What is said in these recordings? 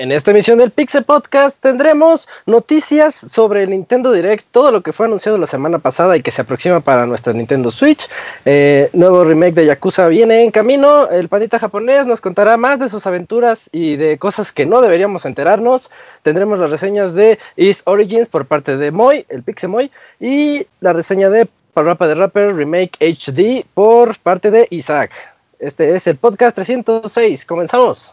En esta emisión del Pixel Podcast tendremos noticias sobre el Nintendo Direct, todo lo que fue anunciado la semana pasada y que se aproxima para nuestra Nintendo Switch. Eh, nuevo remake de Yakuza viene en camino. El panita japonés nos contará más de sus aventuras y de cosas que no deberíamos enterarnos. Tendremos las reseñas de East Origins por parte de Moy, el Pixel Moy, y la reseña de Parrapa de Rapper Remake HD por parte de Isaac. Este es el podcast 306. Comenzamos.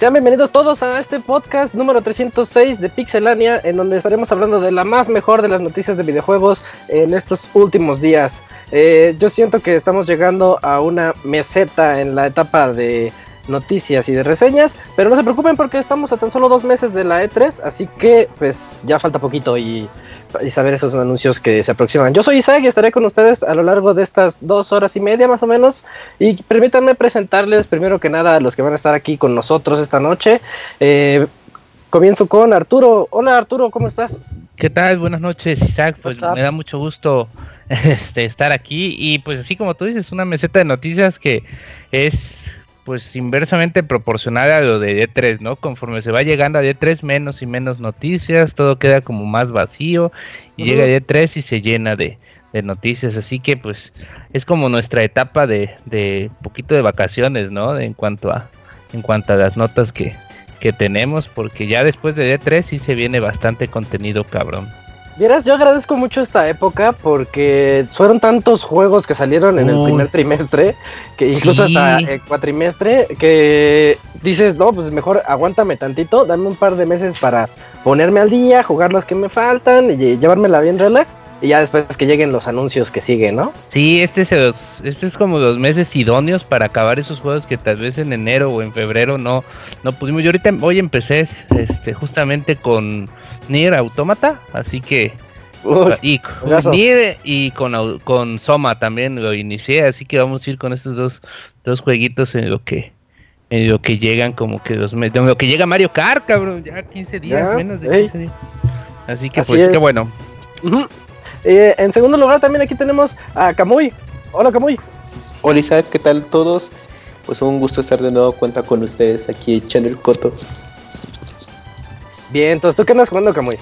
Sean bienvenidos todos a este podcast número 306 de Pixelania, en donde estaremos hablando de la más mejor de las noticias de videojuegos en estos últimos días. Eh, yo siento que estamos llegando a una meseta en la etapa de noticias y de reseñas, pero no se preocupen porque estamos a tan solo dos meses de la E3, así que pues ya falta poquito y, y saber esos anuncios que se aproximan. Yo soy Isaac y estaré con ustedes a lo largo de estas dos horas y media más o menos y permítanme presentarles primero que nada a los que van a estar aquí con nosotros esta noche. Eh, comienzo con Arturo. Hola Arturo, ¿cómo estás? ¿Qué tal? Buenas noches, Isaac. Pues me da mucho gusto este, estar aquí y pues así como tú dices, una meseta de noticias que es pues inversamente proporcional a lo de D3, ¿no? Conforme se va llegando a D3 menos y menos noticias, todo queda como más vacío y llega a D3 y se llena de, de, noticias, así que pues es como nuestra etapa de, de poquito de vacaciones, ¿no? En cuanto a en cuanto a las notas que, que tenemos, porque ya después de D3 sí se viene bastante contenido cabrón. Vieras, yo agradezco mucho esta época porque fueron tantos juegos que salieron en el primer trimestre, que incluso Sí. hasta el cuatrimestre, que dices, no, pues mejor aguántame tantito, dame un par de meses para ponerme al día, jugar los que me faltan y llevármela bien relax. Y ya después que lleguen los anuncios que siguen, ¿no? Sí, este es, este es como los meses idóneos para acabar esos juegos que tal vez en enero o en febrero no, no pudimos. Yo ahorita hoy empecé este, justamente con Nier Automata, así que Uy, y. Nier y con, con Soma también lo inicié, así que vamos a ir con estos dos, dos jueguitos en lo que en lo que llegan como que los meses, en lo que llega Mario Kart, cabrón, ya 15 días, Ya, menos de ey. 15 días. Así que Así pues qué es. bueno. Ujú. Eh, en segundo lugar también aquí tenemos a Kamui. Hola Kamui. Hola Isaac, ¿qué tal todos? Pues un gusto estar de nuevo cuenta con ustedes aquí echando el coto. Bien, entonces tú qué andas jugando Kamui.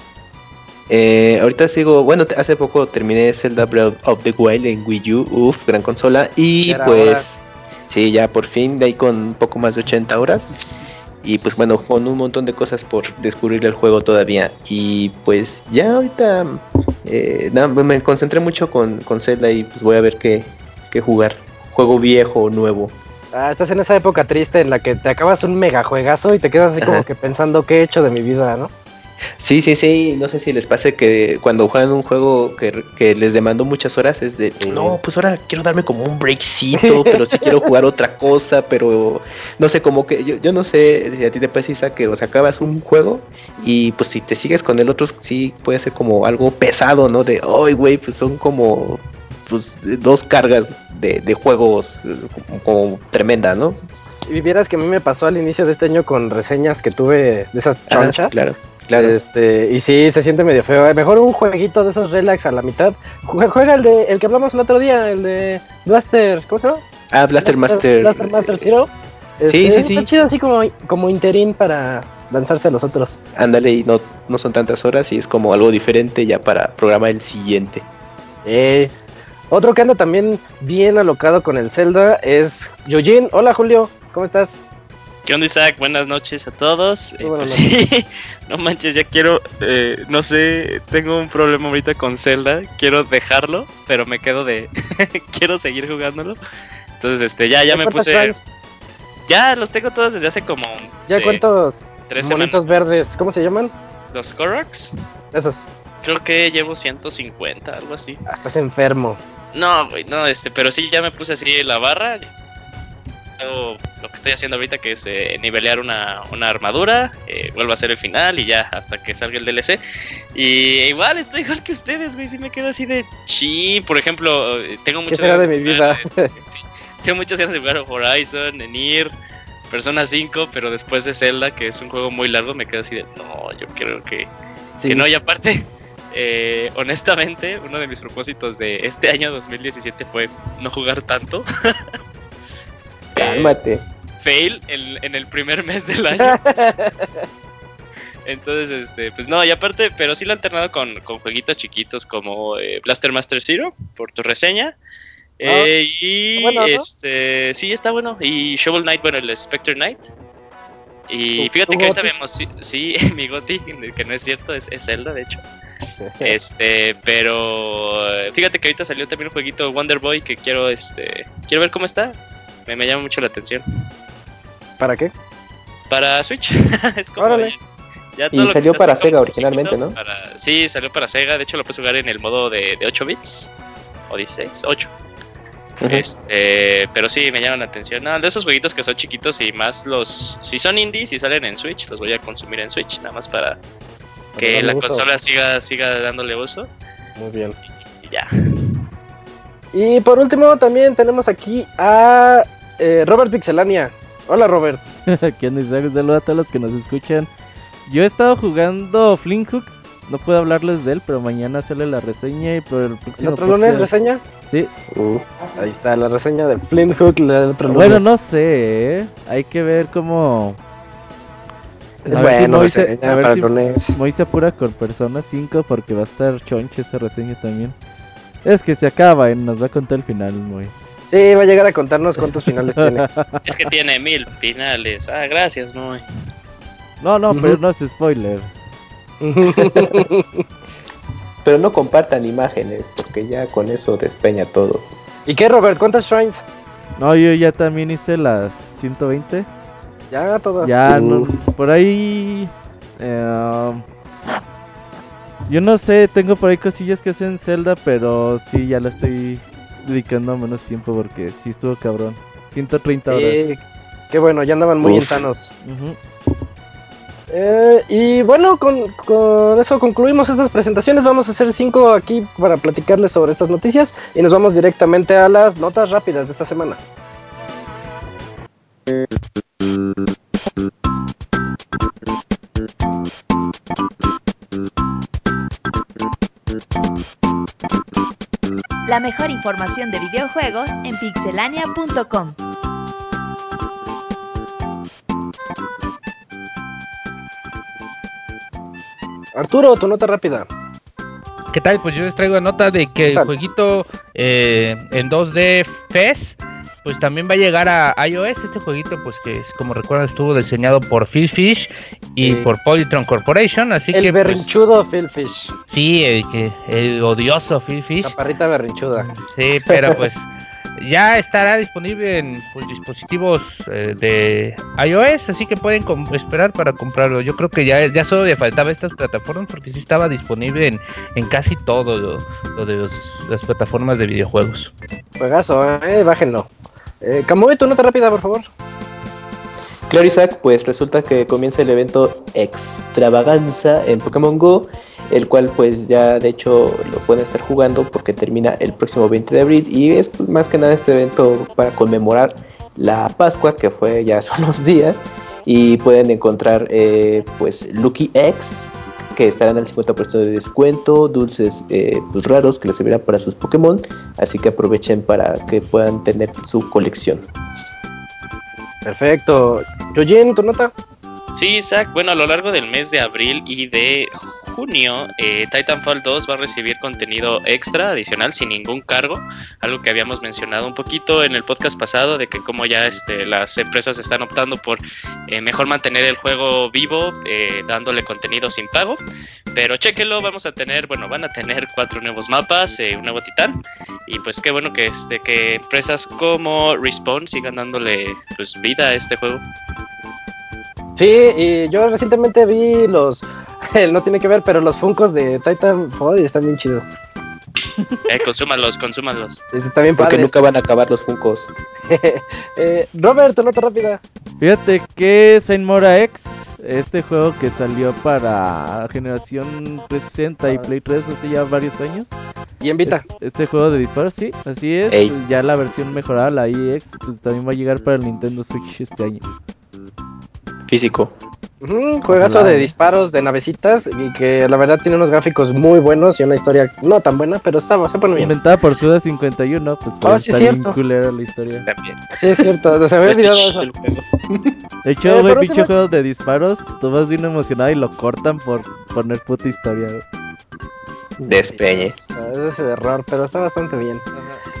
Eh, ahorita sigo, bueno, hace poco terminé Zelda Breath of the Wild en Wii U, uff, gran consola. Y pues, hora. sí, ya por fin, de ahí con un poco más de 80 horas. Y pues bueno, con un montón de cosas por descubrir el juego todavía. Y pues ya ahorita eh, me concentré mucho con, con Zelda y pues voy a ver qué, qué jugar. Juego viejo o nuevo. Ah, estás en esa época triste en la que te acabas un mega juegazo y te quedas así como que pensando qué he hecho de mi vida, ¿no? Sí, sí, sí, no sé si les pase que cuando juegan un juego que, que les demandó muchas horas es de, Sí. no, pues ahora quiero darme como un breakcito, pero sí quiero jugar otra cosa, pero no sé, como que yo, yo no sé si a ti te pasa, Isa, que o sea, acabas un juego y pues si te sigues con el otro, sí puede ser como algo pesado, ¿no? De, ay, güey, pues son como pues dos cargas de, de juegos eh, como, como tremendas, ¿no? y vieras que a mí me pasó al inicio de este año con reseñas que tuve de esas ah, chonchas. claro, claro. Este, y sí, se siente medio feo. Mejor un jueguito de esos relax a la mitad. Juega, el de el que hablamos el otro día, el de Blaster, ¿cómo se llama? Ah, Blaster, Master. Blaster Master Zero. sí, este, sí, sí. Está chido así como, como interín para lanzarse a los otros. Ándale, y no, no son tantas horas y es como algo diferente ya para programar el siguiente. Eh, otro que anda también bien alocado con el Zelda es Yojin. Hola Julio, ¿cómo estás? ¿Qué onda Isaac? Buenas noches a todos. Eh, pues sí, no manches, ya quiero, eh, no sé, tengo un problema ahorita con Zelda. Quiero dejarlo, pero me quedo de, quiero seguir jugándolo. Entonces, este, ya, ya me puse... Ya los tengo todos desde hace como... ¿Ya cuántos tres monitos verdes, ¿cómo se llaman? Los Koroks. Esos. Creo que llevo 150, algo así. Ah, estás enfermo. No, güey, no, este, pero sí ya me puse así la barra. lo que estoy haciendo ahorita que es eh, nivelear una, armadura, eh, vuelvo a hacer el final y ya hasta que salga el DLC. Y igual estoy igual que ustedes, güey, sí me quedo así de chi. Por ejemplo, eh, tengo muchas ganas de, mi vida. tengo muchas ganas de jugar Horizon, Nier, Persona 5, pero después de Zelda, que es un juego muy largo, me quedo así de no, yo creo que, que no. Y aparte, eh, honestamente, uno de mis propósitos de este año 2017 fue no jugar tanto. Cálmate. fail en, el primer mes del año. Entonces, este, pues no, y aparte, pero sí lo he alternado con, jueguitos chiquitos como eh, Blaster Master Zero, por tu reseña. Eh, y este, sí, está bueno. Y Shovel Knight, bueno, el Spectre Knight. Y fíjate que ahorita vemos, sí, mi Goti, que no es cierto, es, es Zelda, de hecho. Este, pero fíjate que ahorita salió también un jueguito Wonder Boy que quiero, este, quiero ver cómo está. Me, me llama mucho la atención. ¿Para qué? Para Switch. es como y salió para Sega originalmente, ¿no? sí, salió para Sega. De hecho, lo puedes jugar en el modo de, de 8 bits o 16, 8. Este, pero sí, me llaman la atención. de esos jueguitos que son chiquitos y más los. Si son indies y salen en Switch, los voy a consumir en Switch, nada más para que la consola siga, siga dándole uso. Muy bien. Y, ya. Y por último, también tenemos aquí a eh, Robert Pixelania. Hola, Robert. ¿Quién dice? Saludos a todos los que nos escuchan. Yo he estado jugando Flint Hook. No puedo hablarles de él, pero mañana sale la reseña y por el próximo. ¿Otro lunes reseña? Sí. ahí está la reseña de Flint Hook. otro bueno, no sé. ¿eh? Hay que ver cómo es bueno, si Moise, a ver si Moise apura con Persona 5 porque va a estar chonche esa reseña también. Es que se acaba y nos va a contar el final, muy. Sí, va a llegar a contarnos cuántos finales tiene. Es que tiene mil finales. Ah, gracias, muy. No, no, pero no es spoiler. pero no compartan imágenes porque ya con eso despeña todo. ¿Y qué, Robert? ¿Cuántas shrines? No, yo ya también hice las 120. Ya todas. Ya, no, por ahí. Eh, yo no sé, tengo por ahí cosillas que hacen Zelda, pero sí, ya la estoy dedicando menos tiempo porque sí estuvo cabrón. 130 horas. qué bueno, ya andaban muy insanos. Eh, y bueno, con, con, eso concluimos estas presentaciones. Vamos a hacer cinco aquí para platicarles sobre estas noticias y nos vamos directamente a las notas rápidas de esta semana. La mejor información de videojuegos en pixelania.com. Arturo, tu nota rápida. ¿Qué tal? Pues yo les traigo nota de que el jueguito eh, en 2D FES pues también va a llegar a iOS este jueguito, pues que como recuerdan estuvo diseñado por Phil Fish y por Polytron Corporation, así el que... El pues, berrinchudo Phil Fish. Sí, el, que, el odioso Phil Fish. La parrita berrinchuda. Sí, pero pues ya estará disponible en pues, dispositivos eh, de iOS, así que pueden esperar para comprarlo. Yo creo que ya, ya solo le faltaba estas plataformas porque sí estaba disponible en, en casi todo lo, de las plataformas de videojuegos. Juegazo, eh, bájenlo. Eh, tu nota rápida, por favor. Claro, Isaac, pues resulta que comienza el evento Extravaganza en Pokémon Go, el cual pues ya de hecho lo pueden estar jugando porque termina el próximo 20 de abril y es más que nada este evento para conmemorar la Pascua, que fue ya hace unos días, y pueden encontrar eh, pues Lucky X, que estarán al 50% de descuento, dulces eh, pues raros que les servirán para sus Pokémon, así que aprovechen para que puedan tener su colección. Perfecto. Yojin, ¿tu nota? Sí, Isaac, bueno, a lo largo del mes de abril y de junio, eh, Titanfall 2 va a recibir contenido extra, adicional, sin ningún cargo, algo que habíamos mencionado un poquito en el podcast pasado, de que como ya este, las empresas están optando por eh, mejor mantener el juego vivo, eh, dándole contenido sin pago, pero chéquelo, vamos a tener, bueno, van a tener cuatro nuevos mapas, un nuevo titán, y pues qué bueno que, este, que empresas como Respawn sigan dándole pues vida a este juego. Sí, y yo recientemente vi los no tiene que ver, pero los Funcos de Titanfall están bien chidos. Eh, consúmalos, consúmalos. Está bien Porque nunca van a acabar los Funcos. eh, Robert, nota rápida. Fíjate que Saint Mora X, este juego que salió para generación 360 y Play 3 hace ya varios años. Y en Vita. Este, juego de disparos, sí, así es. Ya la versión mejorada, la EX, pues también va a llegar para el Nintendo Switch este año. Físico juegazo de disparos de navecitas y que la verdad tiene unos gráficos muy buenos y una historia no tan buena, pero estaba, se pone bien. Inventada por Suda 51, pues oh, sí, es cierto. la historia. También. Sí, es cierto, se me había olvidado eso. De hecho, eh, güey, pinche juegos de disparos, tú vas bien emocionado y lo cortan por poner puta historia. Despeñe. Ah, ese es el error, pero está bastante bien.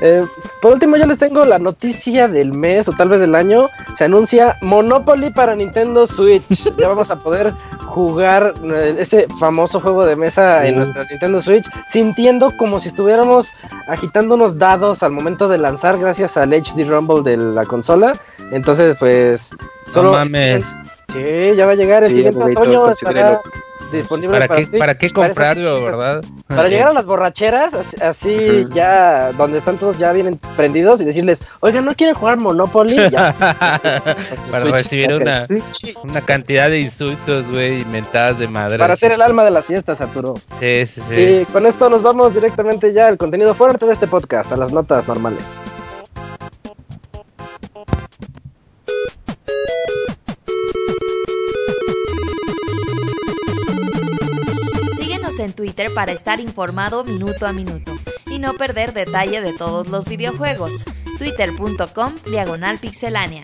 Eh, por último, ya les tengo la noticia del mes o tal vez del año. Se anuncia Monopoly para Nintendo Switch. ya vamos a poder jugar eh, ese famoso juego de mesa en nuestra Nintendo Switch, sintiendo como si estuviéramos agitando unos dados al momento de lanzar, gracias al HD Rumble de la consola. Entonces, pues, solo. mames. Sí, ya va a llegar el siguiente otoño disponible ¿Para, qué, ¿para qué comprarlo, verdad? Para llegar a las borracheras, así, ya, donde están todos ya bien prendidos y decirles, oigan, ¿no quieren jugar Monopoly? para recibir una, una cantidad de insultos, güey, inventadas de madre. Para ser el alma de las fiestas, Arturo. Sí, sí, sí. Y con esto nos vamos directamente ya al contenido fuerte de este podcast, a las notas normales. En Twitter para estar informado minuto a minuto y no perder detalle de todos los videojuegos. Twitter.com Diagonal Pixelánea.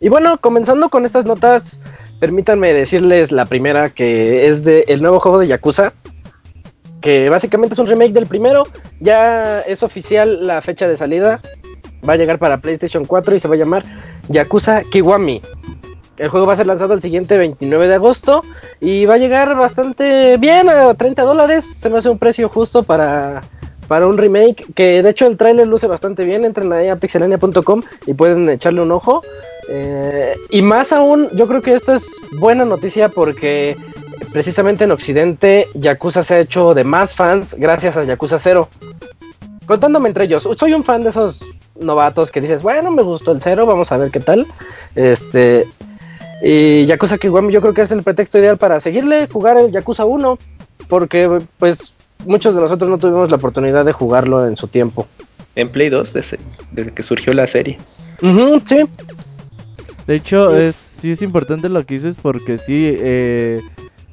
Y bueno, comenzando con estas notas, permítanme decirles la primera que es de el nuevo juego de Yakuza, que básicamente es un remake del primero, ya es oficial la fecha de salida, va a llegar para PlayStation 4 y se va a llamar Yakuza Kiwami. El juego va a ser lanzado el siguiente 29 de agosto y va a llegar bastante bien a 30 dólares. Se me hace un precio justo para, para un remake. Que de hecho el trailer luce bastante bien. Entren ahí a pixelania.com y pueden echarle un ojo. Eh, y más aún, yo creo que esta es buena noticia porque precisamente en Occidente Yakuza se ha hecho de más fans gracias a Yakuza 0. Contándome entre ellos, soy un fan de esos novatos que dices, bueno, me gustó el cero, vamos a ver qué tal. Este, y Yakuza Kiwami yo creo que es el pretexto ideal para seguirle, jugar el Yakuza 1, porque pues muchos de nosotros no tuvimos la oportunidad de jugarlo en su tiempo. En Play 2, desde, que surgió la serie. sí. De hecho, Es, sí es importante lo que dices porque sí, eh,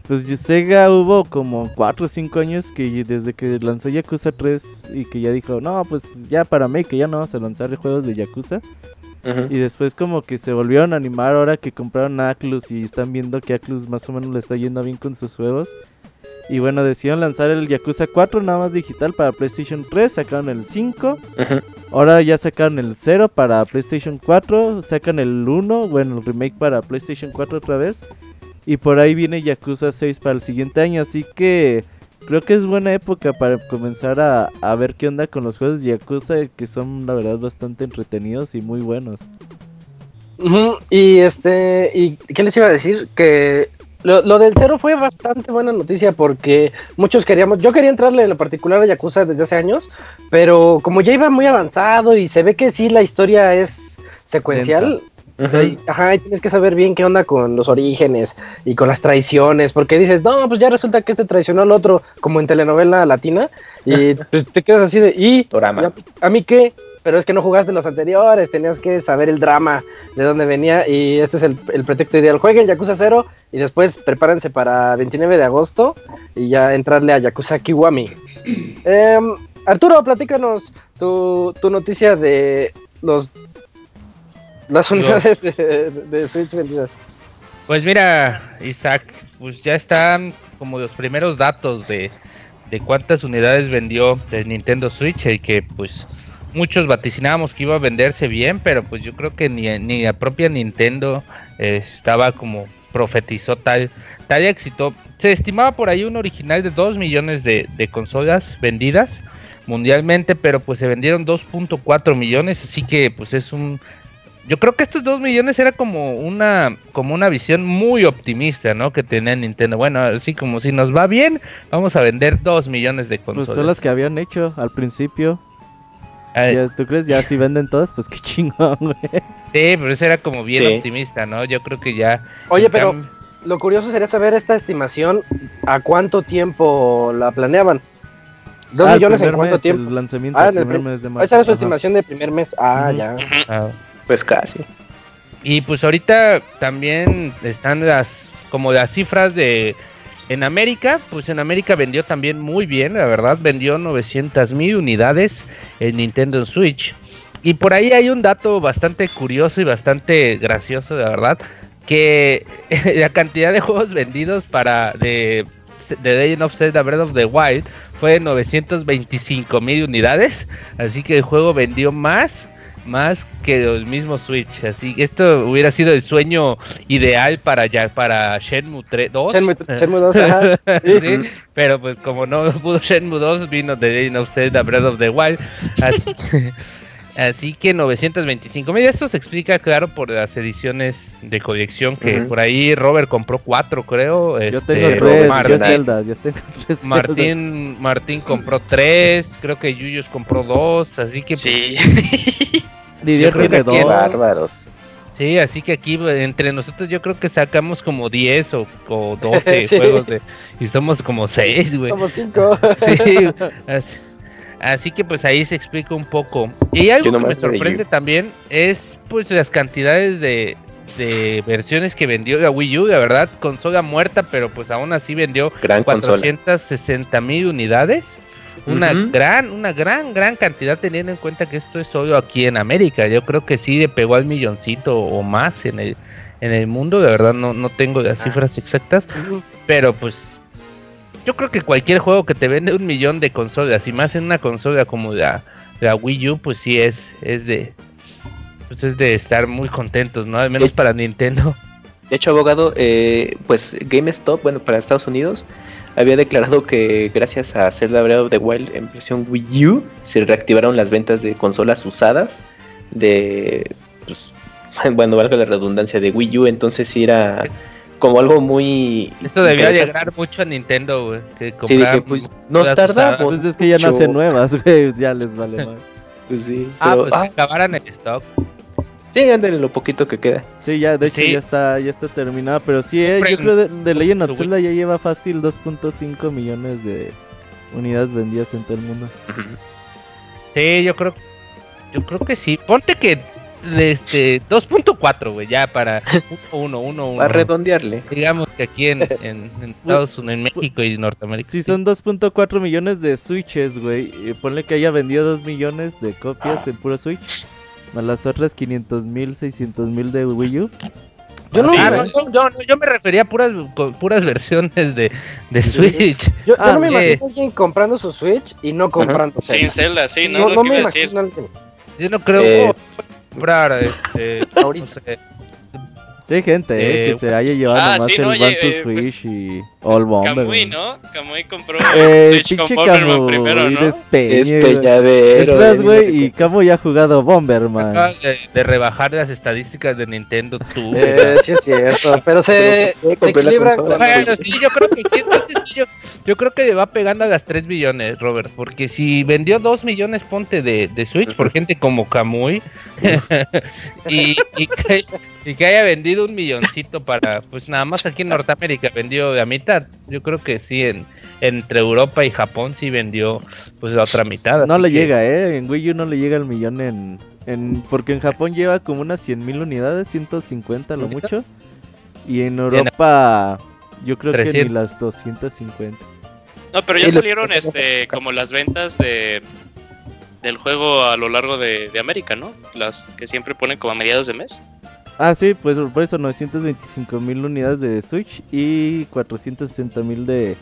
pues Sega hubo como 4 o 5 años que desde que lanzó Yakuza 3 y que ya dijo, no, pues ya para mí que ya no vamos a lanzar juegos de Yakuza. Y después como que se volvieron a animar ahora que compraron a Atlus y están viendo que Atlus más o menos le está yendo bien con sus juegos. Y bueno, decidieron lanzar el Yakuza 4 nada más digital para PlayStation 3, sacaron el 5. Ahora ya sacaron el 0 para PlayStation 4, sacan el 1, bueno, el remake para PlayStation 4 otra vez. Y por ahí viene Yakuza 6 para el siguiente año. Así que creo que es buena época para comenzar a, ver qué onda con los juegos de Yakuza. Que son la verdad bastante entretenidos y muy buenos. Y este, ¿y qué les iba a decir? Que lo, del cero fue bastante buena noticia porque muchos queríamos, yo quería entrarle en lo particular a Yakuza desde hace años, pero como ya iba muy avanzado y se ve que sí la historia es secuencial, Ajá, y tienes que saber bien qué onda con los orígenes y con las traiciones, porque dices, no, pues ya resulta que este traicionó al otro, como en telenovela latina, y pues te quedas así de, ¿y? ¿A mí qué? Pero es que no jugaste los anteriores, tenías que saber el drama de dónde venía, y este es el, pretexto ideal. Jueguen Yakuza 0 y después prepárense para 29 de agosto y ya entrarle a Yakuza Kiwami. Em, Arturo, platícanos tu, tu noticia de los las unidades de, Switch vendidas. Pues mira, Isaac, pues ya están como los primeros datos de, de cuántas unidades vendió el Nintendo Switch y que pues muchos vaticinábamos que iba a venderse bien, pero pues yo creo que ni, ni la propia Nintendo eh, estaba como profetizó tal, tal éxito. Se estimaba por ahí un original de 2 millones de, de consolas vendidas mundialmente, pero pues se vendieron 2.4 millones, así que pues es un yo creo que estos 2 millones era como una como una visión muy optimista, ¿no? Que tenía Nintendo. Bueno, así como si nos va bien, vamos a vender 2 millones de consolas. Pues son las que habían hecho al principio. ¿Tú crees? Ya si venden todas, pues qué chingón, güey. Sí, pero eso era como bien optimista, ¿no? Yo creo que ya... Oye, pero lo curioso sería saber esta estimación, ¿a cuánto tiempo la planeaban? ¿Dos ah, millones en cuánto tiempo? El lanzamiento ah, primer mes de marzo. Esa era su estimación de primer mes. Ah, ya. Ah. Pues casi. Y pues ahorita también están las como las cifras de en América, pues en América vendió también muy bien, la verdad, vendió 900 mil unidades en Nintendo Switch. Y por ahí hay un dato bastante curioso y bastante gracioso, de verdad, que la cantidad de juegos vendidos para de, de Legend of Zelda Breath of the Wild fue de 925 mil unidades, así que el juego vendió más más que los mismos Switch. Así que esto hubiera sido el sueño ideal para ya para Shenmue 3, 2. Shenmue, 2, sí, pero pues como no pudo Shenmue 2, vino The Legend of Zelda Breath of the Wild. Así, así que 925 mil. Esto se explica, claro, por las ediciones de colección que por ahí Robert compró cuatro, creo. Yo este, tengo tres, Martín, Zelda, yo tengo tres Martín, Martín compró tres, creo que Yuyos compró dos, así que... Sí. Qué bárbaros. Sí, así que aquí entre nosotros yo creo que sacamos como 10 o, o 12 juegos de, y somos como 6, güey. Somos 5. sí, así, que pues ahí se explica un poco. Y algo que me sorprende también es pues las cantidades de, de versiones que vendió la Wii U, la verdad, consola muerta, pero pues aún así vendió Gran 460 mil unidades una gran, una gran, gran cantidad teniendo en cuenta que esto es solo aquí en América. Yo creo que sí le pegó al milloncito o más en el, en el mundo, de verdad no, no tengo las ah. cifras exactas, pero pues yo creo que cualquier juego que te vende un millón de consolas y más en una consola como la, la Wii U, pues sí es, es de pues es de estar muy contentos, ¿no? Al menos para Nintendo. De hecho, abogado, eh, pues GameStop, bueno, para Estados Unidos, había declarado que gracias a Zelda Breath of the Wild en versión Wii U se reactivaron las ventas de consolas usadas de, pues, bueno, valga la redundancia, de Wii U, entonces sí era como algo muy... Eso debía llegar mucho a Nintendo, güey. Que sí, que pues nos tardamos. Pues es que ya no hacen nuevas, güey, ya les vale más. pues sí. Ah, pues ah, acabaran el stock. Sí, ándale lo poquito que queda. Sí, ya, de hecho ya está ya está terminada, pero sí, eh, yo creo de, de Legend of Zelda ya lleva fácil 2.5 millones de unidades vendidas en todo el mundo. Sí, yo creo yo creo que sí. Ponte que este 2.4, güey, ya para 1 1 1. A redondearle. Digamos que aquí en, en, Estados Unidos, en México y Norteamérica. Si son 2.4 millones de Switches, güey, ponle que haya vendido 2 millones de copias en puro Switch. A las otras 500 mil, 600 mil de Wii U. Yo, no, yo, me refería a puras, puras versiones de, de Switch. Yo, no ah, me imagino alguien comprando su Switch y no comprando Sin Zelda, sí, no, no, me imagino Yo no creo eh, comprar este, ahorita. Sí, gente, eh, que se haya llevado ah, más el One to eh, pues Switch y... All ¿no? Kamui compró eh, Switch con Bomberman primero, ¿no? Despeñadero. güey, y Kamui ya ha jugado Bomberman. De, de, rebajar las estadísticas de Nintendo tú. Eh, sí es cierto, pero se, se equilibra. Bueno, sí, yo creo que sí, yo, yo, creo que va pegando a las 3 millones, Robert, porque si vendió 2 millones, ponte de, de Switch por gente como Kamui, y, y, que, y, que, haya vendido un milloncito para, pues nada más aquí en Norteamérica vendió de a mitad. Yo creo que sí, en, entre Europa y Japón sí vendió pues la otra mitad. No le llega, ¿eh? En Wii U no le llega el millón en, en... Porque en Japón lleva como unas 100 mil unidades, 150 lo mucho. Y en Europa yo creo que ni las 250. No, pero ya salieron este como las ventas de del juego a lo largo de, América, ¿no? Las que siempre ponen como a mediados de mes. Ah, sí, pues por eso 925 mil unidades de Switch y 460 mil de,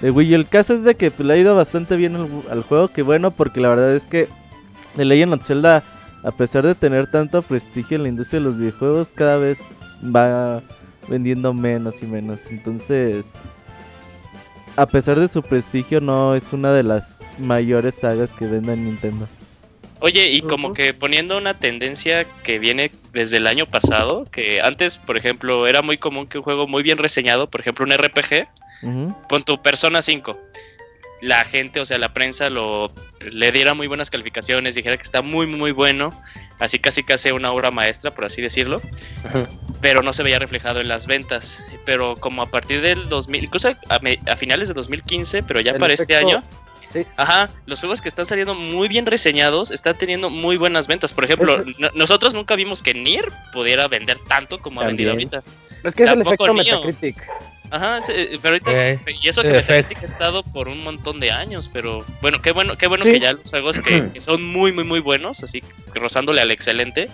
de Wii. El caso es de que pues, le ha ido bastante bien al, juego, que bueno, porque la verdad es que The Legend of Zelda, a pesar de tener tanto prestigio en la industria de los videojuegos, cada vez va vendiendo menos y menos. Entonces, a pesar de su prestigio, no es una de las mayores sagas que vendan Nintendo. Oye, y como que poniendo una tendencia que viene desde el año pasado, que antes, por ejemplo, era muy común que un juego muy bien reseñado, por ejemplo, un RPG, con tu Persona 5, la gente, o sea, la prensa lo le diera muy buenas calificaciones, dijera que está muy muy bueno, así casi casi una obra maestra, por así decirlo, pero no se veía reflejado en las ventas. Pero como a partir del 2000, incluso a, finales de 2015, pero ya para este año, Ajá, los juegos que están saliendo muy bien reseñados están teniendo muy buenas ventas. Por ejemplo, nosotros nunca vimos que Nier pudiera vender tanto como ha vendido ahorita. Es que es el efecto Metacritic. Ajá, pero ahorita, y eso que Metacritic ha estado por un montón de años, pero bueno, qué bueno, qué bueno que ya los juegos que, son muy, muy, muy buenos, así rozándole al excelente,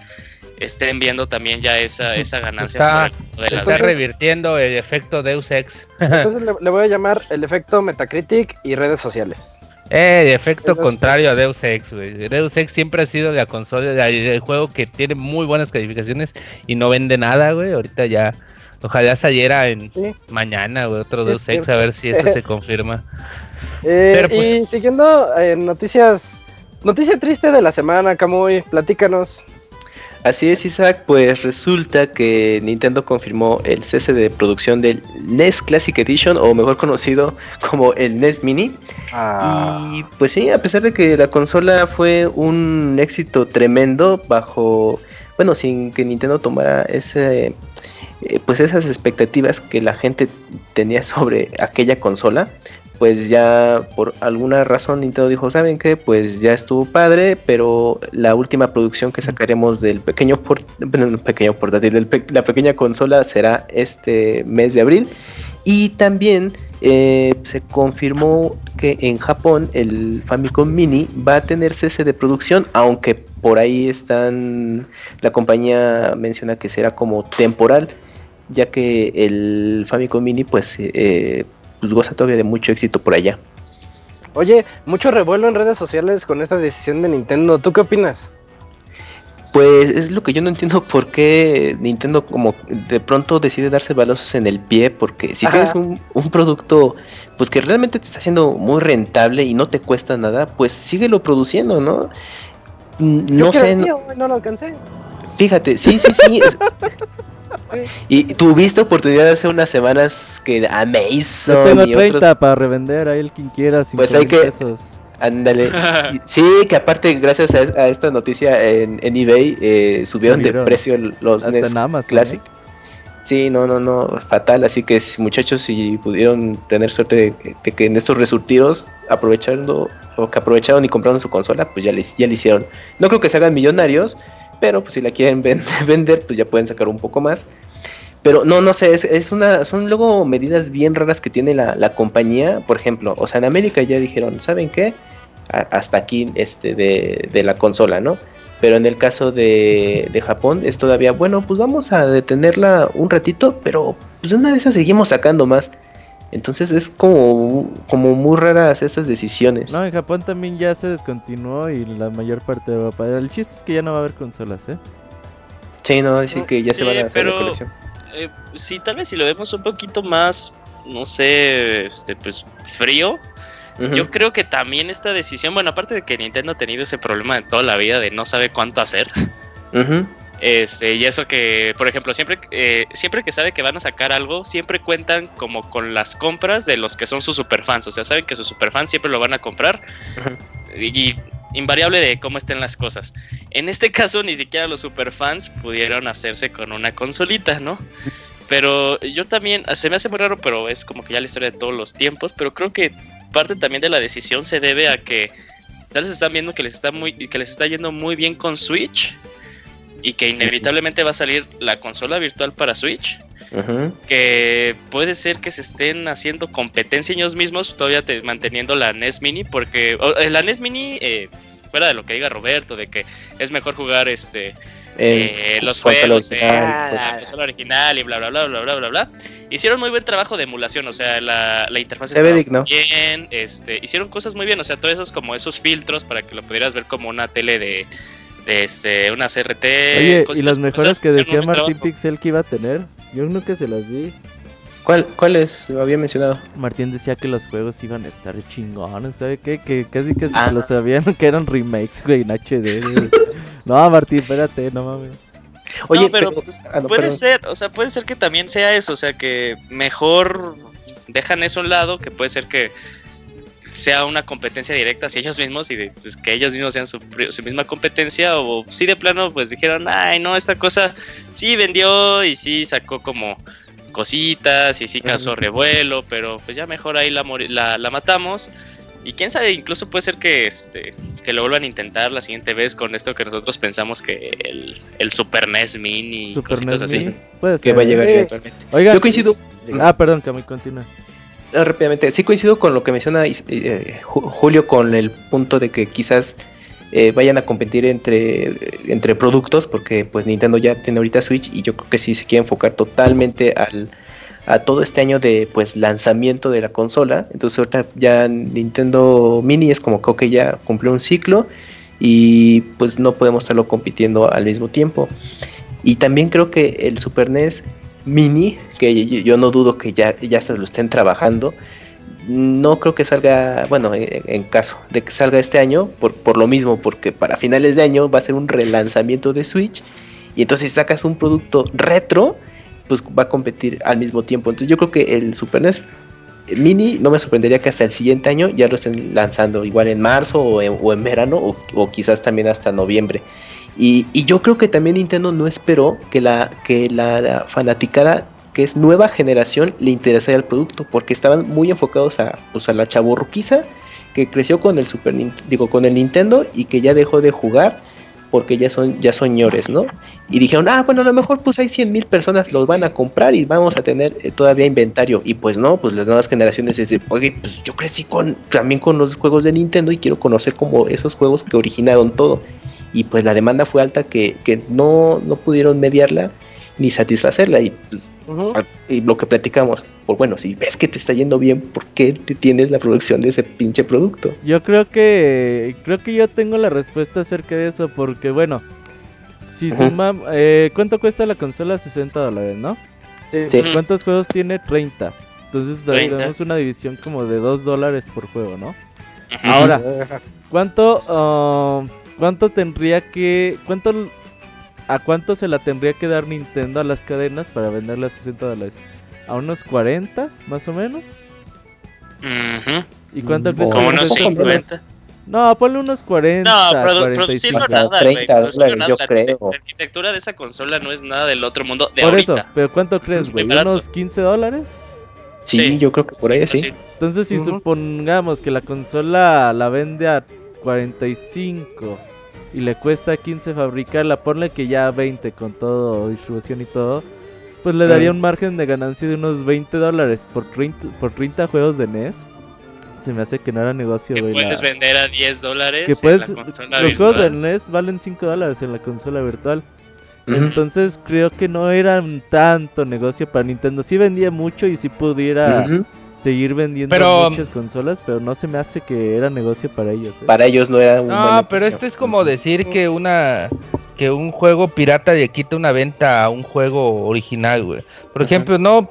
estén viendo también ya esa, esa ganancia. Está, revirtiendo el efecto Deus Ex. Entonces le, voy a llamar el efecto Metacritic y redes sociales. Eh, efecto contrario a Deus Ex, güey. Deus Ex siempre ha sido la consola, el juego que tiene muy buenas calificaciones y no vende nada, güey. Ahorita ya, ojalá saliera en mañana, güey, otro Deus Ex, a ver si eso se confirma. Eh, pues, y siguiendo eh, noticias, noticia triste de la semana, Camuy, platícanos. Así es, Isaac, pues resulta que Nintendo confirmó el cese de producción del NES Classic Edition, o mejor conocido como el NES Mini. Ah. Y pues sí, a pesar de que la consola fue un éxito tremendo bajo, bueno, sin que Nintendo tomara ese, eh, pues esas expectativas que la gente tenía sobre aquella consola, pues ya por alguna razón Nintendo dijo, ¿saben qué? Pues ya estuvo padre, pero la última producción que sacaremos del pequeño, pequeño portátil, la pequeña consola será este mes de abril. Y también eh, se confirmó que en Japón el Famicom Mini va a tener cese de producción, aunque por ahí están, la compañía menciona que será como temporal, ya que el Famicom Mini pues... Eh, pues goza todavía de mucho éxito por allá. Oye, mucho revuelo en redes sociales con esta decisión de Nintendo. ¿Tú qué opinas? Pues es lo que yo no entiendo por qué Nintendo como de pronto decide darse balazos en el pie, porque si tienes un, producto pues que realmente te está haciendo muy rentable y no te cuesta nada, pues síguelo produciendo, ¿no? No sé. no lo alcancé. Fíjate, sí, sí, sí. Y tuviste oportunidad hace unas semanas que Amazon. tengo 30 para revender a él quien quiera. Pues hay que. Ándale. sí, que aparte, gracias a, esta noticia en, eBay, eh, subieron de precio los NES Classic. Sí, no, no, no, fatal. Así que muchachos, si pudieron tener suerte de, que en estos resurtidos, aprovechando o que aprovecharon y compraron su consola, pues ya le, ya le hicieron. No creo que se hagan millonarios, pero pues si la quieren vender, pues ya pueden sacar un poco más. Pero no, no sé, es, una, son luego medidas bien raras que tiene la, compañía. Por ejemplo, o sea, en América ya dijeron, ¿saben qué? hasta aquí este, de, la consola, ¿no? Pero en el caso de, de, Japón es todavía, bueno, pues vamos a detenerla un ratito, pero pues una de esas seguimos sacando más. Entonces es como, como muy raras estas decisiones. No, en Japón también ya se descontinuó y la mayor parte de Europa. El chiste es que ya no va a haber consolas, ¿eh? Sí, no, decir que ya se van a hacer la colección. Eh, sí, tal vez si lo vemos un poquito más no sé, este, pues frío. Yo creo que también esta decisión, bueno, aparte de que Nintendo ha tenido ese problema de toda la vida de no sabe cuánto hacer. Este, y eso que, por ejemplo, siempre, eh, siempre que sabe que van a sacar algo, siempre cuentan como con las compras de los que son sus superfans. O sea, saben que sus superfans siempre lo van a comprar. y, invariable de cómo estén las cosas. En este caso, ni siquiera los superfans pudieron hacerse con una consolita, ¿no? Pero yo también, se me hace muy raro, pero es como que ya la historia de todos los tiempos, pero creo que parte también de la decisión se debe a que tal vez están viendo que les está muy que les está yendo muy bien con Switch y que inevitablemente va a salir la consola virtual para Switch. Que puede ser que se estén haciendo competencia ellos mismos, todavía manteniendo la NES Mini, porque eh, la NES Mini, eh, fuera de lo que diga Roberto, de que es mejor jugar este eh, los juegos de la consola original y bla bla bla bla bla bla bla. Hicieron muy buen trabajo de emulación, o sea, la, la interfaz estaba bien, este, hicieron cosas muy bien, o sea, todos esos como esos filtros para que lo pudieras ver como una tele de este, una CRT. Oye, ¿y las mejoras que decía Martín Pixel que iba a tener? Yo nunca se las vi. ¿Cuál, ¿Cuáles? Lo había mencionado. Martín decía que los juegos iban a estar chingones, ¿sabe qué? Que casi que ah. lo sabían que eran remakes, güey, en HD. no, Martín, espérate, no mames. Oye, pero, ah, puede ser, o sea, puede ser que también sea eso, o sea, que mejor dejan eso a un lado, que puede ser que sea una competencia directa hacia ellos mismos y pues, que ellos mismos sean su, misma competencia o si de plano pues dijeron, ay no, esta cosa sí vendió y sí sacó como cositas y sí causó revuelo, pero pues ya mejor ahí la, la, la, matamos. Y quién sabe, incluso puede ser que este que lo vuelvan a intentar la siguiente vez con esto que nosotros pensamos que el, el Super NES Mini y cositas así. que va a llegar eventualmente. Oiga, yo coincido. Ah, perdón, que me continúa. Ah, rápidamente, sí coincido con lo que menciona eh, Julio con el punto de que quizás eh, vayan a competir entre, entre productos, porque pues Nintendo ya tiene ahorita Switch y yo creo que sí se quiere enfocar totalmente al, a todo este año de pues lanzamiento de la consola. Entonces ahorita ya Nintendo Mini es como que ya cumplió un ciclo y pues no podemos estarlo compitiendo al mismo tiempo. Y también creo que el Super NES Mini, que yo, no dudo que ya, ya se lo estén trabajando. No creo que salga, bueno, en, caso de que salga este año, por, por lo mismo, porque para finales de año va a ser un relanzamiento de Switch. Y entonces si sacas un producto retro, pues va a competir al mismo tiempo. Entonces yo creo que el Super NES Mini no me sorprendería que hasta el siguiente año ya lo estén lanzando, igual en marzo o en, verano o, o, quizás también hasta noviembre. Y, yo creo que también Nintendo no esperó que la, que la, fanaticada que es nueva generación le interesara el producto porque estaban muy enfocados a, pues, a la chaborruquiza que creció con el Super digo con el Nintendo y que ya dejó de jugar porque ya son ya señores, ¿no? Y dijeron, ah, bueno, a lo mejor pues hay 100 mil personas los van a comprar y vamos a tener eh, todavía inventario. Y pues no, pues las nuevas generaciones dicen, oye, pues yo crecí con, también con los juegos de Nintendo y quiero conocer como esos juegos que originaron todo y pues la demanda fue alta que, no, no pudieron mediarla ni satisfacerla y, pues, y lo que platicamos, pues bueno, si ves que te está yendo bien, ¿por qué te tienes la producción de ese pinche producto? Yo creo que creo que yo tengo la respuesta acerca de eso porque bueno, si eh, ¿cuánto cuesta la consola? 60 dólares, ¿no? Sí. ¿Cuántos juegos tiene? 30. Entonces tenemos una división como de 2 dólares por juego, ¿no? Ahora, ¿cuánto uh, ¿Cuánto tendría que. ¿Cuánto. ¿A cuánto se la tendría que dar Nintendo a las cadenas para venderla a 60 dólares? ¿A unos 40, más o menos? ¿Y cuánto crees Como unos 50. No, ponle unos 40. No, produ producirlo nada, 30 dólares, yo creo. La arquitectura de esa consola no es nada del otro mundo de Por eso, pero ¿cuánto crees, güey? ¿Unos 15 dólares? Sí, yo creo que por ahí sí. Entonces, si supongamos que la consola la vende a 45 y le cuesta 15 fabricarla, ponle que ya 20 con todo, distribución y todo, pues le daría un margen de ganancia de unos 20 dólares por 30, por 30 juegos de NES. Se me hace que no era negocio, que puedes vender a 10 dólares que puedes, Los juegos de NES valen 5 dólares en la consola virtual. Entonces creo que no era tanto negocio para Nintendo. Sí vendía mucho y si pudiera seguir vendiendo muchas consolas, pero no se me hace que era negocio para ellos. ¿eh? Para ellos no era un No, pero esto es como decir que una que un juego pirata le quita una venta a un juego original, güey. Por ejemplo, no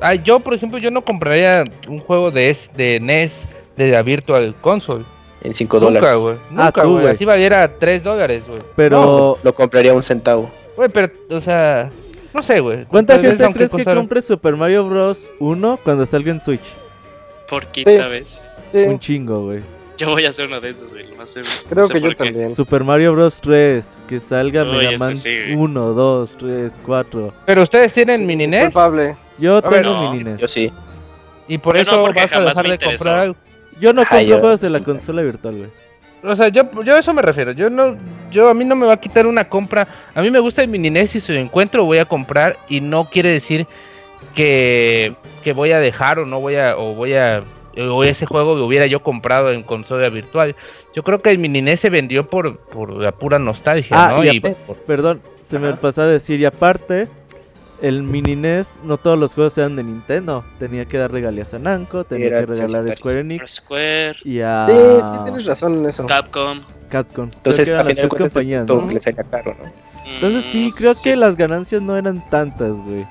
Ah, yo, por ejemplo, yo no compraría un juego de, de NES de la Virtual Console. En 5 dólares. Nunca, güey. Ah, Nunca, güey. Así valiera 3 dólares, güey. Pero. lo compraría un centavo. Güey, pero, o sea. No sé, güey. ¿Cuánta gente crees que compre Super Mario Bros. 1 cuando salga en Switch? Por quinta vez. Un chingo, güey. Yo voy a hacer uno de esos, güey. No sé, Creo que yo también. Super Mario Bros. 3. Que salga Mega Man 1, 2, 3, 4. Pero ustedes tienen mini NES. Yo tengo mini NES. Yo sí. Y por eso vas a dejar de comprar algo. Yo no compro juegos de la consola virtual, güey. O sea, yo, yo a eso me refiero. Yo no, yo a mí no me va a quitar una compra. A mí me gusta el mini NES y si lo encuentro voy a comprar y no quiere decir que, que voy a dejar o no voy a o voy a o ese juego lo hubiera yo comprado en consola virtual. Yo creo que el mini NES se vendió por, por la pura nostalgia, ah, ¿no? Y, Perdón, se me pasó a decir y aparte el mini NES no todos los juegos eran de Nintendo, tenía que dar regalías a Namco, tenía que regalar a Square Enix Square. y a Sí, sí tienes razón en eso. Capcom. Capcom. Entonces, a final compañías, ¿no? les caro, ¿no? Entonces sí, mm, creo que las ganancias no eran tantas, güey.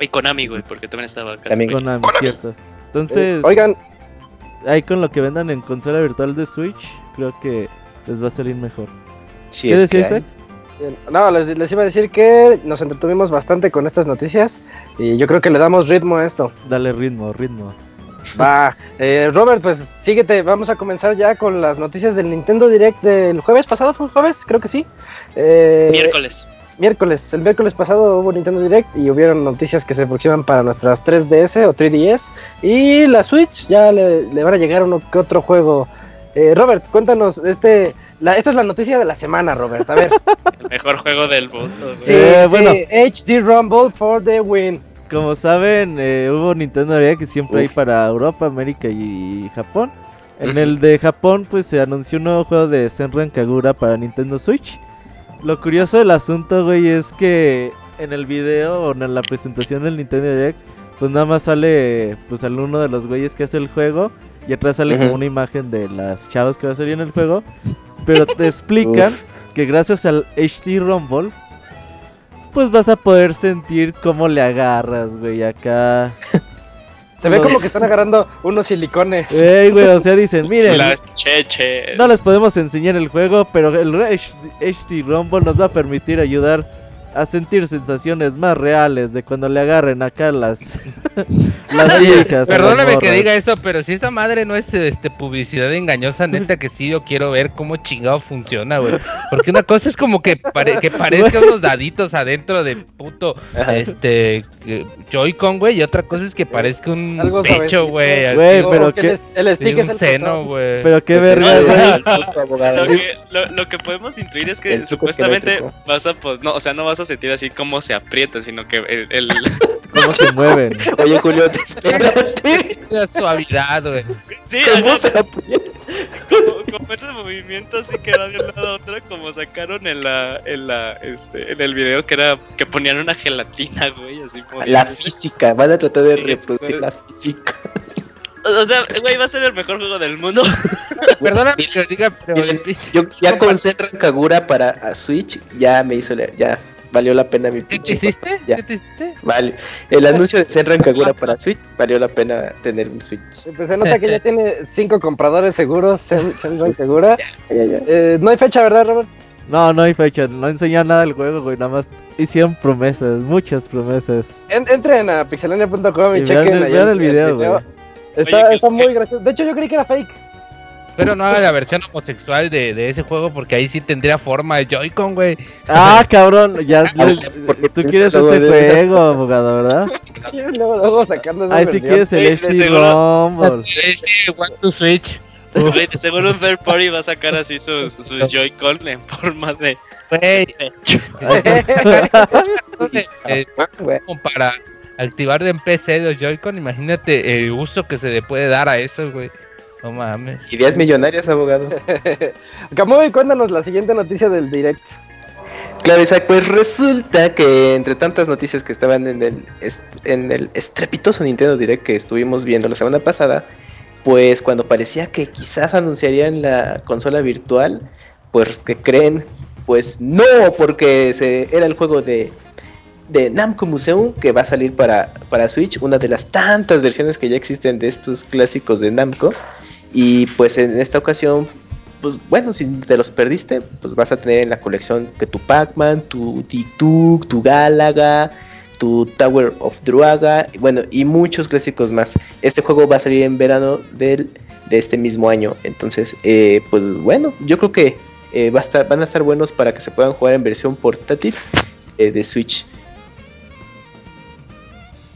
Y Konami, güey, porque también estaba casi. También Konami, cierto. Entonces, oigan, ahí con lo que vendan en consola virtual de Switch, creo que les va a salir mejor. Sí, ¿Qué deciste? No, les, iba a decir que nos entretuvimos bastante con estas noticias y yo creo que le damos ritmo a esto. Dale ritmo, ritmo. Va, eh, Robert, pues síguete, vamos a comenzar ya con las noticias del Nintendo Direct del jueves pasado, ¿fue jueves? Creo que sí. Eh, miércoles miércoles. El miércoles pasado hubo Nintendo Direct y hubieron noticias que se aproximan para nuestras 3DS o 3DS. Y la Switch ya le, van a llegar uno que otro juego. Eh, Robert, cuéntanos, este, la, esta es la noticia de la semana, Robert. A ver. El mejor juego del mundo. Sí, eh, bueno. HD Rumble for the win. Como saben, eh, hubo Nintendo Direct que siempre hay para Europa, América y Japón. En el de Japón, pues se anunció un nuevo juego de Senran Kagura para Nintendo Switch. Lo curioso del asunto, güey, es que en el video o en la presentación del Nintendo Direct, pues nada más sale pues al uno de los güeyes que hace el juego y atrás sale como una imagen de las chavas que va a salir en el juego, pero te explican que gracias al HD Rumble pues vas a poder sentir cómo le agarras, güey, acá Se ve como que están agarrando unos silicones. Ey, güey, o sea, dicen, miren. Las cheches. No les podemos enseñar el juego, pero el HD Rumble nos va a permitir ayudar a sentir sensaciones más reales de cuando le agarren acá las, las hijas. Perdóname que diga esto, pero si esta madre no es este publicidad engañosa, neta que sí, yo quiero ver cómo chingado funciona, güey. Porque una cosa es como que, que parezca unos daditos adentro de puto este Joy-Con, güey, y otra cosa es que parezca un pecho, güey. Güey, pero que, el, stick es el seno, güey. Pero qué verga, lo, que, lo, que podemos intuir es que supuestamente vas a, pues, no, o sea, no vas a sentir así como se aprieta, sino que el... el... cómo se mueven. Oye, Julio, te La suavidad, güey. Sí, ¿Cómo se aprieta? Como, ese movimiento así que va de un lado a otro, como sacaron en la, en la, este, en el video que era, que ponían una gelatina, güey, así por La física, van a tratar de reproducir la física. O sea, güey, va a ser el mejor juego del mundo. Perdóname que diga, pero... Yo ya con Kagura para Switch, ya me hizo, ya valió la pena mi ¿Qué hiciste? ¿Qué hiciste? Vale. El anuncio de Senran Kagura para Switch valió la pena tener un Switch. Pues se nota que ya tiene cinco compradores seguros Senran Kagura. Eh, no hay fecha, ¿verdad, Robert? No, no hay fecha, no enseña nada del juego, güey, nada más hicieron promesas, muchas promesas. entren a pixelania.com y, chequen vean, el video, güey. Está, está muy gracioso. De hecho, yo creí que era fake. Pero no haga la versión homosexual de, de ese juego porque ahí sí tendría forma de Joy-Con, güey. Ah, cabrón, ya porque tú quieres ese juego, abogado, ¿verdad? luego, luego sacando esa Ahí sí quieres el HD ROM. Sí, One to Switch. seguro un third party va a sacar así sus, sus Joy-Con en forma de. Güey. para activar en PC los Joy-Con, imagínate el uso que se le puede dar a eso, güey. No mames. Ideas millonarias, abogado. Camuy, cuéntanos la siguiente noticia del direct. Claro, Isaac, pues resulta que entre tantas noticias que estaban en el, en el estrepitoso Nintendo Direct que estuvimos viendo la semana pasada, pues cuando parecía que quizás anunciarían la consola virtual, pues que creen, pues no, porque se, era el juego de de Namco Museum que va a salir para, para Switch, una de las tantas versiones que ya existen de estos clásicos de Namco. Y pues en esta ocasión, pues bueno, si te los perdiste, pues vas a tener en la colección que tu Pac-Man, tu Tic-Tuk, tu Galaga, tu Tower of Druaga, bueno, y muchos clásicos más. Este juego va a salir en verano del, de este mismo año. Entonces, eh, pues bueno, yo creo que eh, va a estar, van a estar buenos para que se puedan jugar en versión portátil eh, de Switch.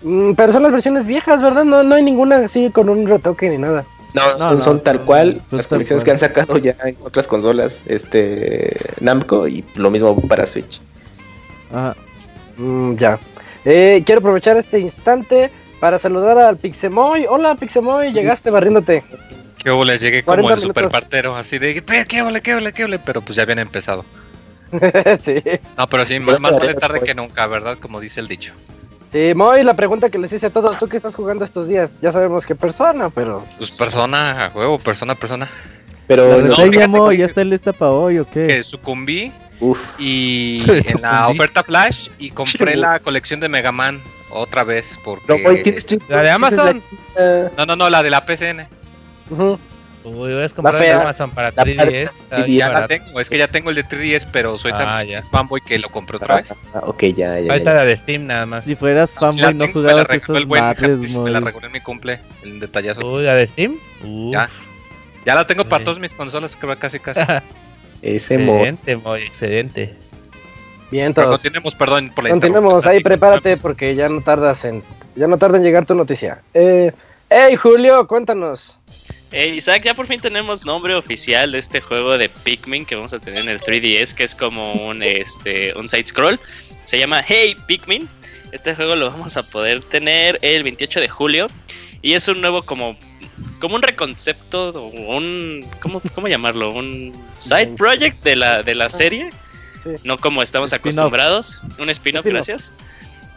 Mm, pero son las versiones viejas, ¿verdad? No, no hay ninguna así con un retoque ni nada. No, son, tal cual las colecciones que han sacado ya en otras consolas, este Namco y lo mismo para Switch. Ah, ya. Eh, quiero aprovechar este instante para saludar al Pixemoy. Hola Pixemoy, llegaste barriéndote. Qué ole, llegué como el superpartero, así de qué ole, qué ole, qué ole, pero pues ya habían empezado. sí. No, pero sí, más, vale tarde que nunca, ¿verdad? Como dice el dicho. Sí, Moy, la pregunta que les hice a todos, ¿tú qué estás jugando estos días? Ya sabemos qué persona, pero... Pues persona, a juego, persona, persona. Pero no, ¿ya está lista para hoy o qué? Que sucumbí y en la oferta Flash y compré la colección de Mega Man otra vez porque... ¿La de Amazon? No, no, no, la de la PCN. Uy, voy a comprar en Amazon para 3DS. ya la tengo, es que ya tengo el de 3DS, pero soy tan ah, fanboy que lo compré otra vez. Ah, ok, ya, ya. Ahí está la de Steam nada más. Si fueras fanboy no jugabas me la esos el buen madres, Me la regaló en mi cumple, el detallazo. Uy, ¿la de Steam? Ya. Ya la tengo para todas mis consolas, que va casi casi. Ese excelente, muy excelente. Bien, todos. continuemos, perdón por la Continuemos, ahí prepárate porque ya no tardas en ya no tarda en llegar tu noticia. Eh, hey Julio, cuéntanos. Hey Isaac, ya por fin tenemos nombre oficial de este juego de Pikmin que vamos a tener en el 3DS, que es como un este un side scroll. Se llama Hey Pikmin. Este juego lo vamos a poder tener el 28 de julio y es un nuevo como como un reconcepto o un ¿cómo, cómo llamarlo? Un side project de la de la serie, no como estamos acostumbrados, un spin-off, gracias.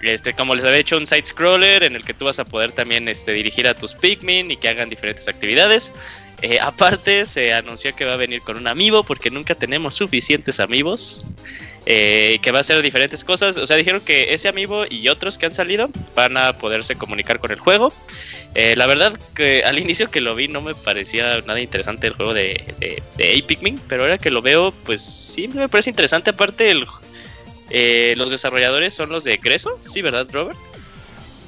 Este, como les había hecho un side scroller en el que tú vas a poder también este, dirigir a tus Pikmin y que hagan diferentes actividades. Eh, aparte, se anunció que va a venir con un amiibo porque nunca tenemos suficientes amigos. Eh, que va a hacer diferentes cosas. O sea, dijeron que ese amiibo y otros que han salido van a poderse comunicar con el juego. Eh, la verdad que al inicio que lo vi no me parecía nada interesante el juego de, de, de Pikmin, pero ahora que lo veo, pues sí me parece interesante. Aparte, el, eh, los desarrolladores son los de Greso, ¿sí, verdad, Robert?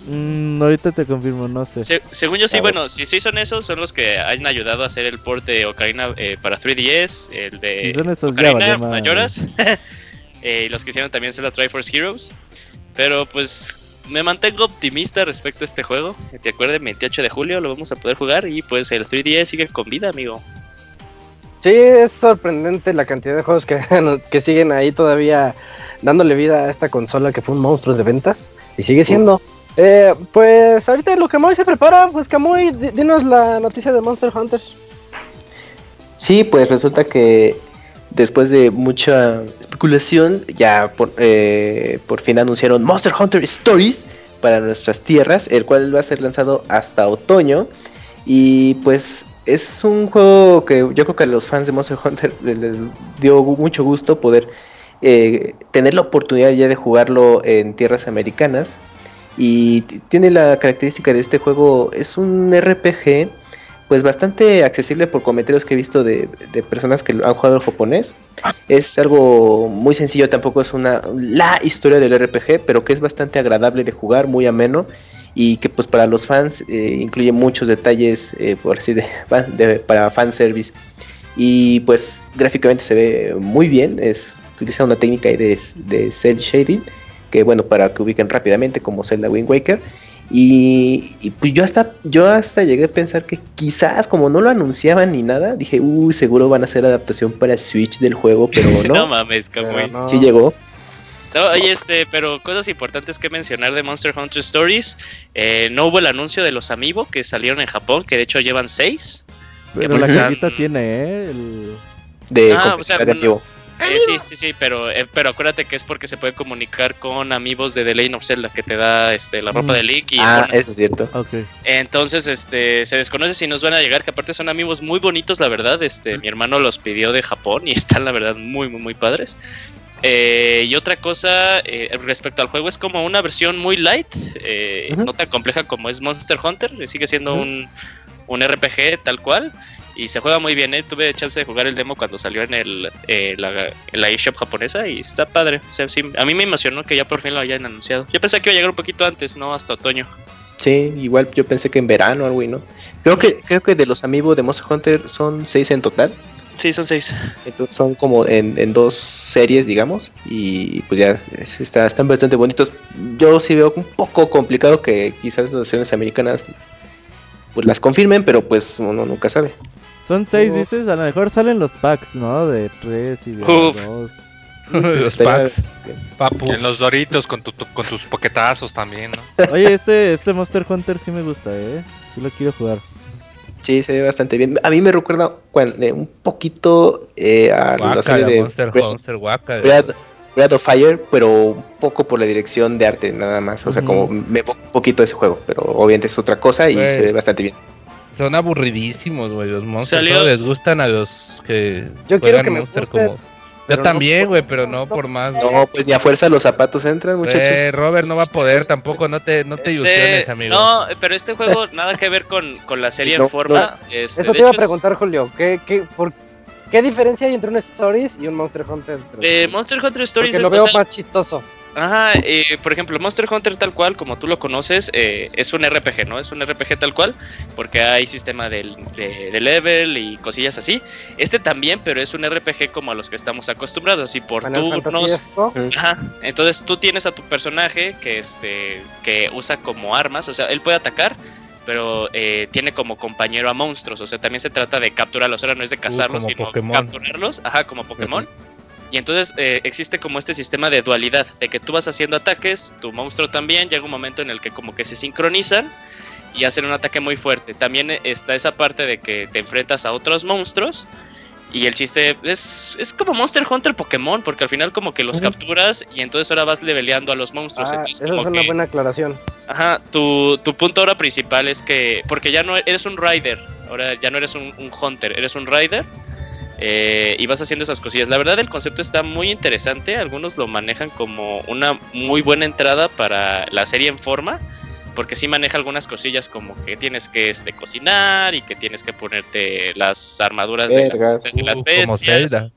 Mm, ahorita te confirmo, no sé. según yo sí, bueno, si sí son esos, son los que han ayudado a hacer el port de Ocarina eh, para 3DS, el de Ocarina Mayoras, eh, y los que hicieron también Zelda Triforce Heroes. Pero pues me mantengo optimista respecto a este juego. Te acuerdas, 28 de julio lo vamos a poder jugar y pues el 3DS sigue con vida, amigo. Sí, es sorprendente la cantidad de juegos que, que siguen ahí todavía dándole vida a esta consola que fue un monstruo de ventas y sigue siendo. Eh, pues ahorita lo que Camuy se prepara, pues Camuy, dinos la noticia de Monster Hunters. Sí, pues resulta que después de mucha especulación, ya por, eh, por fin anunciaron Monster Hunter Stories para nuestras tierras, el cual va a ser lanzado hasta otoño. Y pues es un juego que yo creo que a los fans de Monster Hunter les dio mucho gusto poder eh, tener la oportunidad ya de jugarlo en tierras americanas. Y tiene la característica de este juego, es un RPG pues bastante accesible por comentarios que he visto de, personas que han jugado el japonés. Es algo muy sencillo, tampoco es una la historia del RPG, pero que es bastante agradable de jugar, muy ameno y que pues para los fans eh, incluye muchos detalles eh, por así de, de, para fanservice y pues gráficamente se ve muy bien, es utiliza una técnica de, de cel shading, que bueno, para que ubiquen rápidamente como Zelda Wind Waker. Y, pues yo hasta, yo hasta llegué a pensar que quizás como no lo anunciaban ni nada, dije, uy, seguro van a hacer adaptación para Switch del juego, pero no. no mames, como Sí llegó. No, oye, este, pero cosas importantes que mencionar de Monster Hunter Stories. Eh, no hubo el anuncio de los Amiibo que salieron en Japón, que de hecho llevan seis. Pero la cajita tiene, ¿eh? El... De ah, o sea, eh, sí, sí, sí, pero, eh, pero acuérdate que es porque se puede comunicar con amigos de The Legend of Zelda que te da este, la ropa mm. de Link y ah, eso es cierto. Entonces, este, se desconoce si nos van a llegar, que aparte son amigos muy bonitos, la verdad. Este, mi hermano los pidió de Japón y están la verdad muy, muy, muy padres. Eh, y otra cosa respecto al juego es como una versión muy light, no tan compleja como es Monster Hunter, sigue siendo un, un RPG tal cual y se juega muy bien, ¿eh? Tuve chance de jugar el demo cuando salió en el eh, la, la eShop japonesa y está padre. O sea, sí, a mí me emocionó que ya por fin lo hayan anunciado. Yo pensé que iba a llegar un poquito antes, no hasta otoño. Sí, igual yo pensé que en verano algo y no. Creo que creo que de los amigos de Monster Hunter son seis en total. Sí, son seis. Entonces son como en, en dos series, digamos, y pues ya está, están bastante bonitos. Yo sí veo un poco complicado que quizás las naciones americanas pues las confirmen, pero pues uno nunca sabe. Son seis, dices, a lo mejor salen los packs, ¿no? De tres y de dos. los packs. Papu. En los doritos con, tu, con tus poquetazos también, ¿no? Oye, este, este Monster Hunter sí me gusta, ¿eh? Sí lo quiero jugar. Sí, se ve bastante bien. A mí me recuerda eh, un poquito eh, a la serie de Monster Hunter, Breath, of Fire, pero un poco por la dirección de arte, nada más. O sea, como me un poquito ese juego, pero obviamente es otra cosa y se ve bastante bien. Son aburridísimos, güey. Los monstruos les gustan a los que. Yo quiero que me guste, como. Yo también, güey, pero no por más. No, pues ni a fuerza los zapatos entran, muchachos. Eh, Robert no va a poder tampoco, no te, no te este, ilusiones, amigo. No, pero este juego nada que ver con, con la serie en forma. Este, Eso te iba a preguntar, Julio. ¿qué, qué, por, ¿Qué diferencia hay entre un Stories y un Monster Hunter? Eh, Monster Hunter Stories Porque lo veo más chistoso. Ajá, eh, por ejemplo, Monster Hunter tal cual, como tú lo conoces, eh, es un RPG, ¿no? Es un RPG tal cual, porque hay sistema de, level y cosillas así. Este también, pero es un RPG como a los que estamos acostumbrados y por turnos. Ajá, entonces tú tienes a tu personaje que, este, que usa como armas, o sea, él puede atacar, pero eh, tiene como compañero a monstruos, o sea, también se trata de capturarlos, ahora no es de uh, cazarlos, sino capturarlos, ajá, como Pokémon. Y entonces eh, existe como este sistema de dualidad, de que tú vas haciendo ataques, tu monstruo también, llega un momento en el que como que se sincronizan y hacen un ataque muy fuerte. También está esa parte de que te enfrentas a otros monstruos y el chiste es, es como Monster Hunter Pokémon, porque al final como que los capturas y entonces ahora vas leveleando a los monstruos. Ah, esa es una buena aclaración. Ajá, tu, tu, punto ahora principal es que, porque ya no eres un rider, ahora ya no eres un, un hunter, eres un rider eh, y vas haciendo esas cosillas. La verdad el concepto está muy interesante, algunos lo manejan como una muy buena entrada para la serie en forma, porque sí maneja algunas cosillas como que tienes que este, cocinar y que tienes que ponerte las armaduras de, las uh, bestias.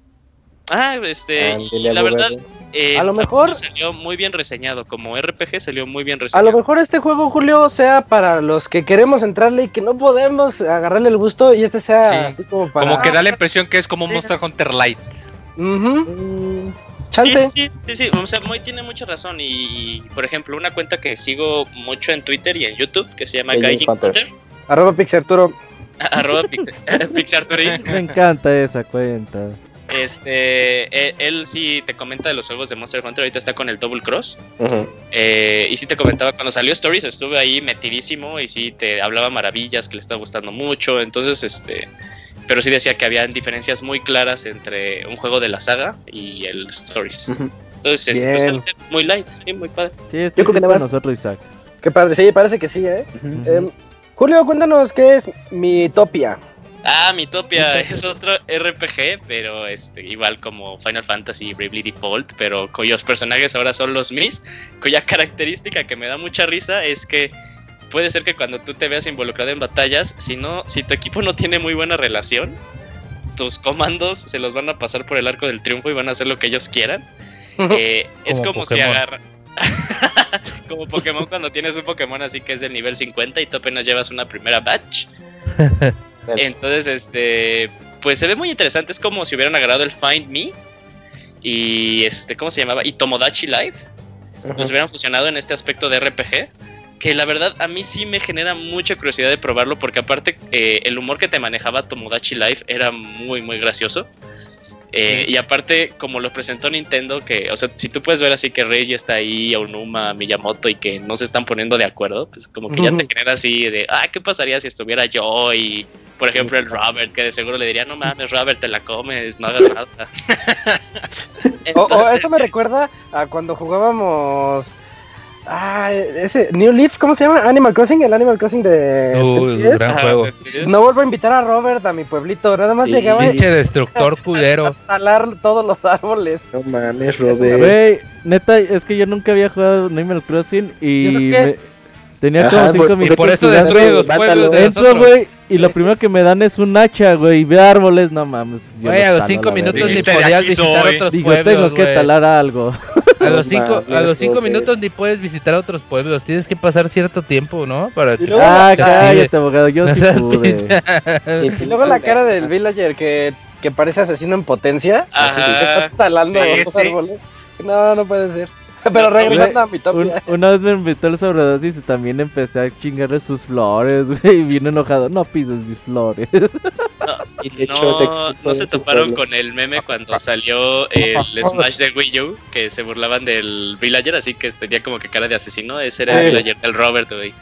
Ah, este, la verdad, eh, a lo mejor salió muy bien reseñado, como RPG salió muy bien reseñado. A lo mejor este juego, Julio, sea para los que queremos entrarle y que no podemos agarrarle el gusto y este sea así como para... Como que da la impresión que es como Monster Hunter Light. Uh Sí, sí, sí, sí, o sea, muy, tiene mucha razón y, por ejemplo, una cuenta que sigo mucho en Twitter y en YouTube que se llama Gaijin Hunter. Arroba Pixarturo. Arroba Pixarturo. Me encanta esa cuenta. Este, él, sí te comenta de los juegos de Monster Hunter, ahorita está con el Double Cross. Eh, y sí te comentaba, cuando salió Stories estuve ahí metidísimo y sí te hablaba maravillas, que le estaba gustando mucho. Entonces, este, pero sí decía que había diferencias muy claras entre un juego de la saga y el Stories. Entonces, pues, muy light, sí, muy padre. Sí, Yo creo que nosotros, Isaac. Qué padre, sí, parece que sí, ¿eh? Em, Julio, cuéntanos qué es mi topia. Ah, Mitopia es otro RPG, pero este, igual como Final Fantasy Bravely Default, pero cuyos personajes ahora son los Mis, cuya característica que me da mucha risa es que puede ser que cuando tú te veas involucrado en batallas, si no, si tu equipo no tiene muy buena relación, tus comandos se los van a pasar por el arco del triunfo y van a hacer lo que ellos quieran. Eh, es como si agarra. como Pokémon cuando tienes un Pokémon así que es del nivel 50 y tú apenas llevas una primera batch. Entonces, este, pues se ve muy interesante. Es como si hubieran agarrado el Find Me y este, ¿cómo se llamaba? Y Tomodachi Life. Los hubieran fusionado en este aspecto de RPG. Que la verdad a mí sí me genera mucha curiosidad de probarlo porque aparte eh, el humor que te manejaba Tomodachi Life era muy muy gracioso. Eh, y aparte, como lo presentó Nintendo, que, o sea, si tú puedes ver así que Reggie está ahí, Onuma, Miyamoto, y que no se están poniendo de acuerdo, pues como que ya te genera así de, ah, ¿qué pasaría si estuviera yo? Y, por ejemplo, el Robert, que de seguro le diría, no mames, Robert, te la comes, no hagas nada. o, eso me recuerda a cuando jugábamos Ah, ese New Leaf, ¿cómo se llama? Animal Crossing, el Animal Crossing de. Uy, gran juego. No vuelvo a invitar a Robert a mi pueblito, nada más llegaba. Pinche destructor culero. A talar todos los árboles. No mames, Robert. neta, es que yo nunca había jugado Animal Crossing y. Tenía como 5 minutos. Por eso destruye los pueblos. Entro, güey, y lo primero que me dan es un hacha, güey, y ve árboles, no mames. Güey, a los 5 minutos ni podías visitar otros Digo, pueblos. tengo que talar algo. A los 5 a los cinco minutos ni puedes visitar otros pueblos. Tienes que pasar cierto tiempo, ¿no? Para que ah, cállate, abogado. Yo sí pude. y luego la cara del villager que, que parece asesino en potencia. Así que está talando los árboles. No, no puede ser. Pero regresando a mi top. una vez me invitó el sobredosis y también empecé a chingarle sus flores, güey. Y vino enojado. No pises mis flores. No, y de hecho, no, se toparon con el meme cuando salió el Smash de Wii U, que se burlaban del Villager, así que tenía como que cara de asesino. Ese era el Villager del Robert, güey.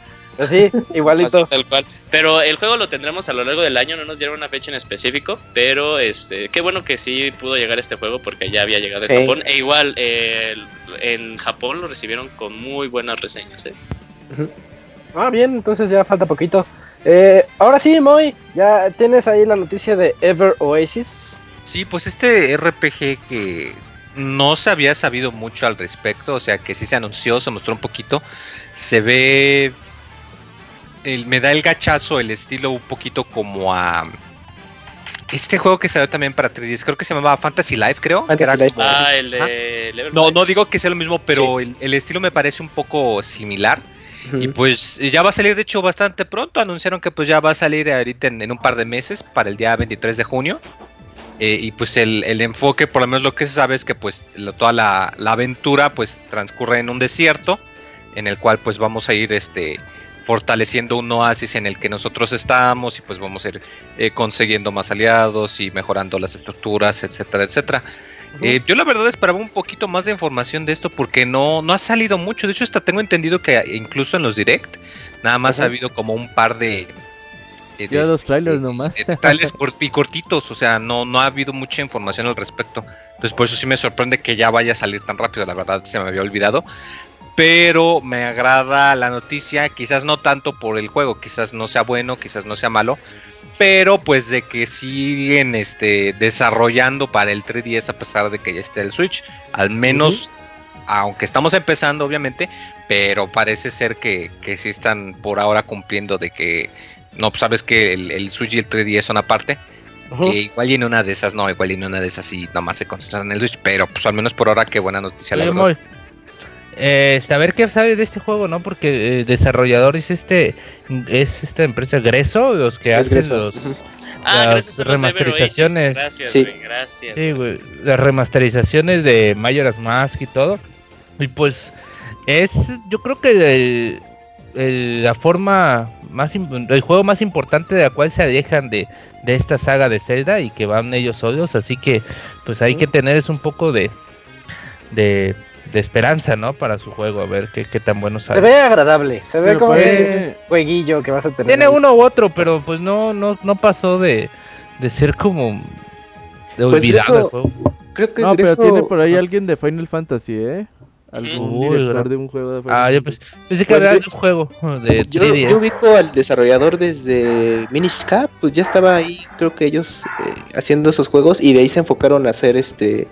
Sí, igualito. tal cual. Pero el juego lo tendremos a lo largo del año, no nos dieron una fecha en específico, pero este, qué bueno que sí pudo llegar este juego porque ya había llegado en Japón. E igual en Japón lo recibieron con muy buenas reseñas. ¿eh? Ah, bien, entonces ya falta poquito. Eh, ahora sí, Moy, ya tienes ahí la noticia de Ever Oasis. Sí, pues este RPG que no se había sabido mucho al respecto, o sea que sí se anunció, se mostró un poquito, se ve me da el gachazo, el estilo un poquito como a. Este juego que salió también para 3DS, creo que se llamaba Fantasy Life, creo. ah, el de. No, no digo que sea lo mismo, pero el, estilo me parece un poco similar. Y pues ya va a salir, de hecho, bastante pronto. Anunciaron que pues ya va a salir ahorita en, un par de meses, para el día 23 de junio. Eh, y pues el, enfoque, por lo menos lo que se sabe es que pues toda la, la, aventura pues transcurre en un desierto, en el cual pues vamos a ir este fortaleciendo un oasis en el que nosotros estamos y pues vamos a ir eh, consiguiendo más aliados y mejorando las estructuras, etcétera, etcétera. Eh, yo la verdad esperaba un poquito más de información de esto porque no, no ha salido mucho. De hecho, hasta tengo entendido que incluso en los direct nada más ha habido como un par de... de ya los trailers nomás. trailers cortitos, o sea, no, no ha habido mucha información al respecto. Entonces por eso sí me sorprende que ya vaya a salir tan rápido, la verdad se me había olvidado pero me agrada la noticia, quizás no tanto por el juego, quizás no sea bueno, quizás no sea malo, pero pues de que siguen este, desarrollando para el 3DS a pesar de que ya esté el Switch, al menos, aunque estamos empezando obviamente, pero parece ser que, que sí están por ahora cumpliendo de que, no, pues sabes que el, Switch y el 3DS son aparte. Que igual y en una de esas no, igual y en una de esas sí nomás se concentran en el Switch, pero pues al menos por ahora qué buena noticia la verdad eh, saber qué sabe de este juego, ¿no? Porque eh, desarrollador es este es esta empresa Greso, los que hacen los, ah, las remasterizaciones. Gracias, sí. gracias, sí, las remasterizaciones de Majora's Mask y todo. Y pues es, yo creo que la forma más el juego más importante de la cual se alejan de, de esta saga de Zelda y que van ellos solos, así que pues hay que tener es un poco de de de esperanza, ¿no? Para su juego, a ver qué, qué tan bueno sale. Se ve agradable, se ve como un jueguillo que vas a tener. Tiene uno u otro, pero pues no, no, no pasó de, de ser como de pues olvidado el juego. Creo que no, pero tiene por ahí alguien de Final Fantasy, ¿eh? Algún director de un juego de Final Ah, yo pensé, que pues era un juego de yo, yo ubico al desarrollador desde Minish Cap, pues ya estaba ahí, creo que ellos eh, haciendo esos juegos y de ahí se enfocaron a hacer este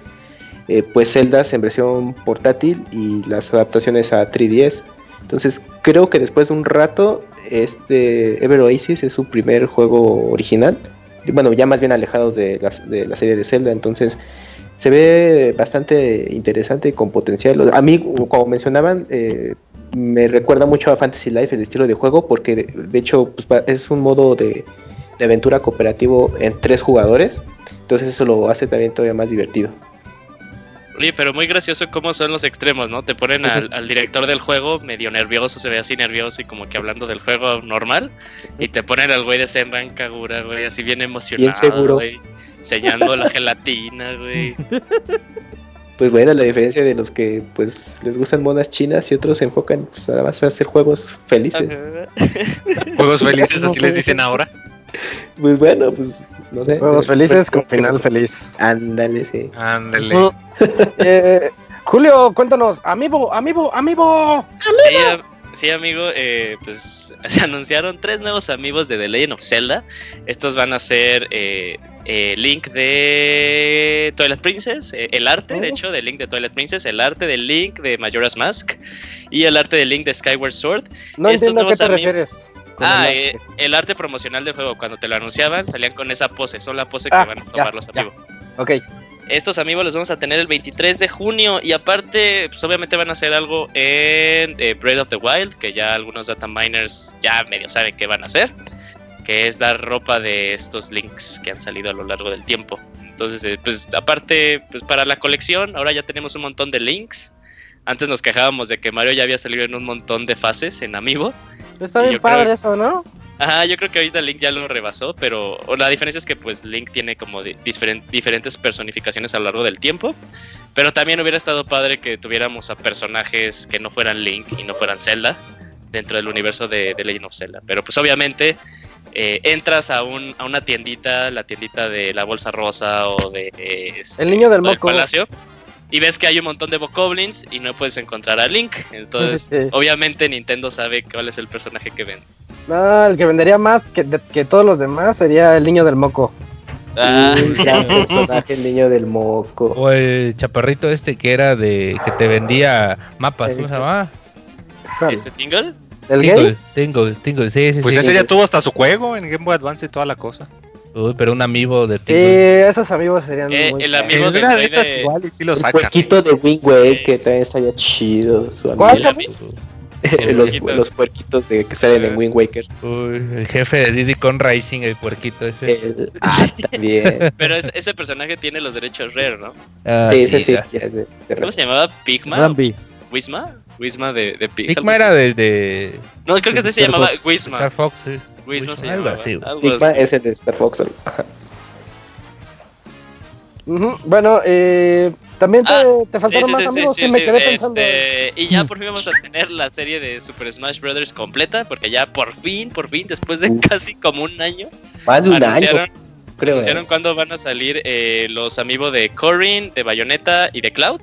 eh, pues celdas en versión portátil y las adaptaciones a 3DS. Entonces creo que después de un rato, este Ever Oasis es su primer juego original. Bueno, ya más bien alejados de la, serie de Zelda. Entonces se ve bastante interesante y con potencial. A mí, como mencionaban, eh, me recuerda mucho a Fantasy Life el estilo de juego porque de, hecho pues, es un modo de, de aventura cooperativo en tres jugadores. Entonces eso lo hace también todavía más divertido. Oye, pero muy gracioso cómo son los extremos, ¿no? Te ponen al, director del juego medio nervioso, se ve así nervioso y como que hablando del juego normal. Y te ponen al güey de Senran Kagura, güey, así bien emocionado, bien seguro. güey. Enseñando la gelatina, güey. Pues bueno, la diferencia de los que pues les gustan modas chinas y otros se enfocan pues, a hacer juegos felices. juegos felices, así les dicen ahora. Pues bueno, pues no sé. Juegos felices con final feliz. Ándale, sí. Ándale. Eh, Julio, cuéntanos, amigo, amigo, amigo. Sí, amigo, eh, pues se anunciaron tres nuevos amigos de The Legend of Zelda. Estos van a ser eh, eh, Link de Twilight Princess, el arte, de oh. hecho, de Link de Twilight Princess, el arte de Link de Majora's Mask y el arte de Link de Skyward Sword. No entiendo a qué te refieres. Ah, el arte. promocional del juego, cuando te lo anunciaban, salían con esa pose, son la pose que ah, van a tomar los amigos. Ok. Estos amigos los vamos a tener el 23 de junio y aparte, pues obviamente van a hacer algo en eh, Breath of the Wild, que ya algunos data miners ya medio saben qué van a hacer, que es dar ropa de estos links que han salido a lo largo del tiempo. Entonces, eh, pues aparte, pues para la colección, ahora ya tenemos un montón de links. Antes nos quejábamos de que Mario ya había salido en un montón de fases en Amiibo. Está bien padre eso, ¿no? Ajá, yo creo que ahorita Link ya lo rebasó, pero la diferencia es que pues Link tiene como diferentes personificaciones a lo largo del tiempo, pero también hubiera estado padre que tuviéramos a personajes que no fueran Link y no fueran Zelda dentro del universo de, Legend of Zelda, pero pues obviamente eh, entras a, un, a una tiendita, la tiendita de la bolsa rosa o de... Este, el niño del moco. Palacio, y ves que hay un montón de Bokoblins y no puedes encontrar a Link. Entonces, obviamente Nintendo sabe cuál es el personaje que vende. No, el que vendería más que, que todos los demás sería el niño del moco. Ah, gran personaje, el niño del moco. O el chaparrito este que era de. que te vendía mapas, ¿cómo se llama? ¿Este Tingle? ¿El Tingle, Tingle, Tingle, sí, sí. Pues ese ya tuvo hasta su juego en Game Boy Advance y toda la cosa. Uy, pero un amigo de Tingle. Sí, esos amigos serían eh, muy El amigo de, de esas igual y sí lo sacan. El puerquito de Wing que también estaría chido. Su ¿Cuál? los, los, puerquitos de, que salen en Wind Waker. Uy, el jefe de Diddy Con Racing, el puerquito ese. ah, también. Pero ese personaje tiene los derechos Rare, ¿no? Ah, sí, ese sí. ¿Cómo se llamaba? ¿Pigma? ¿Wisma? Wisma de, de Pigma. era de, de, No, creo que ese se llamaba Wisma. Star Fox, sí. Se llamaba. Pigma es el de Star Fox. Bueno, eh, también te, ah, te faltaron más amigos que me quedé pensando. Este, y ya por fin vamos a tener la serie de Super Smash Bros. completa, porque ya por fin, por fin, después de casi como un año. Más de un año. Creo, anunciaron cuándo van a salir eh, los amigos de Corin, de Bayonetta y de Cloud.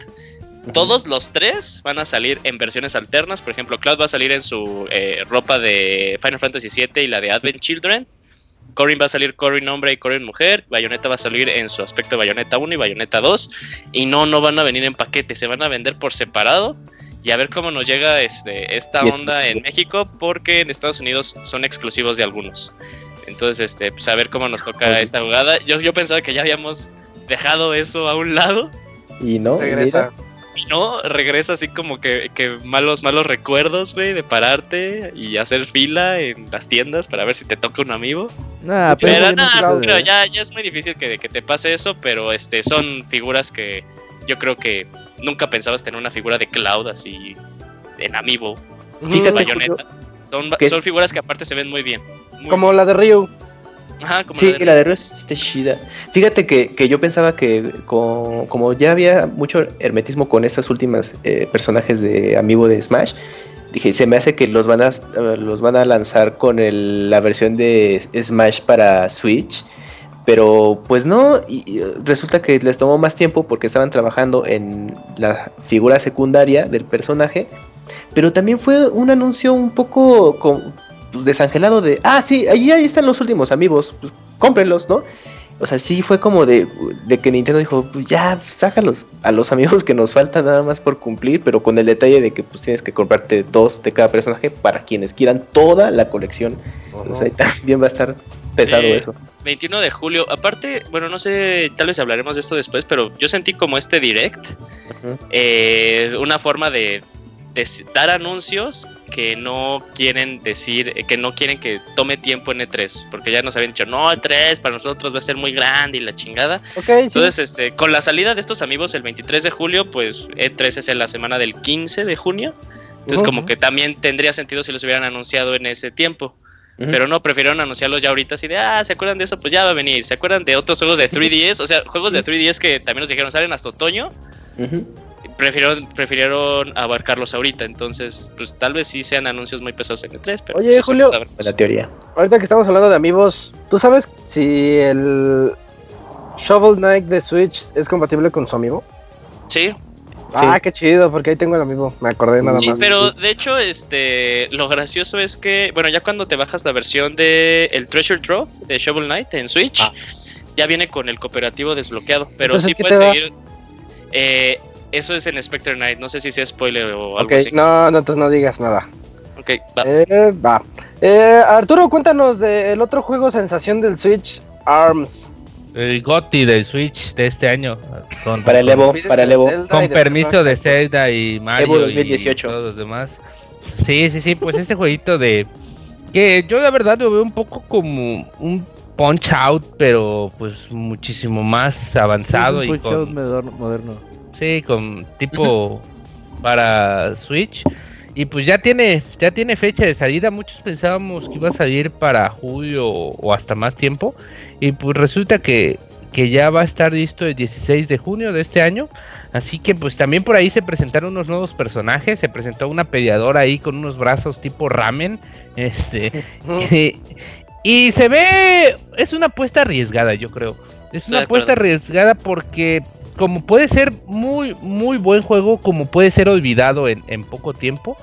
Todos los tres van a salir en versiones alternas. Por ejemplo, Cloud va a salir en su eh, ropa de Final Fantasy VII y la de Advent Children. Corin va a salir Corin hombre y Corin mujer, Bayonetta va a salir en su aspecto de Bayonetta 1 y Bayonetta 2 y no, no van a venir en paquete, se van a vender por separado y a ver cómo nos llega este, esta onda en México porque en Estados Unidos son exclusivos de algunos. Entonces, este, pues a ver cómo nos toca esta jugada. Yo, yo pensaba que ya habíamos dejado eso a un lado. Y no, regresa. Y no, regresa así como que, malos, malos recuerdos, güey, de pararte y hacer fila en las tiendas para ver si te toca un amigo. Nah, pero, pero ya, ya es muy difícil que, que te pase eso, pero este son figuras que yo creo que nunca pensabas tener una figura de Cloud así en amiibo. Fíjate, Son, son figuras que aparte se ven muy bien. como la de Ryu sí, la de, la está chida. Fíjate que, yo pensaba que como ya había mucho hermetismo con estas últimas eh, personajes de amigo de Smash, dije, se me hace que los van a, los van a lanzar con la versión de Smash para Switch. Pero pues no, y, resulta que les tomó más tiempo porque estaban trabajando en la figura secundaria del personaje. Pero también fue un anuncio un poco pues, desangelado de, ah, sí, ahí, ahí están los últimos amigos, pues cómprenlos, ¿no? O sea, sí fue como de, de que Nintendo dijo, pues ya, sácalos a los amigos que nos faltan nada más por cumplir, pero con el detalle de que pues tienes que comprarte dos de cada personaje para quienes quieran toda la colección. O sea, también va a estar pesado eso. 21 de julio. Aparte, bueno, no sé, tal vez hablaremos de esto después, pero yo sentí como este direct, eh, una forma de, dar anuncios que no quieren decir, que no quieren que tome tiempo en E3, porque ya nos habían dicho, no, E3 para nosotros va a ser muy grande y la chingada. Entonces, este, con la salida de estos amigos el 23 de julio, pues E3 es en la semana del 15 de junio. Entonces, como que también tendría sentido si los hubieran anunciado en ese tiempo. Pero no, prefirieron anunciarlos ya ahorita así de, ah, ¿se acuerdan de eso? Pues ya va a venir. ¿Se acuerdan de otros juegos de 3DS? O sea, juegos de 3DS que también nos dijeron salen hasta otoño prefirieron, prefirieron abarcarlos ahorita. Entonces, pues tal vez sí sean anuncios muy pesados en E3, pero Oye, pues, Julio, la teoría. Ahorita que estamos hablando de amigos, ¿tú sabes si el Shovel Knight de Switch es compatible con su amigo? Sí. Ah, qué chido, porque ahí tengo el amigo, me acordé nada sí, más. pero de hecho, este, lo gracioso es que, bueno, ya cuando te bajas la versión de el Treasure Trove de Shovel Knight en Switch, Ah. ya viene con el cooperativo desbloqueado, pero Entonces, sí ¿qué puedes seguir. Eh, eso es en Spectre Knight, no sé si sea spoiler o algo así. no, no, entonces no digas nada. Ok, va. Eh, va. Eh, Arturo, cuéntanos del otro juego sensación del Switch, ARMS. El GOTI del Switch de este año. Con, Para el Evo, para el Evo. Y con permiso de Zelda y Mario Evo y 2018. todos los demás. Sí, sí, sí, pues este jueguito de que yo la verdad lo veo un poco como un Punch Out, pero pues muchísimo más avanzado y un Punch Out con moderno- moderno. Sí, con tipo para Switch y pues ya tiene ya tiene fecha de salida. Muchos pensábamos que iba a salir para julio o hasta más tiempo y pues resulta que que ya va a estar listo el 16 de junio de este año. Así que pues también por ahí se presentaron unos nuevos personajes. Se presentó una peleadora ahí con unos brazos tipo ramen. Este. y, y se ve. Es una apuesta arriesgada, yo creo. Es Estoy una apuesta arriesgada porque como puede ser muy, muy buen juego, como puede ser olvidado en, en poco tiempo.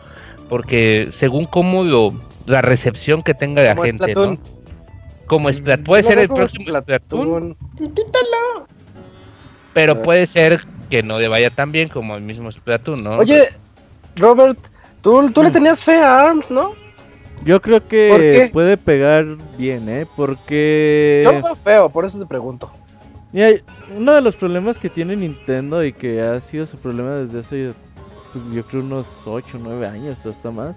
Porque según cómo lo, la recepción que tenga la Como gente, Splatoon. ¿no? Como Splat- puede Yo ser el próximo Splatoon, Splatoon. pero Ah. puede ser que no le vaya tan bien como el mismo Splatoon, ¿no? Oye, Robert, tú, tú le Mm. tenías fe a ARMS, ¿no? Yo creo ¿Por que puede pegar bien, ¿eh? Porque... Yo lo veo feo, por eso te pregunto. Mira, uno de los problemas que tiene Nintendo y que ha sido su problema desde hace, pues, yo creo unos 8 o 9 años o hasta más,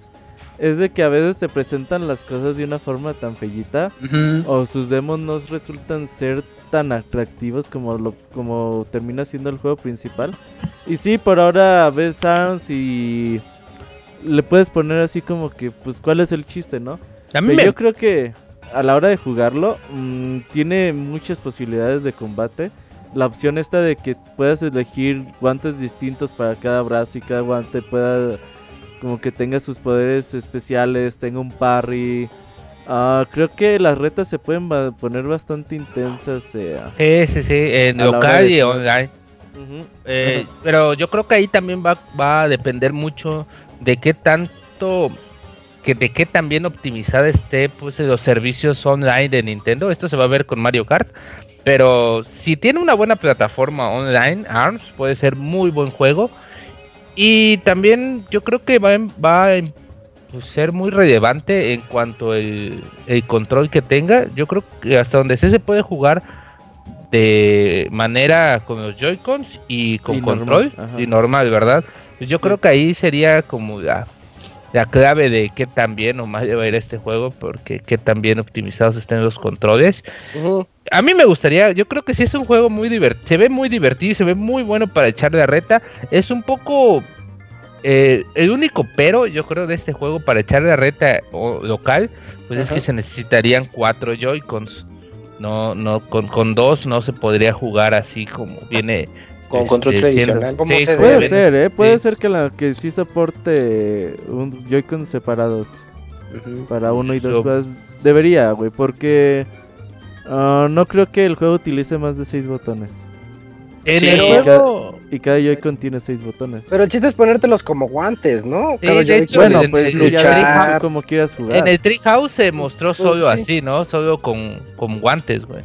es de que a veces te presentan las cosas de una forma tan fellita Ujú. o sus demos no resultan ser tan atractivos como lo como termina siendo el juego principal. Y sí, por ahora ves ARMS y le puedes poner así como que, pues, ¿cuál es el chiste, no? Pero me- yo creo que a la hora de jugarlo mm, tiene muchas posibilidades de combate. La opción esta de que puedas elegir guantes distintos para cada brazo y cada guante pueda como que tenga sus poderes especiales, tenga un parry. Ah, creo que las retas se pueden ba- poner bastante intensas. eh, Sí, sí, sí, en local y online. Eh, pero yo creo que ahí también va, va a depender mucho de qué tanto, que de qué tan bien optimizada esté pues los servicios online de Nintendo. Esto se va a ver con Mario Kart. Pero si tiene una buena plataforma online, ARMS puede ser muy buen juego. Y también yo creo que va, a- va a pues, ser muy relevante en cuanto el, el control que tenga. Yo creo que hasta donde sé se puede jugar de manera con los Joy-Cons y con Y control normal, y normal, ¿verdad? Yo creo que ahí sería como la, la clave de qué tan bien o mal va a ir este juego, porque qué tan bien optimizados estén los controles. A mí me gustaría, yo creo que sí es un juego muy divertido, se ve muy divertido, se ve muy bueno para echarle la reta. Es un poco eh, el único pero, yo creo, de este juego para echarle la reta o- local, pues es que se necesitarían cuatro Joy-Cons. No, no, con, con dos no se podría jugar así como viene. Con control este, siendo- tradicional. Se Puede debe. ser, ¿eh? Puede sí. ser que la que sí soporte un Joy-Con separados. Para uno y dos. Debería, güey, porque ah, no creo que el juego utilice más de seis botones. En Sí. el juego, Y cada Joy-Con tiene seis botones. Pero el chiste es ponértelos como guantes, ¿no? Sí, Cada de hecho, Bueno, en pues el- luchar. como quieras jugar. En el Treehouse se mostró solo sí. así, ¿no? Solo con, con guantes, güey.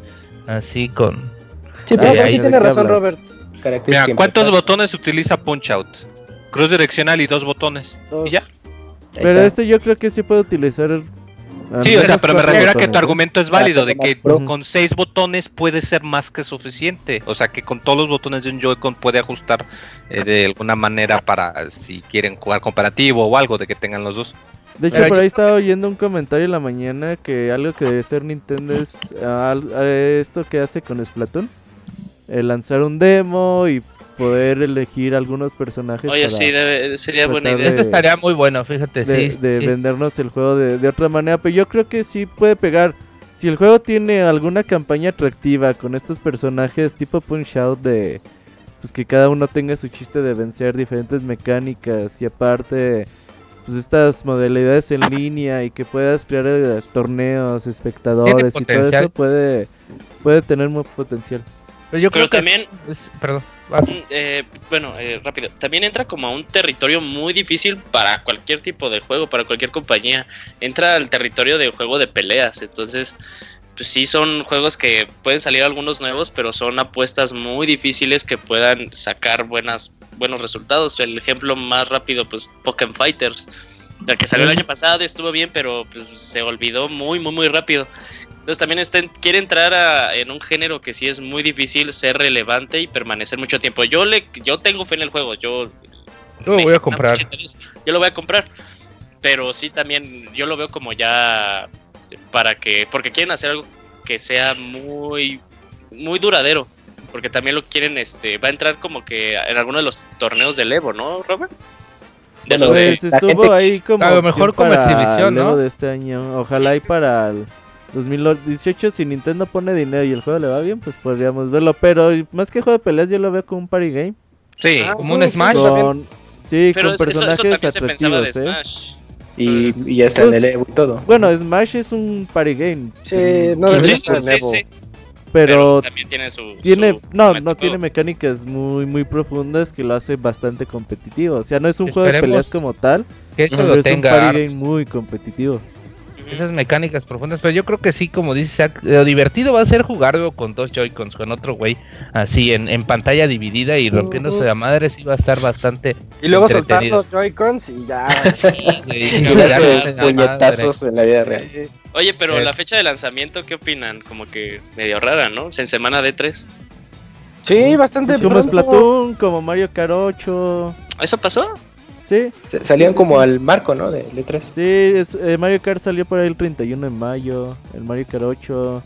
Así con... Sí, pero ahí sí tiene razón, hablas. Robert. Mira, ¿cuántos botones utiliza Punch Out? Cruz direccional y dos botones. Dos. Y ya. Pero este yo creo que sí puede utilizar. Sí, o sea, pero me refiero a que tu ¿eh? argumento es válido, de que pro. con seis botones puede ser más que suficiente. O sea, que con todos los botones de un Joy-Con puede ajustar eh, de alguna manera para si quieren jugar comparativo o algo, de que tengan los dos. De hecho, Pero por ahí estaba oyendo un comentario en la mañana que algo que debe ser Nintendo es ah, ah, esto que hace con Splatoon. El lanzar un demo y poder elegir algunos personajes Oye, para sí, debe- sería buena idea. Eso estaría muy bueno, fíjate, de, sí. de sí. vendernos el juego de, de otra manera. Pero yo creo que sí puede pegar. Si el juego tiene alguna campaña atractiva con estos personajes tipo Punch Out de pues que cada uno tenga su chiste de vencer diferentes mecánicas y aparte pues estas modalidades en línea y que puedas crear eh, torneos, espectadores y todo eso puede puede tener muy potencial. Pero yo creo que también... perdón. Mm, eh, bueno, eh, rápido. También entra como a un territorio muy difícil para cualquier tipo de juego, para cualquier compañía. Entra al territorio de juego de peleas. Entonces, pues sí son juegos que pueden salir algunos nuevos, pero son apuestas muy difíciles que puedan sacar buenas, buenos resultados. El ejemplo más rápido, pues Pokémon Fighters. El que salió el año pasado y estuvo bien, pero pues se olvidó muy, muy, muy rápido. Entonces también quiere entrar en un género que sí es muy difícil ser relevante y permanecer mucho tiempo. Yo le, yo tengo fe en el juego, yo, lo voy a comprar. Yo lo voy a comprar, pero sí también yo lo veo como ya para que, porque quieren hacer algo que sea muy, muy duradero, porque también lo quieren, este, va a entrar como que en alguno de los torneos del Evo, ¿no, Robert? De pues estuvo ahí como a lo mejor como exhibición, ¿no? De este año, ojalá y para el 2018 si Nintendo pone dinero y el juego le va bien, pues podríamos verlo. Pero más que juego de peleas yo lo veo como un party game. Sí, ah, como un Smash. sí, con personajes eso, también se pensaba de ¿eh? Smash. Y, ya está en el Evo y todo. Bueno, Smash es un party game. Sí, no sí, sí, sí, Pero, también tiene su. Tiene, no, no tiene mecánicas muy muy profundas que lo hace bastante competitivo. O sea, no es un juego de peleas como tal. Que eso lo es tenga. un party game muy competitivo esas mecánicas profundas, pero yo creo que sí, como dice lo divertido va a ser jugarlo con dos Joy-Cons, con otro güey, así en, en pantalla dividida y rompiéndose la madre, sí va a estar bastante. Y luego soltar los Joy-Cons y ya. puñetazos en la vida real. Oye, pero eh. la fecha de lanzamiento, ¿qué opinan? Como que medio rara, ¿no? En semana de 3. Sí, bastante pues Como Splatoon, como Mario Kart 8. ¿Eso pasó? Sí. Salían como al marco, ¿no? De letras. Sí, es, eh, Mario Kart salió por ahí el 31 de mayo. El Mario Kart 8.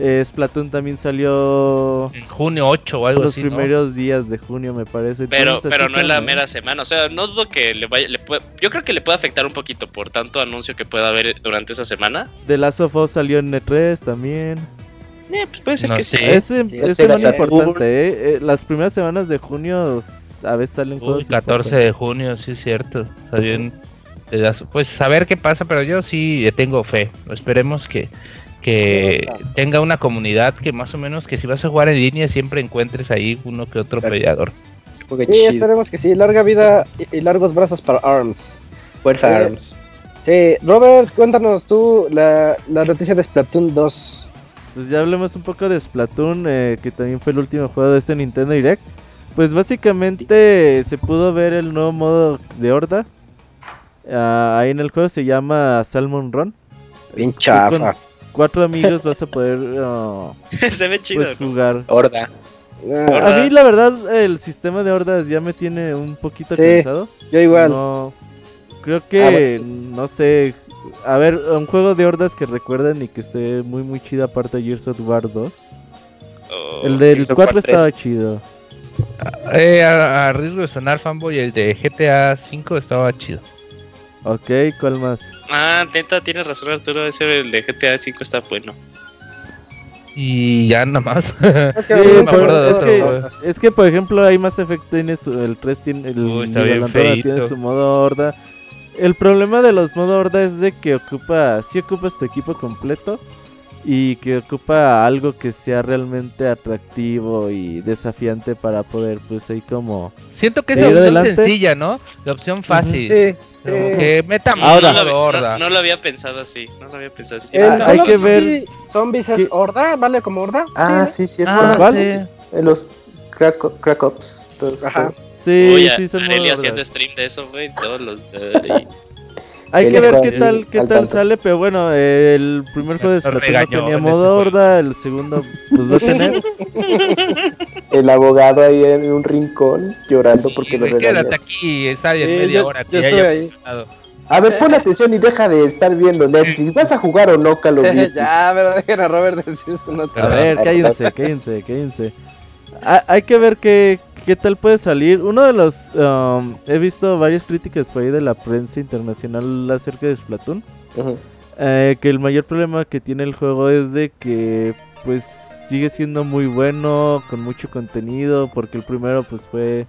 Eh, Splatoon también salió. En junio 8 o algo los así. Los primeros días de junio, me parece. Pero, pero no es la mera semana. O sea, no dudo que le vaya. Le yo creo que le puede afectar un poquito por tanto anuncio que pueda haber durante esa semana. The Last of Us salió en E3 también. Eh, pues puede ser que sí. Ese, es importante, ¿eh? ¿eh? Las primeras semanas de junio a veces salen juegos. 14 de junio, sí es cierto. Pues a ver qué pasa, pero yo sí tengo fe. Esperemos que, que tenga una comunidad que más o menos que si vas a jugar en línea siempre encuentres ahí uno que otro peleador. Sí, esperemos que sí. Larga vida y largos brazos para ARMS. Fuerza eh, ARMS. Sí, Robert, cuéntanos tú la, la noticia de Splatoon 2. Pues ya hablemos un poco de Splatoon, eh, que también fue el último juego de este Nintendo Direct. Pues básicamente se pudo ver el nuevo modo de horda. Ah, ahí en el juego se llama Salmon Run. Bien chafa. cuatro amigos vas a poder uh, se ve chido, pues, jugar. Horda. A mí la verdad el sistema de hordas ya me tiene un poquito sí, Yo igual. No, creo que, ah, no sé, a ver, un juego de hordas que recuerden y que esté muy muy chido aparte de Gears of War 2. el del 4 estaba chido. Eh, a, riesgo de sonar fanboy, el de GTA 5 estaba chido. Ok, ¿cuál más? Ah, neta, tienes razón Arturo, ese el de GTA 5 está bueno. Y ya nada más. Es que, es, que, por ejemplo, hay más efecto tiene su, el 3 tiene, el, tiene su modo horda. El problema de los modos horda es de que ocupa, si ocupas tu equipo completo, y que ocupa algo que sea realmente atractivo y desafiante para poder pues ahí como siento que es la opción sencilla no la opción fácil. Sí, que meta Ahora, no, lo, horda. No, lo había pensado así no lo había pensado así. Eh, hay que ver zombies es horda vale como horda ah sí sí, ah, ¿cuál? Sí. los crack crackops Ajá. Sí, sí, son haciendo stream de eso, güey, todos los... Hay que ver qué tal, qué tal sale, pero bueno, el primer juego de Splatoon tenía modo horda, el segundo pues va a tener. El abogado ahí en un rincón llorando porque lo regañó. Quédate aquí, sale en media hora. Que estoy ahí. A ver, pon atención y deja de estar viendo Netflix. ¿Vas a jugar o no, Call ya, pero dejen a Robert decir su nota. A ver, cállense, cállense, cállense. Hay que ver qué, ¿Qué tal puede salir? Uno de los... Um, he visto varias críticas por ahí de la prensa internacional acerca de Splatoon. Eh, que el mayor problema que tiene el juego es de que pues sigue siendo muy bueno, con mucho contenido, porque el primero pues fue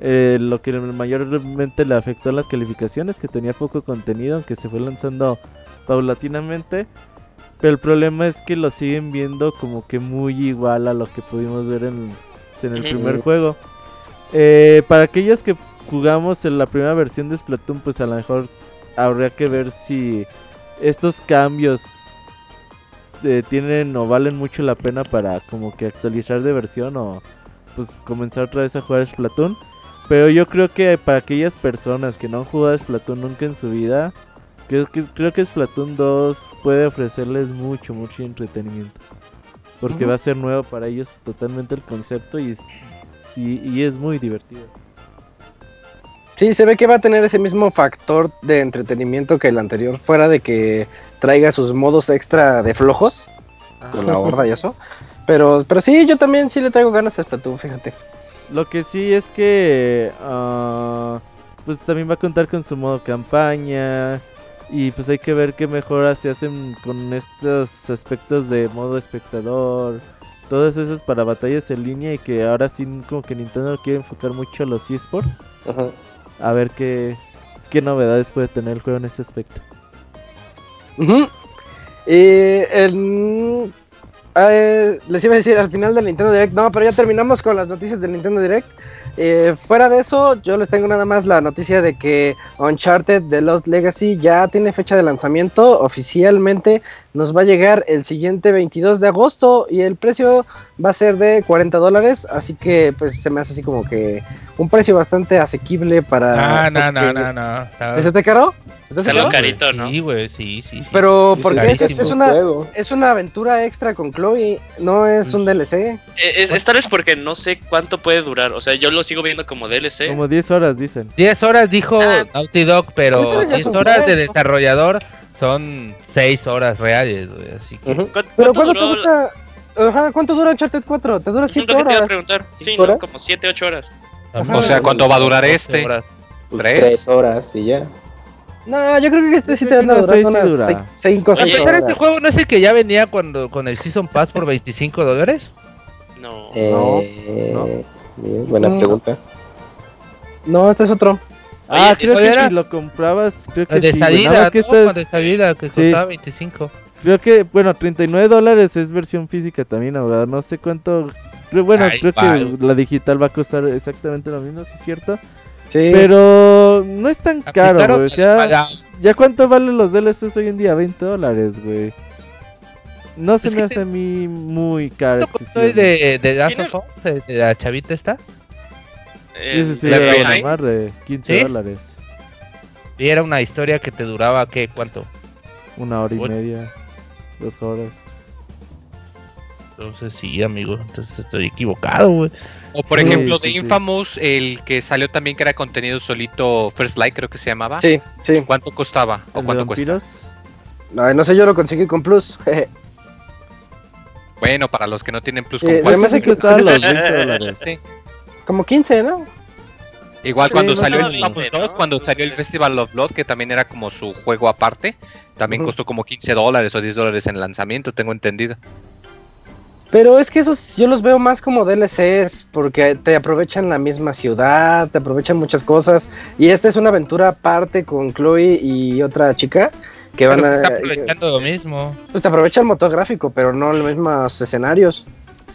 eh, lo que mayormente le afectó a las calificaciones, que tenía poco contenido, aunque se fue lanzando paulatinamente. Pero el problema es que lo siguen viendo como que muy igual a lo que pudimos ver en, en el primer juego. Eh, para aquellos que jugamos en la primera versión de Splatoon, pues a lo mejor habría que ver si estos cambios eh, tienen o valen mucho la pena para como que actualizar de versión o pues comenzar otra vez a jugar Splatoon. Pero yo creo que para aquellas personas que no han jugado Splatoon nunca en su vida, creo que, creo que Splatoon 2 puede ofrecerles mucho, mucho entretenimiento. Porque va a ser nuevo para ellos totalmente el concepto y, y es muy divertido. Sí, se ve que va a tener ese mismo factor de entretenimiento que el anterior, fuera de que traiga sus modos extra de flojos, con la horda y eso. Pero, pero sí, yo también sí le traigo ganas a Splatoon, fíjate. Lo que sí es que uh, pues también va a contar con su modo campaña y pues hay que ver qué mejoras se hacen con estos aspectos de modo espectador, todas esas para batallas en línea y que ahora sí como que Nintendo quiere enfocar mucho a los esports. A ver qué, qué novedades puede tener el juego en este aspecto. el, eh, les iba a decir al final del Nintendo Direct, no, pero ya terminamos con las noticias del Nintendo Direct. Eh, fuera de eso, yo les tengo nada más la noticia de que Uncharted The Lost Legacy ya tiene fecha de lanzamiento oficialmente nos va a llegar el siguiente 22 de agosto y el precio va a ser de 40 dólares, así que pues se me hace así como que un precio bastante asequible para... No, no, no, no, no. ¿Se te caro? ¿Se te Está lo carito, ¿no? Sí, güey, sí, sí, sí. Pero porque es, es, una, es una aventura extra con Chloe, no es un DLC. Eh, es, es, tal vez porque no sé cuánto puede durar, o sea, yo lo sigo viendo como DLC. Como 10 horas, dicen. 10 horas dijo ah. Naughty Dog, pero 10 horas de desarrollador son 6 horas reales, güey, así que... ¿Cuánto, Pero ¿cuánto duró? dura? Ajá, ¿cuánto dura Uncharted 4? ¿Te dura 7 horas? Te iba a preguntar. Sí, ¿no? como 7, 8 horas. Ajá, o sea, ¿cuánto va a durar este? Horas. Pues 3 horas y ya. No, yo creo que este sí te anda durando unas 5 o 6 horas. este juego no es el que ya venía cuando con el Season Pass por 25 dólares? No. Eh, no. Buena pregunta. No, este es otro. Ah, creo que si lo comprabas, creo que de sí. salida, que no, de salida, que sí. costaba 25. Creo que, bueno, 39 dólares es versión física también, ahora no sé cuánto. Bueno, Ay, creo vale. que la digital va a costar exactamente lo mismo, ¿sí es cierto? Sí. Pero no es tan caro, güey. Ya, ya cuánto valen los DLCs hoy en día, 20 dólares, güey. No se es me hace te... a mí muy caro. ¿Soy de, de Last of Us? ¿De la chavita está? Eh, sí, era una de 15 ¿Sí? dólares. Y era una historia que te duraba, ¿qué? ¿Cuánto? Una hora y ¿Ocho? media, dos horas. Entonces sí, amigo, entonces estoy equivocado, güey. O por sí, ejemplo, sí, de Infamous, sí. el que salió también que era contenido solito, First Light creo que se llamaba. Sí, sí. ¿Cuánto costaba? ¿O cuánto cuesta? Ay, no sé, yo lo conseguí con Plus. bueno, para los que no tienen Plus, eh, se me hace que los 20 dólares. Sí. Como 15, ¿no? Igual sí, cuando no salió el Infamous 2, ¿no? cuando salió el Festival of Blood, que también era como su juego aparte, también uh -huh. costó como 15 dólares o 10 dólares en lanzamiento, tengo entendido. Pero es que esos yo los veo más como DLCs, porque te aprovechan la misma ciudad, te aprovechan muchas cosas, y esta es una aventura aparte con Chloe y otra chica, que pero van a... Está aprovechando lo mismo. Pues te aprovecha el motor gráfico, pero no los mismos escenarios.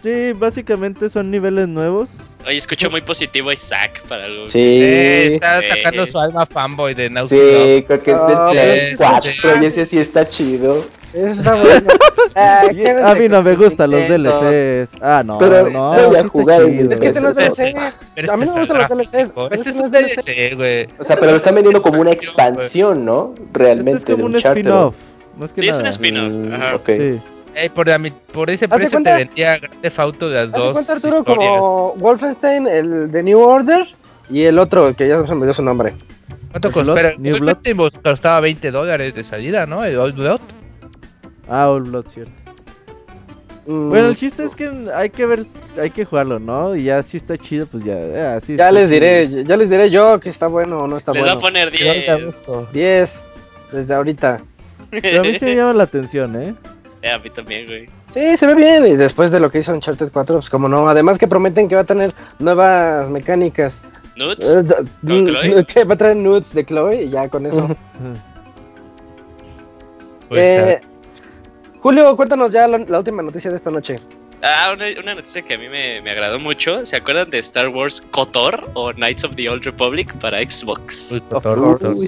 Sí, básicamente son niveles nuevos. Oye, escucho muy positivo a Isaac para algo. Sí. Eh, está sacando su alma fanboy de Naughty Sí, creo que es del oh, Play 4 y ese sí está chido. Eso está bueno. ah, a mí no me gustan los DLCs. Ah, no, pero no. voy a jugar el Es que este no es DLC. A mí no me gustan los DLCs. Este no es DLC, güey. O sea, pero lo están vendiendo como una expansión, ¿no? Realmente este es como un spin-off. Es que sí, nada. es un spin-off. Ajá. Ok. Sí. Hey, por, por, ese precio cuenta? te vendía Grande Auto de las dos. cuenta, Arturo, historias. como Wolfenstein, el de New Order y el otro, que ya se me dio su nombre. ¿Cuánto costó? Pero New Blood costaba 20 dólares de salida, ¿no? El Old Blood. Ah, Old Blood, cierto. Mm, bueno, el chiste es que hay que ver, hay que jugarlo, ¿no? Y ya si está chido, pues ya. Ya, así ya les diré, ya les diré yo que está bueno o no está les bueno. Les voy a poner 10. 10, desde ahorita. Pero a mí sí me llama la atención, ¿eh? Eh, a mí también, güey. Sí, se ve bien. Y después de lo que hizo Uncharted 4, pues como no. Además que prometen que va a tener nuevas mecánicas. ¿Nudes? Uh, que va a traer nudes de Chloe y ya con eso. eh, Julio, cuéntanos ya la última noticia de esta noche. Ah, una, noticia que a mí me, agradó mucho. ¿Se acuerdan de Star Wars KOTOR o Knights of the Old Republic para Xbox?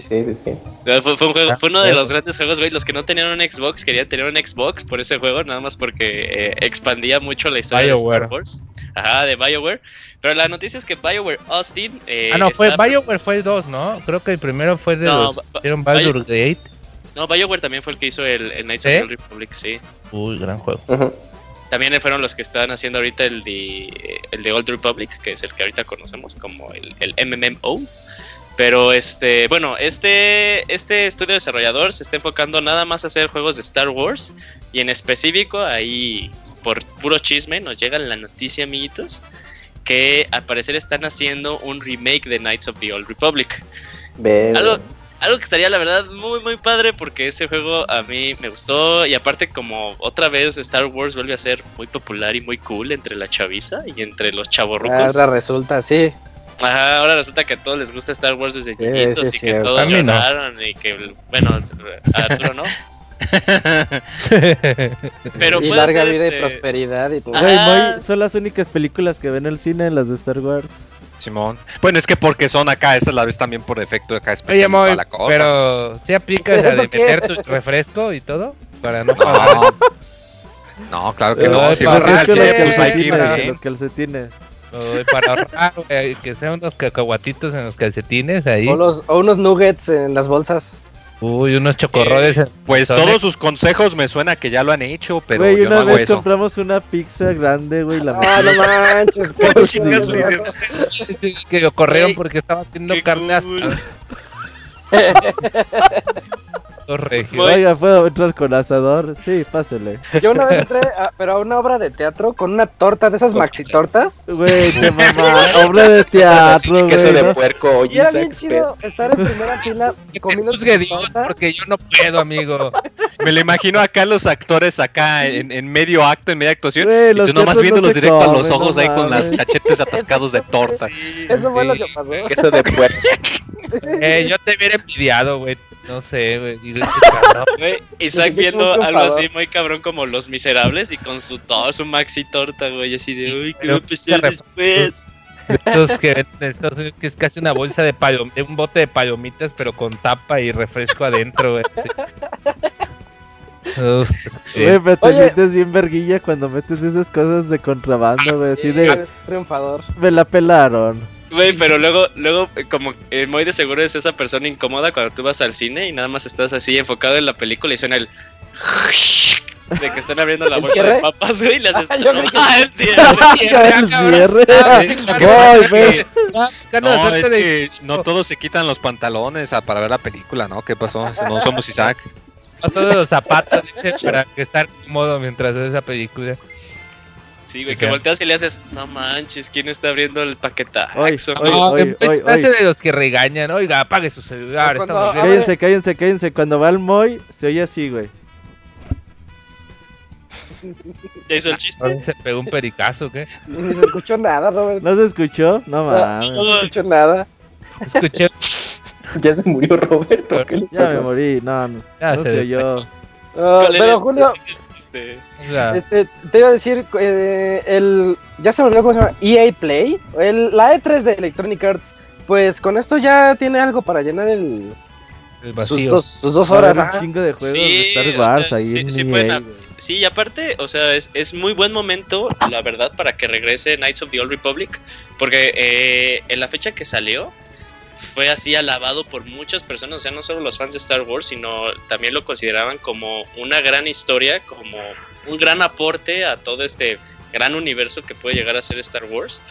sí, sí, sí. Fue, uno de los grandes juegos, güey. Los que no tenían un Xbox querían tener un Xbox por ese juego, nada más porque eh, expandía mucho la historia de Star Wars. Ajá, de BioWare. Pero la noticia es que BioWare Austin. Eh, ah, no, fue BioWare fue dos, ¿no? Creo que el primero fue de no, los, Baldur's Gate. No, BioWare también fue el que hizo el, Knights of the Old Republic, sí. Uy, gran juego. También fueron los que están haciendo ahorita el de, el de Old Republic, que es el que ahorita conocemos como el, el MMO. Pero este, bueno, este, este estudio desarrollador se está enfocando nada más a hacer juegos de Star Wars. Y en específico, ahí por puro chisme, nos llega la noticia, amiguitos, que al parecer están haciendo un remake de Knights of the Old Republic. Algo, algo que estaría la verdad muy muy padre porque ese juego a mí me gustó y aparte como otra vez Star Wars vuelve a ser muy popular y muy cool entre la chaviza y entre los chavorrucos. Ahora resulta, sí. Ajá, ahora resulta que a todos les gusta Star Wars desde niñitos y que todos lloraron y que, bueno, a Arturo no. Pero y larga vida y este prosperidad y todo. son las únicas películas que ven el cine, las de Star Wars. Simón. Bueno, es que porque son acá, esa la vez también por defecto acá especial para la cosa. Pero si aplica la de meter tu refresco y todo para no No, claro que no. Si vas al pues hay que ir Los calcetines. para ahorrar, que sean unos cacahuatitos en los calcetines ahí. O, los, o unos nuggets en las bolsas. Uy, unos chocorroles. Eh, pues todos sus consejos me suena que ya lo han hecho, pero güey, yo una no vez compramos una pizza grande, güey, la Ah, no manches, sí, que lo corrieron porque estaba haciendo carne asada. Oiga, ¿puedo entrar con asador? Sí, pásele. Yo una vez entré, pero a una obra de teatro con una torta de esas maxi tortas. Güey, qué mamá, obra de teatro, güey. Queso de puerco, oye, era bien chido estar en primera fila comiendo torta. porque yo no puedo, amigo. Me lo imagino acá los actores acá en, en medio acto, en media actuación, y tú nomás viéndolos directo a los ojos ahí con las cachetes atascados de torta. eso fue lo que pasó. Queso de puerco. Eh, yo te hubiera envidiado, güey. No sé, güey. Isaac viendo algo así muy cabrón como Los Miserables y con su todo su maxi torta, güey. Así de, uy, qué va a pasar después. Estos que, es casi una bolsa de palomitas, un bote de palomitas, pero con tapa y refresco adentro, güey. Güey, pero te sientes bien verguilla cuando metes esas cosas de contrabando, güey. Así de. Triunfador. Me la pelaron. Güey, pero luego, luego, como eh, muy de seguro es esa persona incómoda cuando tú vas al cine y nada más estás así enfocado en la película y suena el de que están abriendo la bolsa de papas, güey, y ah, yo no, ah, el cierre. el cierre. No, es que no todos se quitan los pantalones para ver la película, ¿no? ¿Qué pasó? No somos Isaac. Todos los zapatos para que estar cómodo mientras ves esa película. Sí, güey, que volteas y le haces, no manches, ¿quién está abriendo el paquetazo? no, es de los que regañan, oiga, apague su celular. Cállense, cállense, cállense. Cuando va el Moy, se oye así, güey. ¿Ya hizo el chiste? ¿Se pegó un pericazo qué? Ni se escuchó nada, Robert. ¿No se escuchó? No mames. No, se escuchó nada. Escuché. ya se murió Roberto. ya me morí, no, no. Ya no se oyó. pero Julio, este, este... te iba a decir, eh, el, ya se me olvidó cómo se llama, EA Play, el, la E3 de Electronic Arts, pues con esto ya tiene algo para llenar el, sus, dos, sus dos horas. Un chingo de juegos de Star Wars ahí sí, sí, EA, sí, y aparte, o sea, es, es, muy buen momento, la verdad, para que regrese Knights of the Old Republic, porque eh, en la fecha que salió, fue así alabado por muchas personas, o sea, no solo los fans de Star Wars, sino también lo consideraban como una gran historia, como un gran aporte a todo este gran universo que puede llegar a ser Star Wars.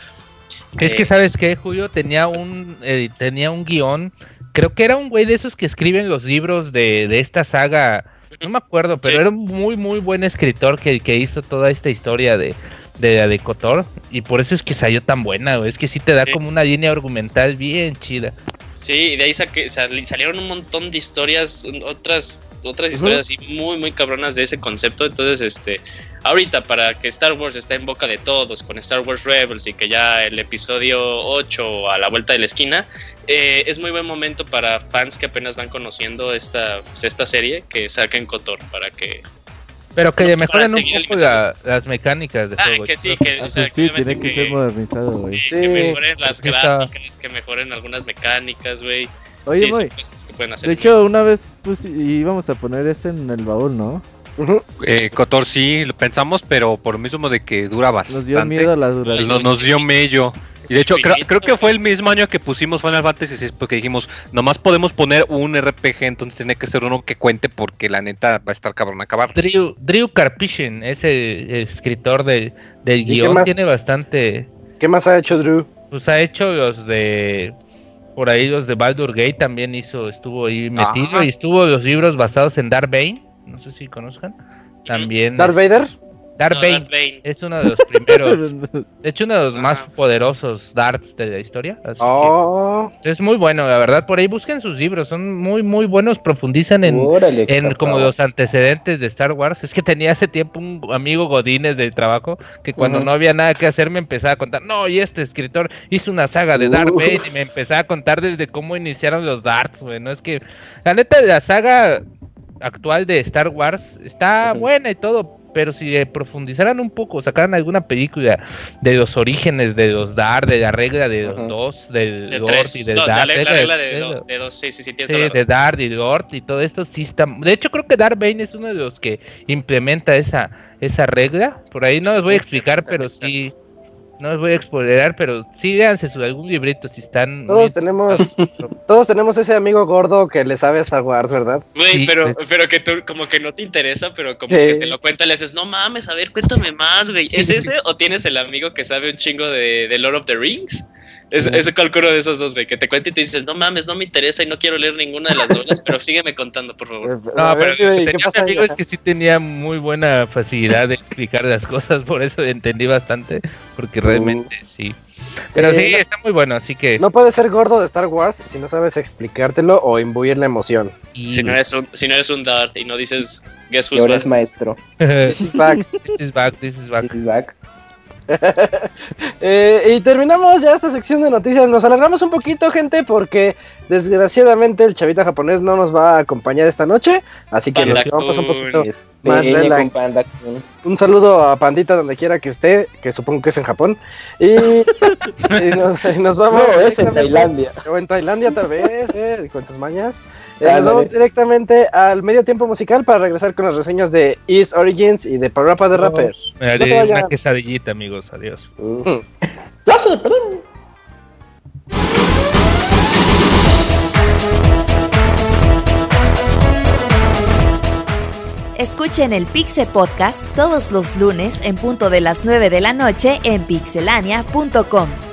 Es que, eh, ¿sabes qué, Julio? Tenía un, eh, tenía un guion, creo que era un güey de esos que escriben los libros de, de esta saga, no me acuerdo, pero era un muy, muy buen escritor que, que hizo toda esta historia de, de, de Cotor y por eso es que salió tan buena, Es que sí te da como una línea argumental bien chida. Sí, de ahí salieron un montón de historias, otras otras historias así muy muy cabronas de ese concepto. Entonces, este, ahorita para que Star Wars esté en boca de todos con Star Wars Rebels y que ya el episodio 8 a la vuelta de la esquina, eh, es muy buen momento para fans que apenas van conociendo esta, pues, esta serie que saquen Cotor para que Pero que mejoren un poco las mecánicas de ah, juego. que sí, que, o sea, sí, tiene que, ser modernizado, güey. Sí, que mejoren las gráficas, que mejoren algunas mecánicas, güey. Oye, sí, de hecho, una vez pues, íbamos a poner ese en el baúl, ¿no? Eh, Cotor sí, lo pensamos, pero por lo mismo de que dura bastante. Nos dio miedo la duración. Nos, nos dio mello. Y de hecho, creo, que fue el mismo año que pusimos Final Fantasy VI porque dijimos, nomás podemos poner un RPG, entonces tiene que ser uno que cuente porque la neta va a estar cabrón a acabar. Drew, Drew Karpyshyn, ese escritor de, del guion, tiene bastante... ¿Qué más ha hecho Drew? Pues ha hecho los de... Por ahí los de Baldur Gate también hizo, estuvo ahí metido y estuvo los libros basados en Dark Bane, no sé si conozcan. También... ¿Darth Vader? Darth, Bane es uno de los primeros, de hecho uno de los más poderosos darts de la historia. Oh. Es muy bueno, la verdad. Por ahí busquen sus libros, son muy muy buenos, profundizan en, en como los antecedentes de Star Wars. Es que tenía hace tiempo un amigo Godínez de trabajo que cuando no había nada que hacer me empezaba a contar, no, y este escritor hizo una saga de Darth Bane y me empezaba a contar desde cómo iniciaron los darts, bueno, es que la neta la saga actual de Star Wars está buena y todo, pero si profundizaran un poco, sacaran alguna película de los orígenes de los Dar, de la regla de los dos, del Lord y del Dar. La, regla de, de, dos, sí, sí, sí, sí de Dar y Lord y todo esto sí está. De hecho, creo que Darth Bane es uno de los que implementa esa, esa regla. Por ahí no les voy a explicar, pero sí no les voy a exponer, pero sí véanse su algún librito si están. Todos tenemos, todos tenemos ese amigo gordo que le sabe a Star Wars, ¿verdad? Güey, pero, pues. pero que tú como que no te interesa, pero como que te lo cuenta, le dices, no mames, a ver, cuéntame más, güey. ¿Es ese o tienes el amigo que sabe un chingo de, de Lord of the Rings? Es, ese cálculo de esos dos, güey, que te cuenta y te dices, no mames, no me interesa y no quiero leer ninguna de las dos, pero sígueme contando, por favor. Eh, no, pero ¿qué tenía pasa amigo es que sí tenía muy buena facilidad de explicar las cosas, por eso entendí bastante, porque realmente uh. sí. Pero sí, está muy bueno, así que... No puedes ser gordo de Star Wars si no sabes explicártelo o imbuir la emoción. Si, no eres un, si no eres un Darth y no dices, guess who's eres maestro. This is back. This is back, this is back. This is back. Eh, y terminamos ya esta sección de noticias. Nos alargamos un poquito, gente, porque desgraciadamente el chavita japonés no nos va a acompañar esta noche. Así que nos llevamos un poquito más relax. Un saludo a Pandita donde quiera que esté, que supongo que es en Japón. Y, nos, vamos. es en Tailandia. O en Tailandia, tal vez, eh, con tus mañas. Nos vamos directamente al medio tiempo musical para regresar con las reseñas de East Origins y de Parapa de Rapper. Me haré una quesadillita, amigos. Adiós. Uh. Escuchen el Pixe Podcast todos los lunes en punto de las 9 de la noche en pixelania.com.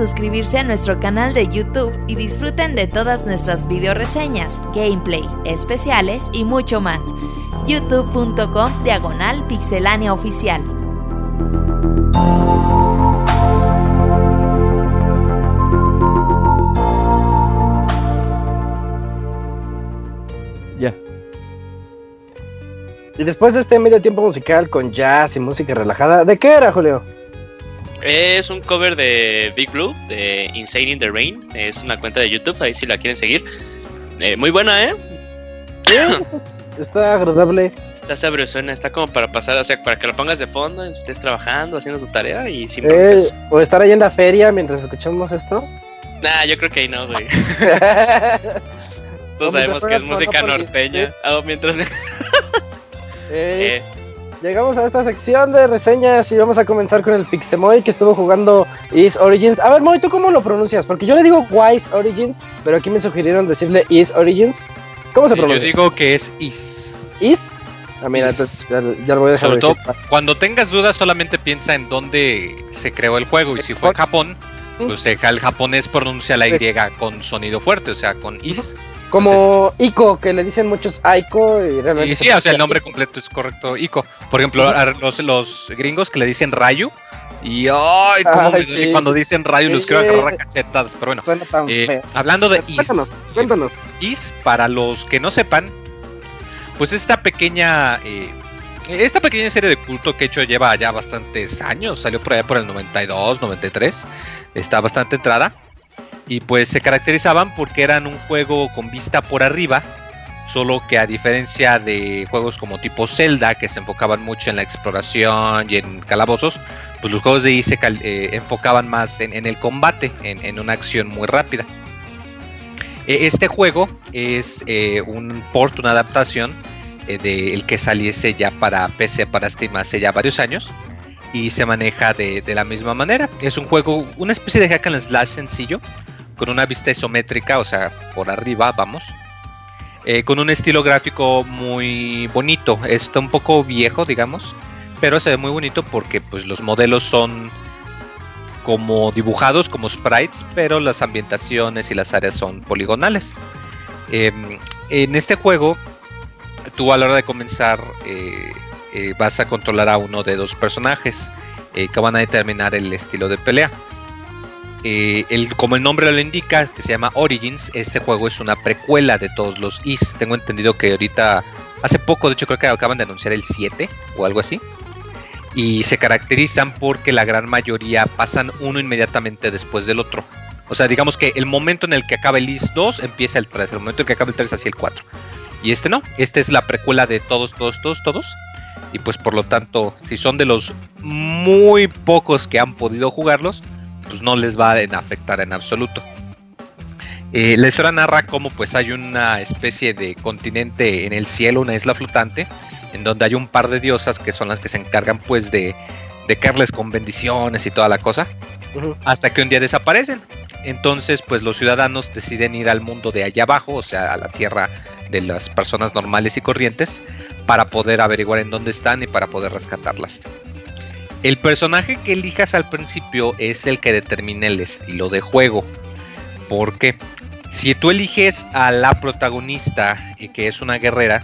suscribirse a nuestro canal de YouTube y disfruten de todas nuestras video reseñas, gameplay, especiales y mucho más. youtube.com diagonal pixelania oficial. Ya. Y después de este medio tiempo musical con jazz y música relajada, ¿de qué era, Julio? Es un cover de Big Blue, de Insane in the Rain. Es una cuenta de YouTube, ahí si la quieren seguir. Eh, muy buena, ¿eh? está agradable. Está sabrosona, está como para pasar, o sea, para que lo pongas de fondo, estés trabajando, haciendo tu tarea y sin eh, O estar ahí en la feria mientras escuchamos esto. Nah, yo creo que ahí no, güey. Todos sabemos que es música norteña. Ah, mientras... eh. Llegamos a esta sección de reseñas y vamos a comenzar con el Pixemoy que estuvo jugando Is Origins. A ver, Moy, ¿tú cómo lo pronuncias? Porque yo le digo Wise Origins, pero aquí me sugirieron decirle Is Origins. ¿Cómo se pronuncia? Yo digo que es Is. ¿Is? Ah, mira, entonces ya, lo voy a dejar Sobre cuando tengas dudas, solamente piensa en dónde se creó el juego. Y si fue en Japón, pues el japonés pronuncia la Y con sonido fuerte, o sea, con Is. Como Ico, que le dicen muchos Aiko y realmente. Y sí, o sea, el nombre completo es correcto, Ico. Por ejemplo, los, los gringos que le dicen Rayu. Y ay, cómo cuando dicen Rayu los quiero agarrar a cachetadas. Pero bueno, eh, hablando de Is. Cuéntanos, cuéntanos. Is, para los que no sepan, pues esta pequeña. Eh, esta pequeña serie de culto que he hecho lleva ya bastantes años, salió por allá por el 92, 93, está bastante entrada y pues se caracterizaban porque eran un juego con vista por arriba, solo que a diferencia de juegos como tipo Zelda, que se enfocaban mucho en la exploración y en calabozos, pues los juegos de I se eh, enfocaban más en, el combate, en, una acción muy rápida. E, este juego es eh, un port, una adaptación eh, del que saliese ya para PC, para Steam hace ya varios años y se maneja de, de, la misma manera. Es un juego, una especie de hack and slash sencillo, con una vista isométrica, o sea, por arriba, vamos. Eh, con un estilo gráfico muy bonito. Está un poco viejo, digamos, pero se ve muy bonito porque pues, los modelos son como dibujados, como sprites, pero las ambientaciones y las áreas son poligonales. Em, en este juego, tú a la hora de comenzar eh, eh, vas a controlar a uno de dos personajes que van a determinar el estilo de pelea. Eh, el, como el nombre lo indica, que se llama Origins, este juego es una precuela de todos los Is. Tengo entendido que ahorita, hace poco, de hecho creo que acaban de anunciar el 7 o algo así. Y se caracterizan porque la gran mayoría pasan uno inmediatamente después del otro. O sea, digamos que el momento en el que acaba el Is 2 empieza el 3, el momento en que acaba el 3 así el 4. Y este no, este es la precuela de todos, todos, todos, todos. Y pues por lo tanto, si son de los muy pocos que han podido jugarlos, pues no les va a afectar en absoluto. Eh, la historia narra cómo pues hay una especie de continente en el cielo, una isla flotante, en donde hay un par de diosas que son las que se encargan pues de, de caerles con bendiciones y toda la cosa, hasta que un día desaparecen. Entonces pues los ciudadanos deciden ir al mundo de allá abajo, o sea, a la tierra de las personas normales y corrientes, para poder averiguar en dónde están y para poder rescatarlas. El personaje que elijas al principio es el que determina el estilo de juego. Porque si tú eliges a la protagonista, y que es una guerrera,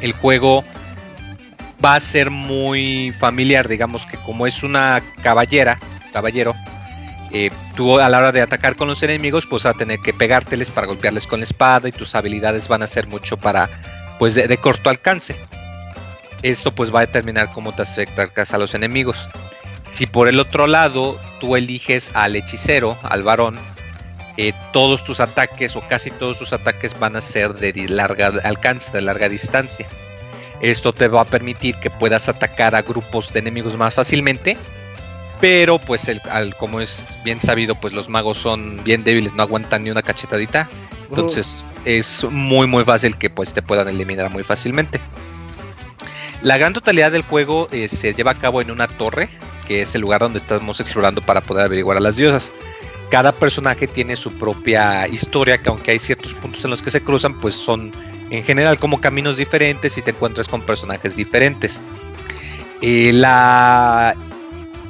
el juego va a ser muy familiar, digamos que como es una caballera, caballero, eh, tú a la hora de atacar con los enemigos, pues vas a tener que pegárteles para golpearles con la espada y tus habilidades van a ser mucho para, pues de corto alcance esto pues va a determinar cómo te acercas a los enemigos. Si por el otro lado tú eliges al hechicero, al varón, eh, todos tus ataques o casi todos tus ataques van a ser de larga alcance, de larga distancia. Esto te va a permitir que puedas atacar a grupos de enemigos más fácilmente, pero pues el, como es bien sabido, pues los magos son bien débiles, no aguantan ni una cachetadita. Entonces es muy muy fácil que pues te puedan eliminar muy fácilmente. La gran totalidad del juego eh, se lleva a cabo en una torre, que es el lugar donde estamos explorando para poder averiguar a las diosas. Cada personaje tiene su propia historia, que aunque hay ciertos puntos en los que se cruzan, pues son en general como caminos diferentes y te encuentras con personajes diferentes. Eh, la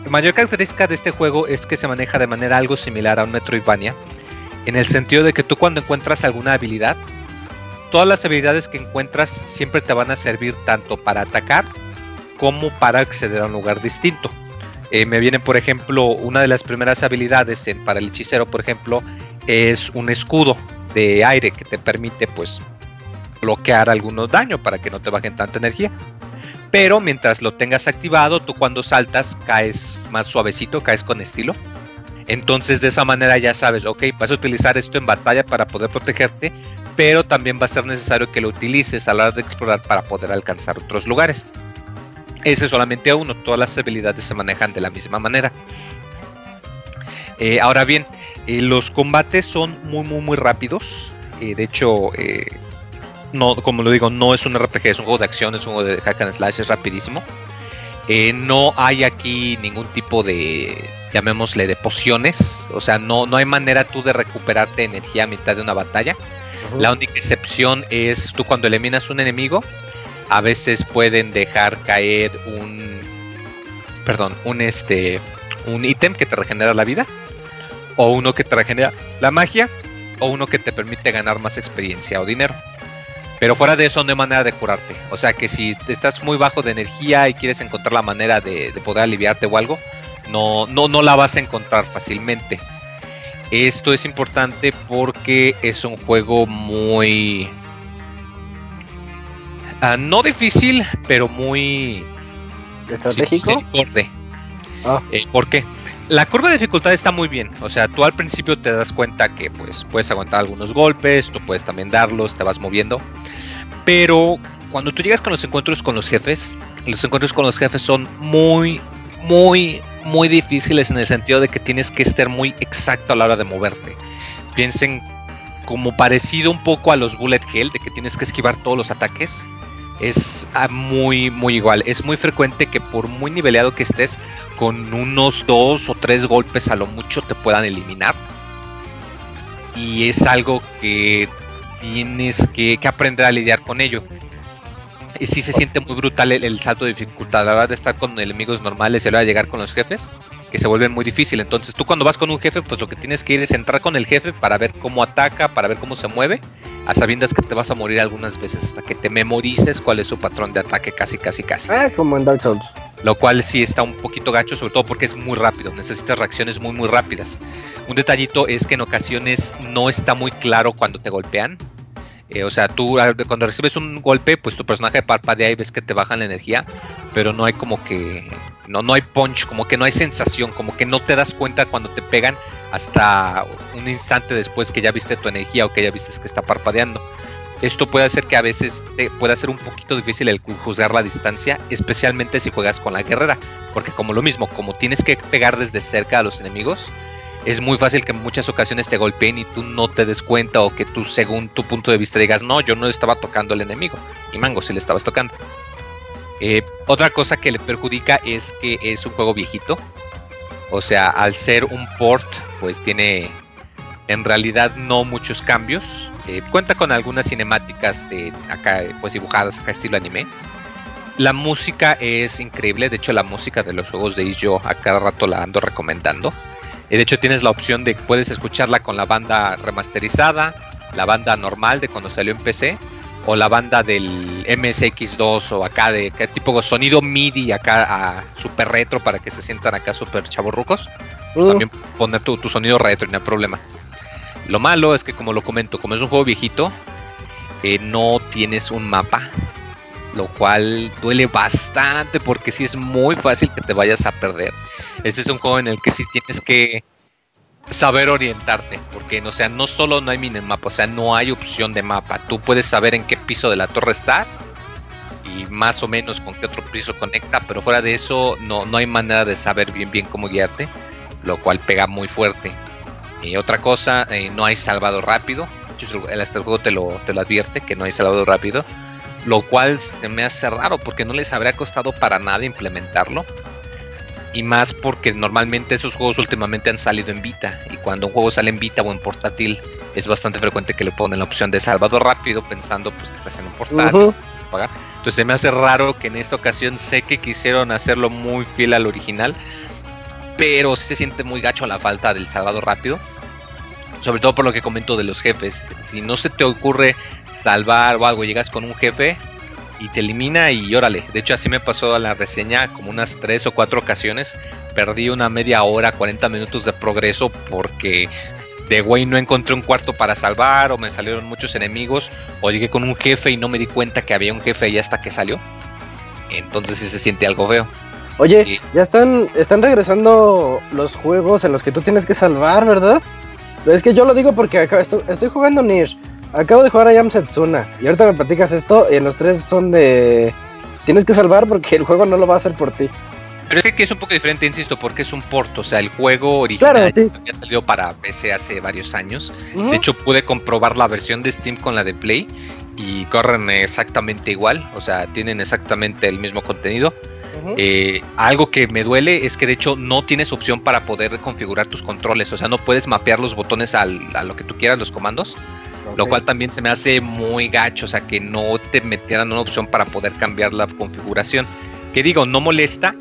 mayor característica de este juego es que se maneja de manera algo similar a un Metroidvania, en el sentido de que tú cuando encuentras alguna habilidad, todas las habilidades que encuentras siempre te van a servir tanto para atacar como para acceder a un lugar distinto. Eh, me viene, por ejemplo, una de las primeras habilidades para el hechicero, por ejemplo, es un escudo de aire que te permite, pues, bloquear algunos daños para que no te bajen tanta energía. Pero mientras lo tengas activado, tú cuando saltas caes más suavecito, caes con estilo. Entonces de esa manera ya sabes, ok, vas a utilizar esto en batalla para poder protegerte, pero también va a ser necesario que lo utilices a la hora de explorar para poder alcanzar otros lugares. Ese solamente a uno, todas las habilidades se manejan de la misma manera. Eh, ahora bien, eh, los combates son muy muy muy rápidos. Eh, de hecho, no, como lo digo, no es un RPG, es un juego de acción, es un juego de hack and slash, es rapidísimo. no hay aquí ningún tipo de, llamémosle, de pociones. O sea, no, no hay manera tú de recuperarte energía a mitad de una batalla. La única excepción es tú cuando eliminas un enemigo, a veces pueden dejar caer un, perdón, un este, un ítem que te regenera la vida o uno que te regenera la magia, o uno que te permite ganar más experiencia o dinero. Pero fuera de eso no hay manera de curarte. O sea que si estás muy bajo de energía y quieres encontrar la manera de, poder aliviarte o algo, no, no, no la vas a encontrar fácilmente. Esto es importante porque es un juego muy... Ah, no difícil, pero muy... ¿Estratégico? Ah. Eh, ¿Por qué? La curva de dificultad está muy bien. O sea, tú al principio te das cuenta que pues puedes aguantar algunos golpes, tú puedes también darlos, te vas moviendo. Pero cuando tú llegas con los encuentros con los jefes, los encuentros con los jefes son muy, muy, muy difíciles en el sentido de que tienes que estar muy exacto a la hora de moverte. Piensen como parecido un poco a los bullet hell, de que tienes que esquivar todos los ataques es ah, muy, muy igual. Es muy frecuente que por muy niveleado que estés, con unos dos o tres golpes a lo mucho te puedan eliminar. Y es algo que tienes que, aprender a lidiar con ello. Y sí se siente muy brutal el, salto de dificultad. La verdad de estar con enemigos normales y a llegar con los jefes que se vuelven muy difícil. Entonces tú cuando vas con un jefe, pues lo que tienes que ir es entrar con el jefe para ver cómo ataca, para ver cómo se mueve, a sabiendas que te vas a morir algunas veces hasta que te memorices cuál es su patrón de ataque casi, casi, casi. Ah, como en Dark Souls. Lo cual sí está un poquito gacho, sobre todo porque es muy rápido, necesitas reacciones muy, muy rápidas. Un detallito es que en ocasiones no está muy claro cuando te golpean. Eh, o sea, tú cuando recibes un golpe, pues tu personaje parpadea y ves que te bajan la energía, pero no hay como que no, no hay punch, como que no hay sensación, como que no te das cuenta cuando te pegan hasta un instante después que ya viste tu energía o que ya viste que está parpadeando. Esto puede hacer que a veces te pueda ser un poquito difícil el juzgar la distancia, especialmente si juegas con la guerrera, porque como lo mismo, como tienes que pegar desde cerca a los enemigos, es muy fácil que en muchas ocasiones te golpeen y tú no te des cuenta o que tú según tu punto de vista digas, no, yo no estaba tocando al enemigo. Y mango, si le estabas tocando. Eh, otra cosa que le perjudica es que es un juego viejito. O sea, al ser un port, pues tiene en realidad no muchos cambios. Eh, cuenta con algunas cinemáticas de acá, pues dibujadas acá estilo anime. La música es increíble. De hecho, la música de los juegos de yo a cada rato la ando recomendando. De hecho, tienes la opción de que puedes escucharla con la banda remasterizada, la banda normal de cuando salió en PC, o la banda del MSX2 o acá de que tipo sonido MIDI acá a super retro para que se sientan acá super chavorrucos. Pues uh. También poner tu, sonido retro, no hay problema. Lo malo es que como lo comento, como es un juego viejito, eh, no tienes un mapa. Lo cual duele bastante porque sí es muy fácil que te vayas a perder. Este es un juego en el que sí tienes que saber orientarte, porque no sea, no solo no hay minimapa, o sea, no hay opción de mapa. Tú puedes saber en qué piso de la torre estás y más o menos con qué otro piso conecta, pero fuera de eso no, no hay manera de saber bien bien cómo guiarte, lo cual pega muy fuerte. Y otra cosa, eh, no hay salvado rápido. El este juego te lo, te lo advierte que no hay salvado rápido, lo cual se me hace raro porque no les habría costado para nada implementarlo y más porque normalmente esos juegos últimamente han salido en Vita y cuando un juego sale en Vita o en portátil es bastante frecuente que le ponen la opción de salvado rápido pensando pues que estás en un portátil entonces se me hace raro que en esta ocasión sé que quisieron hacerlo muy fiel al original pero sí se siente muy gacho la falta del salvado rápido. Sobre todo por lo que comento de los jefes. Si no se te ocurre salvar o algo, llegas con un jefe y te elimina y órale. De hecho, así me pasó a la reseña como unas 3 o 4 ocasiones. Perdí una media hora, 40 minutos de progreso porque de güey no encontré un cuarto para salvar o me salieron muchos enemigos o llegué con un jefe y no me di cuenta que había un jefe ahí hasta que salió. Entonces sí se siente algo feo. Oye, ya están, están regresando los juegos en los que tú tienes que salvar, ¿verdad? Es que yo lo digo porque acá estoy, estoy jugando Nier. Acabo de jugar a Yam Setsuna. Y ahorita me platicas esto. Y en los tres son de. Tienes que salvar porque el juego no lo va a hacer por ti. Pero es que es un poco diferente, insisto, porque es un port. O sea, el juego original ya salió para PC hace varios años. De hecho, pude comprobar la versión de Steam con la de Play. Y corren exactamente igual. O sea, tienen exactamente el mismo contenido. Eh, algo que me duele es que de hecho no tienes opción para poder configurar tus controles, o sea, no puedes mapear los botones a lo que tú quieras, los comandos, lo cual también se me hace muy gacho, o sea, que no te metieran una opción para poder cambiar la configuración. Que digo, no molesta,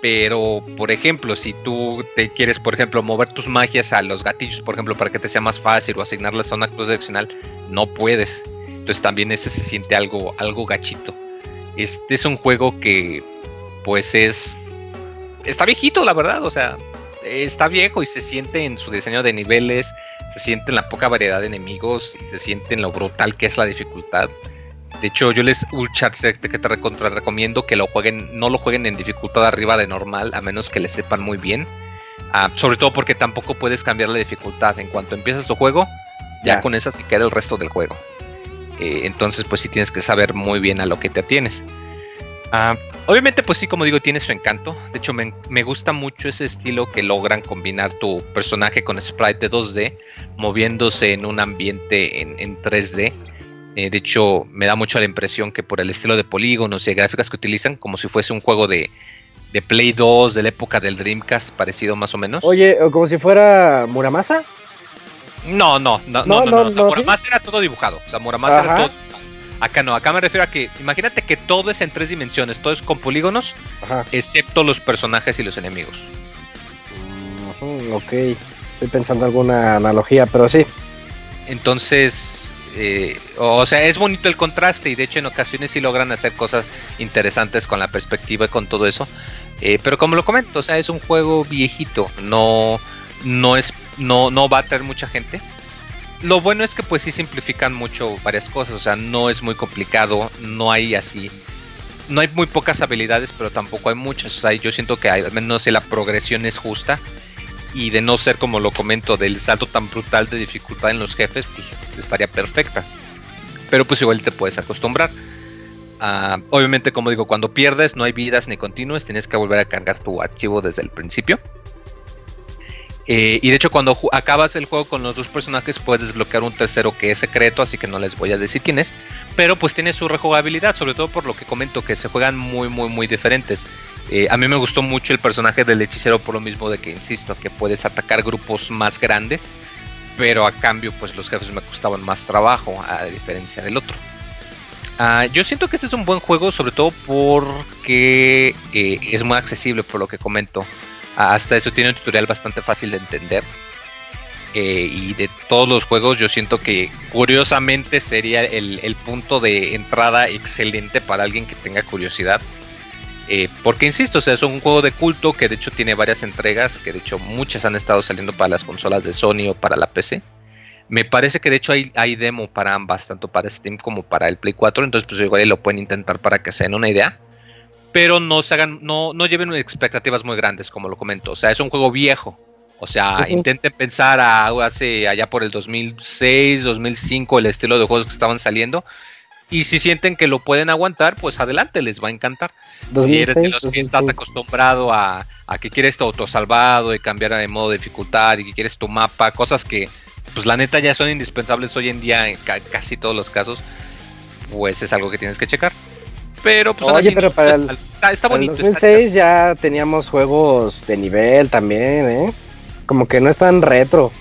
pero por ejemplo, si tú te quieres, por ejemplo, mover tus magias a los gatillos, por ejemplo, para que te sea más fácil o asignarlas a una cruz direccional, no puedes. Entonces también ese se siente algo, algo gachito. Este es un juego que pues es... Está viejito, la verdad, o sea, está viejo y se siente en su diseño de niveles, se siente en la poca variedad de enemigos y se siente en lo brutal que es la dificultad. De hecho, yo les ultra que te recomiendo que lo jueguen, no lo jueguen en dificultad arriba de normal, a menos que le sepan muy bien. Ah, sobre todo porque tampoco puedes cambiar la dificultad. En cuanto empiezas tu juego, ya, con esa se queda el resto del juego. Eh, entonces, pues sí tienes que saber muy bien a lo que te atienes. Ah, obviamente, pues sí, como digo, tiene su encanto. De hecho, me, gusta mucho ese estilo que logran combinar tu personaje con sprite de 2D, moviéndose en un ambiente en, 3D. Eh, de hecho, me da mucho la impresión que por el estilo de polígonos y gráficas que utilizan, como si fuese un juego de, Play 2 de la época del Dreamcast, parecido más o menos. Oye, como si fuera Muramasa. No, no, no, no, no, Muramasa era todo dibujado. O sea, Muramasa era todo Acá no, acá me refiero a que imagínate que todo es en tres dimensiones, todo es con polígonos, excepto los personajes y los enemigos. ok, estoy pensando alguna analogía, pero sí. Entonces, eh, o sea, es bonito el contraste y de hecho en ocasiones sí logran hacer cosas interesantes con la perspectiva y con todo eso. Eh, pero como lo comento, o sea, es un juego viejito, no, no es, no, no va a traer mucha gente lo bueno es que pues sí simplifican mucho varias cosas, o sea, no es muy complicado, no hay así, no hay muy pocas habilidades, pero tampoco hay muchas, o sea, yo siento que al menos la progresión es justa y de no ser como lo comento del salto tan brutal de dificultad en los jefes, pues estaría perfecta. Pero pues igual te puedes acostumbrar. Ah, obviamente, como digo, cuando pierdes no hay vidas ni continuas, tienes que volver a cargar tu archivo desde el principio. Eh, y de hecho, cuando acabas el juego con los dos personajes, puedes desbloquear un tercero que es secreto, así que no les voy a decir quién es. Pero pues tiene su rejugabilidad, sobre todo por lo que comento, que se juegan muy, muy, muy diferentes. Eh, a mí me gustó mucho el personaje del hechicero por lo mismo de que, insisto, que puedes atacar grupos más grandes. Pero a cambio, pues los jefes me costaban más trabajo, a diferencia del otro. Ah, yo siento que este es un buen juego, sobre todo porque eh, es muy accesible, por lo que comento. Hasta eso tiene un tutorial bastante fácil de entender. Eh, y de todos los juegos yo siento que curiosamente sería el, punto de entrada excelente para alguien que tenga curiosidad. Eh, porque insisto, es un juego de culto que de hecho tiene varias entregas, que de hecho muchas han estado saliendo para las consolas de Sony o para la PC. Me parece que de hecho hay, hay demo para ambas, tanto para Steam como para el Play 4, entonces pues igual lo pueden intentar para que se den una idea pero no se hagan, no, no lleven expectativas muy grandes, como lo comento. O sea, es un juego viejo. O sea, intenten pensar a, hace allá por el 2006, 2005, el estilo de juegos que estaban saliendo. Y si sienten que lo pueden aguantar, pues adelante, les va a encantar. si eres de los que estás acostumbrado a, a que quieres tu autosalvado y cambiar de modo de dificultad y que quieres tu mapa, cosas que, pues la neta ya son indispensables hoy en día en casi todos los casos, pues es algo que tienes que checar. Pero pues Oye, pero para el, está, bonito. En 2006 ya teníamos juegos de nivel también, ¿eh? Como que no es tan retro.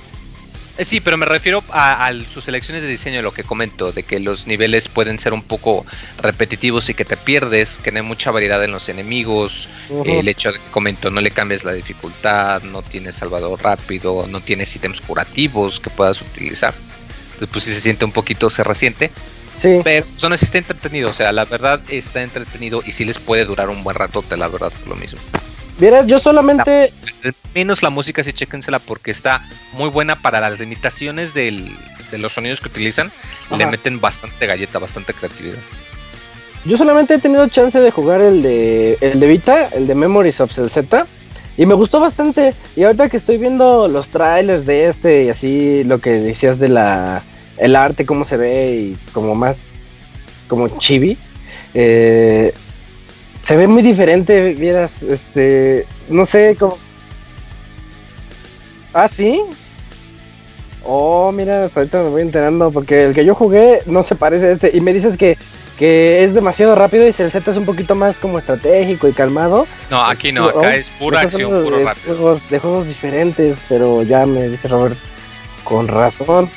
Eh, sí, pero me refiero a, sus selecciones de diseño, lo que comento, de que los niveles pueden ser un poco repetitivos y que te pierdes, que no hay mucha variedad en los enemigos, el hecho de que comento, no le cambies la dificultad, no tienes salvador rápido, no tienes ítems curativos que puedas utilizar. Entonces, pues sí se siente un poquito, se resiente. Sí. Pero son así está entretenido, o sea, la verdad está entretenido y sí les puede durar un buen ratote, la verdad, lo mismo. Vieras, yo solamente. menos la música, sí, chéquensela porque está muy buena para las limitaciones de los sonidos que utilizan. Le meten bastante galleta, bastante creatividad. Yo solamente he tenido chance de jugar el de, el de Vita, el de Memories of Z. Y me gustó bastante. Y ahorita que estoy viendo los trailers de este y así lo que decías de la el arte, cómo se ve y como más como chibi. Eh, se ve muy diferente, vieras, este, no sé cómo. Ah, sí. Oh, mira, ahorita me voy enterando porque el que yo jugué no se parece a este y me dices que, que es demasiado rápido y el Z es un poquito más como estratégico y calmado. No, aquí no, acá oh, es pura acción, puro de rápido. Juegos, de juegos diferentes, pero ya me dice Robert con razón.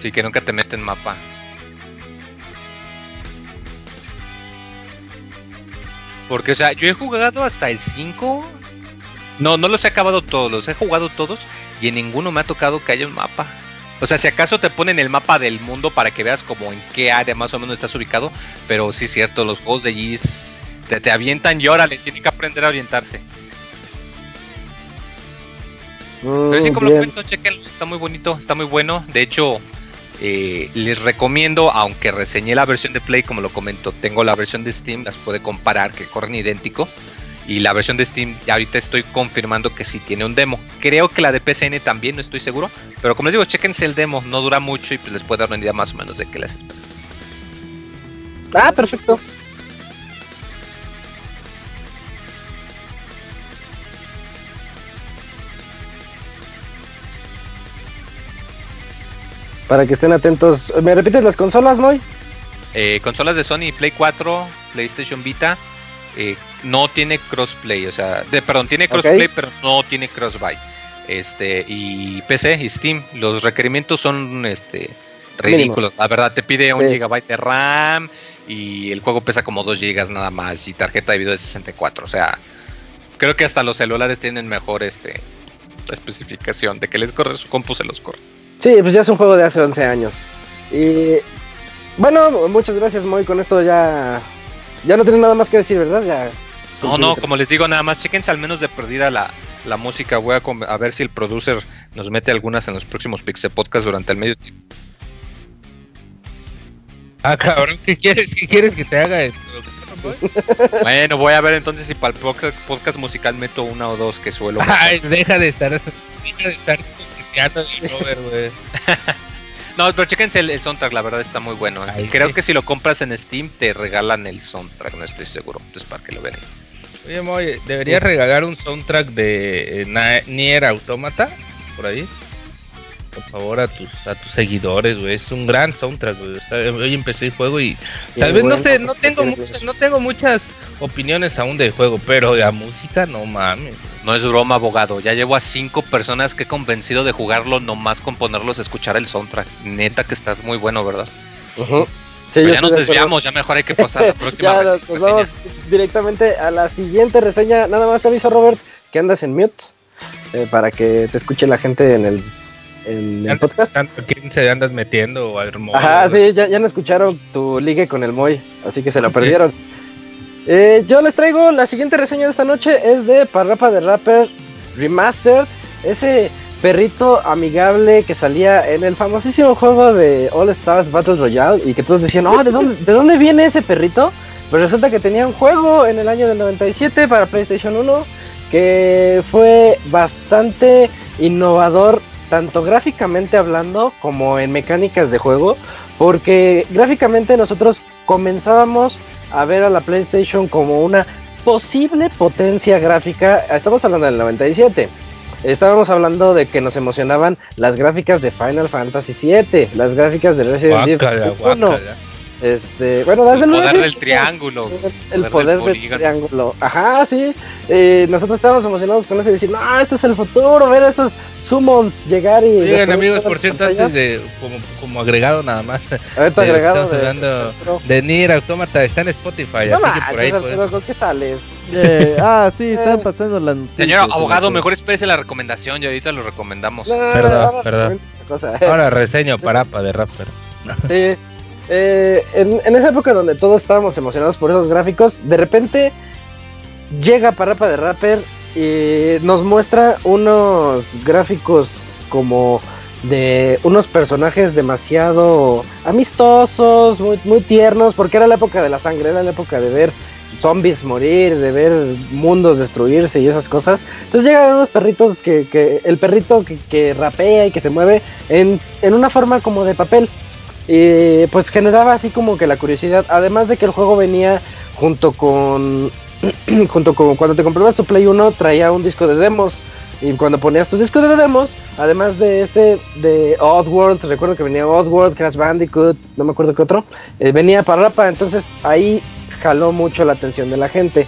Sí, que nunca te meten mapa. Porque, o sea, yo he jugado hasta el 5. No, no los he acabado todos, los he jugado todos y en ninguno me ha tocado que haya un mapa. O sea, si acaso te ponen el mapa del mundo para que veas como en qué área más o menos estás ubicado, pero sí es cierto, los juegos de Gis te, te avientan y órale, tiene que aprender a orientarse. pero sí, como lo cuento, chequenlo, está muy bonito, está muy bueno. De hecho, eh, les recomiendo, aunque reseñé la versión de Play, como lo comento, tengo la versión de Steam, las puede comparar, que corren idéntico. Y la versión de Steam, ahorita estoy confirmando que sí tiene un demo. Creo que la de PCN también, no estoy seguro. Pero como les digo, chequense el demo, no dura mucho y pues les puede dar una idea más o menos de qué les espera. Ah, perfecto. Para que estén atentos. ¿Me repites las consolas, Moy? Eh, consolas de Sony, Play 4, PlayStation Vita. Eh, no tiene crossplay, o sea, de, perdón, tiene crossplay, pero no tiene crossbuy. Este, y PC y Steam, los requerimientos son este ridículos. La verdad, te pide un GB de RAM y el juego pesa como 2 GB nada más y tarjeta de video de 64. O sea, creo que hasta los celulares tienen mejor este especificación de que les corre su compu se los corre. Sí, pues ya es un juego de hace 11 años. Y bueno, muchas gracias, Moy. Con esto ya ya no tienes nada más que decir, ¿verdad? Ya. No, no, como les digo, nada más chequense al menos de perdida la, música. Voy a, a, ver si el producer nos mete algunas en los próximos Pixel Podcast durante el medio tiempo. Ah, cabrón, ¿qué quieres? ¿Qué quieres que te haga? bueno, voy a ver entonces si para el podcast, podcast musical meto una o dos que suelo. Ay, deja de estar, deja de estar no, pero chéquense el, soundtrack, la verdad está muy bueno. ¿eh? Creo que si lo compras en Steam te regalan el soundtrack, no estoy seguro. Entonces para que lo vean. Oye, Moy, deberías regalar un soundtrack de eh, Nier Automata por ahí. Por favor, a tus, a tus seguidores, güey. Es un gran soundtrack, Hoy empecé el juego y tal vez no sé, no tengo, muchas, no tengo muchas opiniones aún del juego, pero de la música, no mames. No es broma, abogado. Ya llevo a cinco personas que he convencido de jugarlo nomás con ponerlos a escuchar el soundtrack. Neta que está muy bueno, ¿verdad? ya nos desviamos, ya mejor hay que pasar a la próxima. ya nos, vamos directamente a la siguiente reseña. Nada más te aviso, Robert, que andas en mute eh, para que te escuche la gente en el, en el podcast. ¿Quién se andas metiendo? Ajá, sí, ya, ya no escucharon tu ligue con el Moy, así que se lo perdieron. Eh, yo les traigo la siguiente reseña de esta noche, es de Parrapa de Rapper Remastered, ese perrito amigable que salía en el famosísimo juego de All Stars Battle Royale y que todos decían, oh, ¿de dónde, ¿de dónde viene ese perrito? Pero resulta que tenía un juego en el año del 97 para PlayStation 1 que fue bastante innovador, tanto gráficamente hablando como en mecánicas de juego, porque gráficamente nosotros comenzábamos a ver a la PlayStation como una posible potencia gráfica. Estamos hablando del 97. Estábamos hablando de que nos emocionaban las gráficas de Final Fantasy VII, las gráficas de Resident Evil 1. Este, bueno, desde el poder del triángulo. El, poder, del, triángulo. Ajá, sí. Eh, nosotros estábamos emocionados con eso y decir, no, este es el futuro, ver esos summons llegar y. Bien, amigos, por cierto, antes de, como, como agregado nada más. Ahorita agregado. De, hablando de, Nier Automata, está en Spotify. No así que por ahí. ¿Con qué sales? Eh, ah, sí, están pasando la. Señor abogado, mejor espérese la recomendación y ahorita lo recomendamos. perdón, perdón. Ahora reseño Parapa de Rapper. Sí. Eh, en, esa época donde todos estábamos emocionados por esos gráficos, de repente llega Parapa de Rapper y nos muestra unos gráficos como de unos personajes demasiado amistosos, muy, tiernos, porque era la época de la sangre, era la época de ver zombies morir, de ver mundos destruirse y esas cosas. Entonces llegan unos perritos que, el perrito que, rapea y que se mueve en una forma como de papel. Y pues generaba así como que la curiosidad. Además de que el juego venía junto con. junto con cuando te comprabas tu Play 1, traía un disco de demos. Y cuando ponías tus discos de demos, además de este de Oddworld, recuerdo que venía Oddworld, Crash Bandicoot, no me acuerdo qué otro, eh, venía para Rapa, entonces ahí jaló mucho la atención de la gente.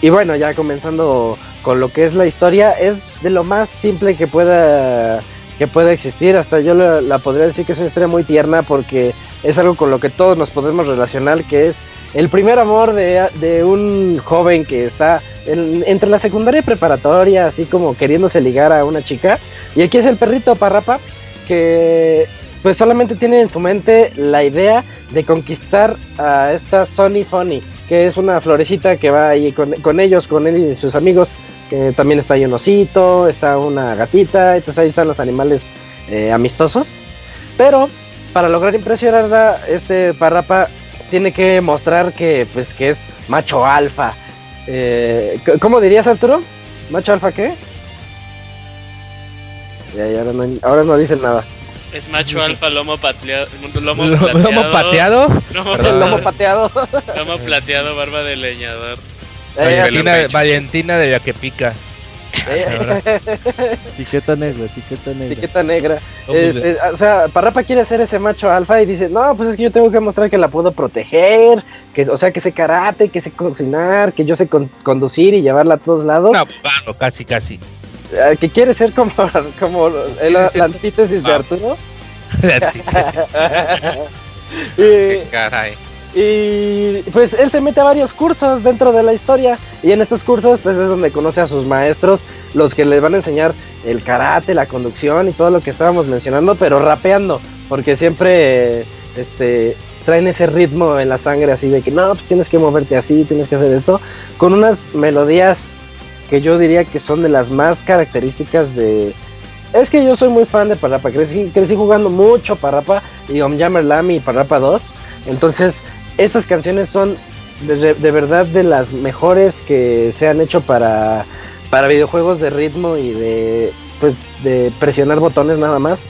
Y bueno, ya comenzando con lo que es la historia, es de lo más simple que pueda que pueda existir. Hasta yo la, podría decir que es una historia muy tierna porque es algo con lo que todos nos podemos relacionar, que es el primer amor de, un joven que está entre la secundaria y preparatoria, así como queriéndose ligar a una chica. Y aquí es el perrito Parrapa, que pues solamente tiene en su mente la idea de conquistar a esta Sonny Funny, que es una florecita que va ahí con, con ellos, con él y sus amigos que también está ahí un osito, está una gatita, entonces ahí están los animales eh, amistosos. Pero para lograr impresionar este Parrapa tiene que mostrar que pues que es macho alfa. Eh, ¿Cómo dirías Arturo? ¿Macho alfa qué? Ya, ahora, no, ahora no dicen nada. Es macho alfa, lomo, pateado, lomo plateado. ¿Lomo pateado? lomo pateado. lomo plateado, barba de leñador. Valentina, Valentina de la que pica. etiqueta negra, etiqueta negra. Etiqueta negra. Este, o sea, Parrapa quiere ser ese macho alfa y dice, no, pues es que yo tengo que mostrar que la puedo proteger, que, o sea, que sé karate, que sé cocinar, que yo sé conducir y llevarla a todos lados. No, bueno, casi, casi. Ah, que quiere ser como, como la antítesis de Arturo. Qué caray. Y pues él se mete a varios cursos dentro de la historia. Y en estos cursos pues es donde conoce a sus maestros, los que les van a enseñar el karate, la conducción y todo lo que estábamos mencionando, pero rapeando. Porque siempre este, traen ese ritmo en la sangre así de que no, pues tienes que moverte así, tienes que hacer esto. Con unas melodías que yo diría que son de las más características de... Es que yo soy muy fan de Parrapa, crecí, crecí jugando mucho Parrapa y Omjammer Lamy y Parrapa 2. Entonces estas canciones son de, verdad de las mejores que se han hecho para, para videojuegos de ritmo y de pues de presionar botones nada más.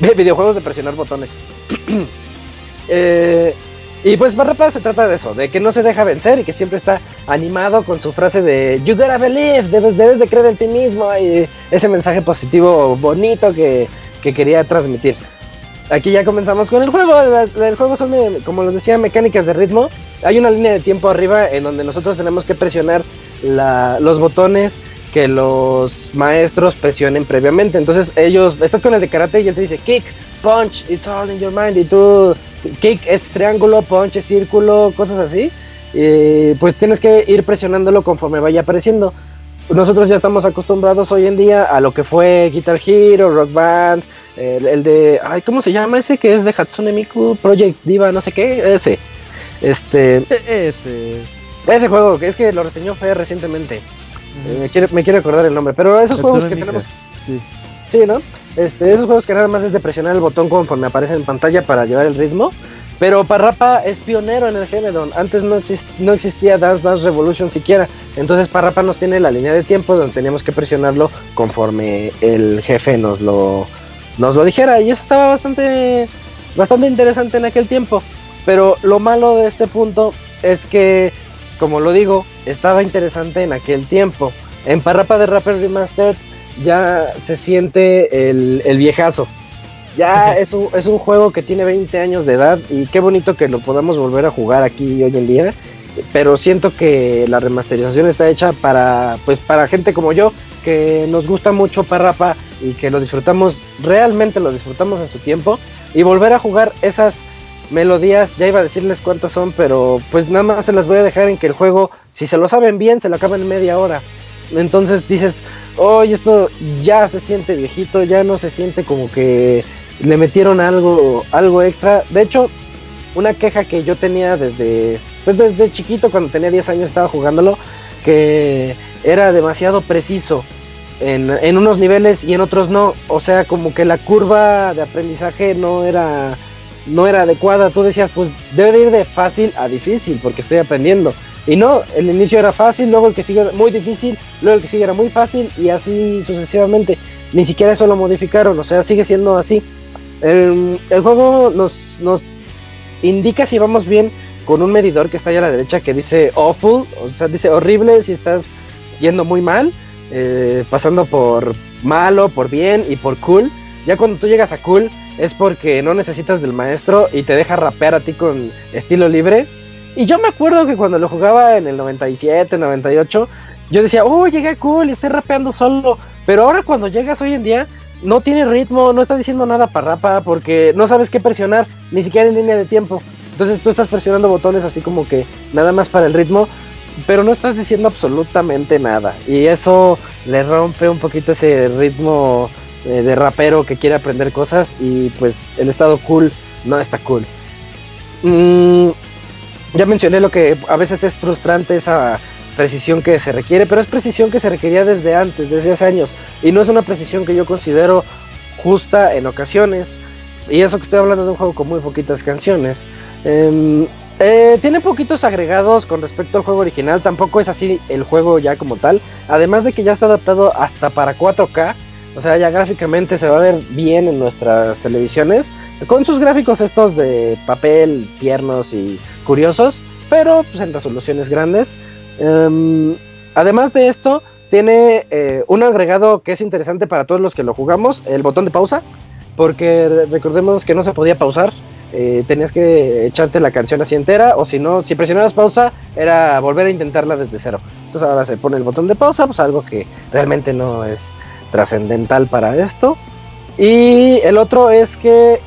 videojuegos de presionar botones. Eh, y pues Barrapa se trata de eso, de que no se deja vencer y que siempre está animado con su frase de You gotta believe, debes, debes de creer en ti mismo y ese mensaje positivo bonito que, que quería transmitir aquí ya comenzamos con el juego. El, juego son, como les decía, mecánicas de ritmo. Hay una línea de tiempo arriba en donde nosotros tenemos que presionar los botones que los maestros presionen previamente. Entonces ellos, estás con el de karate y él te dice kick, punch, it's all in your mind. Y tú, kick es triángulo, punch es círculo, cosas así. Y pues tienes que ir presionándolo conforme vaya apareciendo. Nosotros ya estamos acostumbrados hoy en día a lo que fue Guitar Hero, Rock Band, el, de. Ay, ¿cómo se llama ese? Que es de Hatsune Miku Project Diva, no sé qué. Ese. Este. Ese. Ese juego, que es que lo reseñó Fe recientemente. Eh, me, quiere, me quiere acordar el nombre. Pero esos juegos que tenemos. Sí. sí, ¿no? Este, esos juegos que nada más es de presionar el botón conforme aparece en pantalla para llevar el ritmo. Pero Parrapa es pionero en el género. Antes no, no existía Dance Dance Revolution siquiera. Entonces Parrapa nos tiene la línea de tiempo donde teníamos que presionarlo conforme el jefe nos lo, nos lo dijera. Y eso estaba bastante, bastante interesante en aquel tiempo. Pero lo malo de este punto es que, como lo digo, estaba interesante en aquel tiempo. En Parrapa de Rapper Remastered ya se siente el, viejazo. ya es un, es un juego que tiene 20 años de edad y qué bonito que lo podamos volver a jugar aquí hoy en día. Pero siento que la remasterización está hecha para, pues, para gente como yo, que nos gusta mucho Parrapa y que lo disfrutamos, realmente lo disfrutamos en su tiempo. Y volver a jugar esas melodías, ya iba a decirles cuántas son, pero pues nada más se las voy a dejar en que el juego, si se lo saben bien, se lo acaban en media hora. Entonces dices, oye, esto ya se siente viejito, ya no se siente como que le metieron algo, algo extra. De hecho, una queja que yo tenía desde, pues desde chiquito, cuando tenía 10 años estaba jugándolo, que era demasiado preciso en, en unos niveles y en otros no. O sea, como que la curva de aprendizaje no era no era adecuada. Tú decías, pues debe de ir de fácil a difícil porque estoy aprendiendo. Y no, el inicio era fácil, luego el que sigue muy difícil, luego el que sigue era muy fácil y así sucesivamente. Ni siquiera eso lo modificaron, o sea, sigue siendo así. El, el juego nos, nos indica si vamos bien con un medidor que está allá a la derecha que dice awful, o sea, dice horrible si estás yendo muy mal, eh, pasando por malo, por bien y por cool. Ya cuando tú llegas a cool, es porque no necesitas del maestro y te deja rapear a ti con estilo libre. Y yo me acuerdo que cuando lo jugaba en el 97, 98, yo decía, oh, llegué cool y estoy rapeando solo. Pero ahora cuando llegas hoy en día, no tiene ritmo, no está diciendo nada para rapa porque no sabes qué presionar, ni siquiera en línea de tiempo. Entonces tú estás presionando botones así como que nada más para el ritmo, pero no estás diciendo absolutamente nada. Y eso le rompe un poquito ese ritmo eh, de rapero que quiere aprender cosas y pues el estado cool no está cool. Mm, ya mencioné lo que a veces es frustrante esa precisión que se requiere, pero es precisión que se requería desde antes, desde hace años, y no es una precisión que yo considero justa en ocasiones, y eso que estoy hablando de un juego con muy poquitas canciones. Em, eh, tiene poquitos agregados con respecto al juego original, tampoco es así el juego ya como tal, además de que ya está adaptado hasta para 4K, o sea, ya gráficamente se va a ver bien en nuestras televisiones. Con sus gráficos estos de papel, tiernos y curiosos. Pero pues en resoluciones grandes. Em, además de esto, tiene eh, un agregado que es interesante para todos los que lo jugamos. El botón de pausa. Porque recordemos que no se podía pausar. Eh, tenías que echarte la canción así entera. O si no, si presionabas pausa, era volver a intentarla desde cero. Entonces ahora se pone el botón de pausa. Pues algo que realmente no es trascendental para esto. Y el otro es que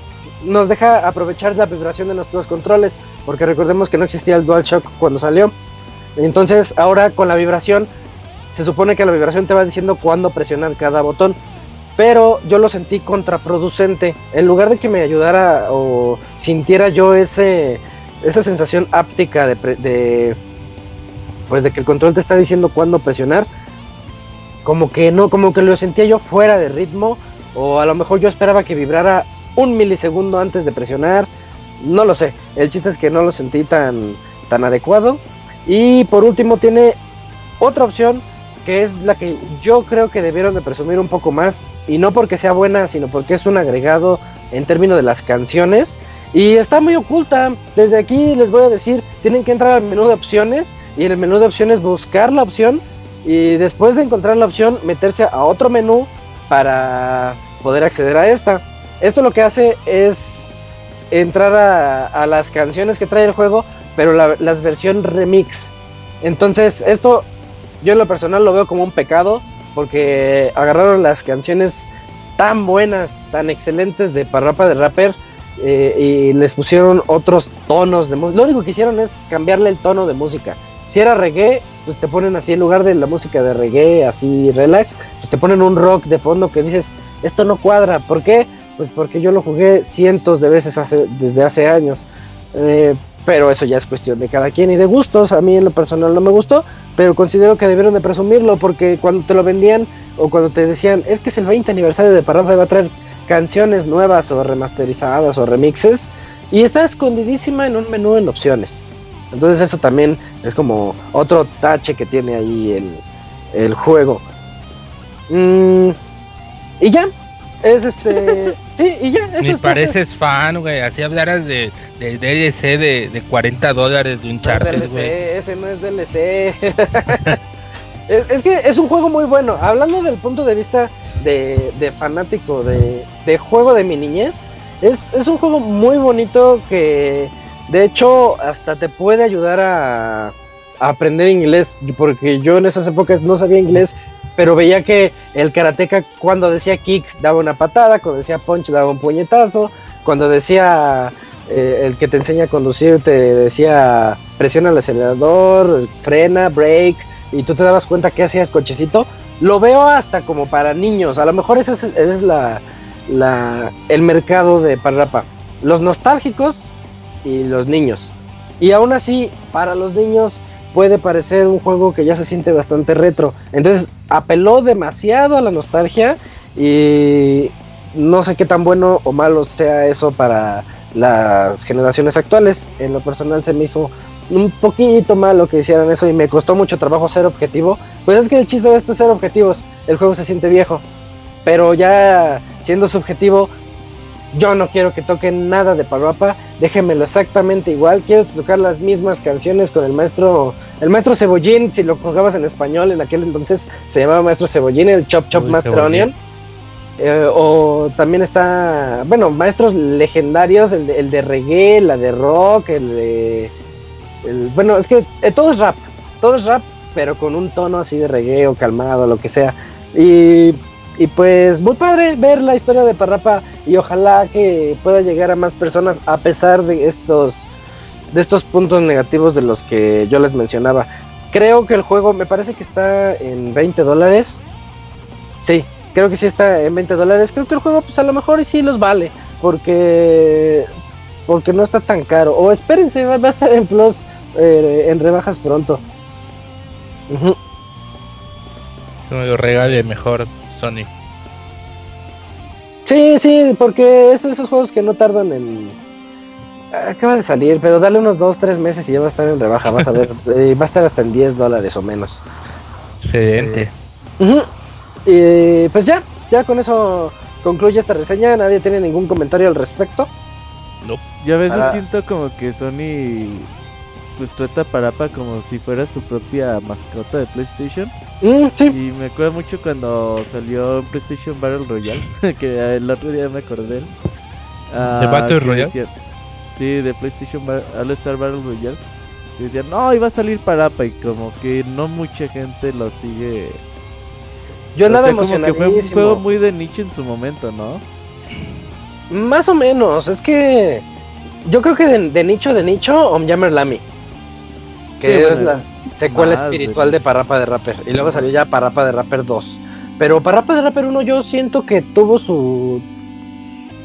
nos deja aprovechar la vibración de nuestros controles, porque recordemos que no existía el DualShock cuando salió. Entonces ahora con la vibración, se supone que la vibración te va diciendo cuándo presionar cada botón. Pero yo lo sentí contraproducente. En lugar de que me ayudara o sintiera yo ese, esa sensación áptica de, de, pues de que el control te está diciendo cuándo presionar, como que no, como que lo sentía yo fuera de ritmo, o a lo mejor yo esperaba que vibrara un milisegundo antes de presionar, no lo sé, el chiste es que no lo sentí tan, tan adecuado. Y por último tiene otra opción que es la que yo creo que debieron de presumir un poco más, y no porque sea buena, sino porque es un agregado en términos de las canciones, y está muy oculta. Desde aquí les voy a decir, tienen que entrar al menú de opciones, y en el menú de opciones buscar la opción y después de encontrar la opción meterse a otro menú para poder acceder a esta. Esto lo que hace es entrar a, las canciones que trae el juego, pero la, las versión remix. Entonces esto yo en lo personal lo veo como un pecado porque agarraron las canciones tan buenas, tan excelentes de Parrapa de Rapper eh, y les pusieron otros tonos de música. Lo único que hicieron es cambiarle el tono de música. Si era reggae, pues te ponen así en lugar de la música de reggae, así relax, pues te ponen un rock de fondo que dices, esto no cuadra. ¿Por qué? Pues porque yo lo jugué cientos de veces hace, desde hace años. Eh, pero eso ya es cuestión de cada quien y de gustos. A mí en lo personal no me gustó, pero considero que debieron de presumirlo porque cuando te lo vendían o cuando te decían, es que es el 20 aniversario de Parrafa va a traer canciones nuevas o remasterizadas o remixes y está escondidísima en un menú en opciones. Entonces eso también es como otro tache que tiene ahí el, juego. Mm, y ya, es este... sí, y ya. Eso Ni pareces fan, güey, así hablaras de, de DLC de, de 40 dólares de un charter, güey. ese no es DLC. es, es que es un juego muy bueno. Hablando del punto de vista de, de fanático de, de, juego de mi niñez, es, es un juego muy bonito que de hecho hasta te puede ayudar a, a aprender inglés, porque yo en esas épocas no sabía inglés pero veía que el karateca cuando decía kick daba una patada, cuando decía punch daba un puñetazo, cuando decía eh, el que te enseña a conducir te decía presiona el acelerador, frena, brake, y tú te dabas cuenta que hacías cochecito. Lo veo hasta como para niños, a lo mejor ese es, el mercado de Parrapa. Los nostálgicos y los niños. Y aún así, para los niños puede parecer un juego que ya se siente bastante retro. Entonces apeló demasiado a la nostalgia y no sé qué tan bueno o malo sea eso para las generaciones actuales. En lo personal se me hizo un poquito mal lo que hicieran eso y me costó mucho trabajo ser objetivo. Pues es que el chiste de esto es ser objetivos. El juego se siente viejo. Pero ya siendo subjetivo, yo no quiero que toquen nada de Parrapa, déjenmelo exactamente igual. Quiero tocar las mismas canciones con el maestro, el maestro Cebollín, si lo jugabas en español, en aquel entonces se llamaba maestro Cebollín, el Chop Chop Master Onion. Eh, o también está, bueno, maestros legendarios, el de, el de reggae, la de rock, el de... bueno, es que eh, todo es rap, todo es rap, pero con un tono así de reggae o calmado, lo que sea. Y y pues muy padre ver la historia de Parrapa y ojalá que pueda llegar a más personas a pesar de estos de estos puntos negativos de los que yo les mencionaba. Creo que el juego me parece que está en 20 dólares. Sí, creo que sí está en 20 dólares. Creo que el juego pues a lo mejor sí los vale porque porque no está tan caro. O espérense, va, a estar en plus eh, en rebajas pronto. me lo regale mejor Sony. Sí, sí, porque es esos juegos que no tardan en. Acaba de salir, pero dale unos 2, 3 meses y ya va a estar en rebaja. Vas a ver, eh, va a estar hasta en 10 dólares o menos. Excelente. y pues ya, ya con eso concluye esta reseña. Nadie tiene ningún comentario al respecto. No. Yo a veces siento como que Sony pues trata a Parapa como si fuera su propia mascota de PlayStation. Mm, sí. Y me acuerdo mucho cuando salió PlayStation Battle Royale, que el otro día me acordé de. ¿De Battle Royale? sí, de PlayStation All Star Battle Royale. Y decían, no, iba a salir Parapa y como que no mucha gente lo sigue. Yo andaba emocionado. Como que fue un juego muy de nicho en su momento, ¿no? Más o menos, es que yo creo que de, nicho de nicho, Omjammer Lamy que es la secuela espiritual de Parrapa de Rapper. Y luego salió ya Parrapa de Rapper 2. Pero Parrapa de Rapper 1 yo siento que tuvo su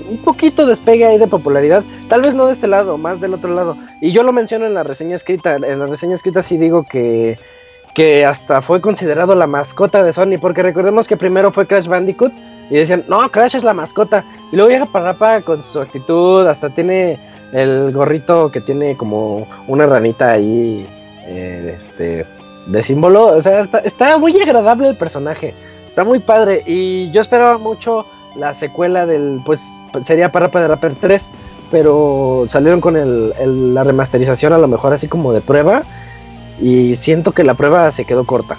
un poquito despegue ahí de popularidad, tal vez no de este lado, más del otro lado. Y yo lo menciono en la reseña escrita, en la reseña escrita sí digo que que hasta fue considerado la mascota de Sony, porque recordemos que primero fue Crash Bandicoot y decían, "No, Crash es la mascota." Y luego llega Parrapa con su actitud, hasta tiene el gorrito que tiene como una ranita ahí eh, este, de símbolo. O sea, está, muy agradable el personaje. Está muy padre. Y yo esperaba mucho la secuela del, pues sería Parapa de Rapper 3. Pero salieron con el, la remasterización a lo mejor así como de prueba. Y siento que la prueba se quedó corta.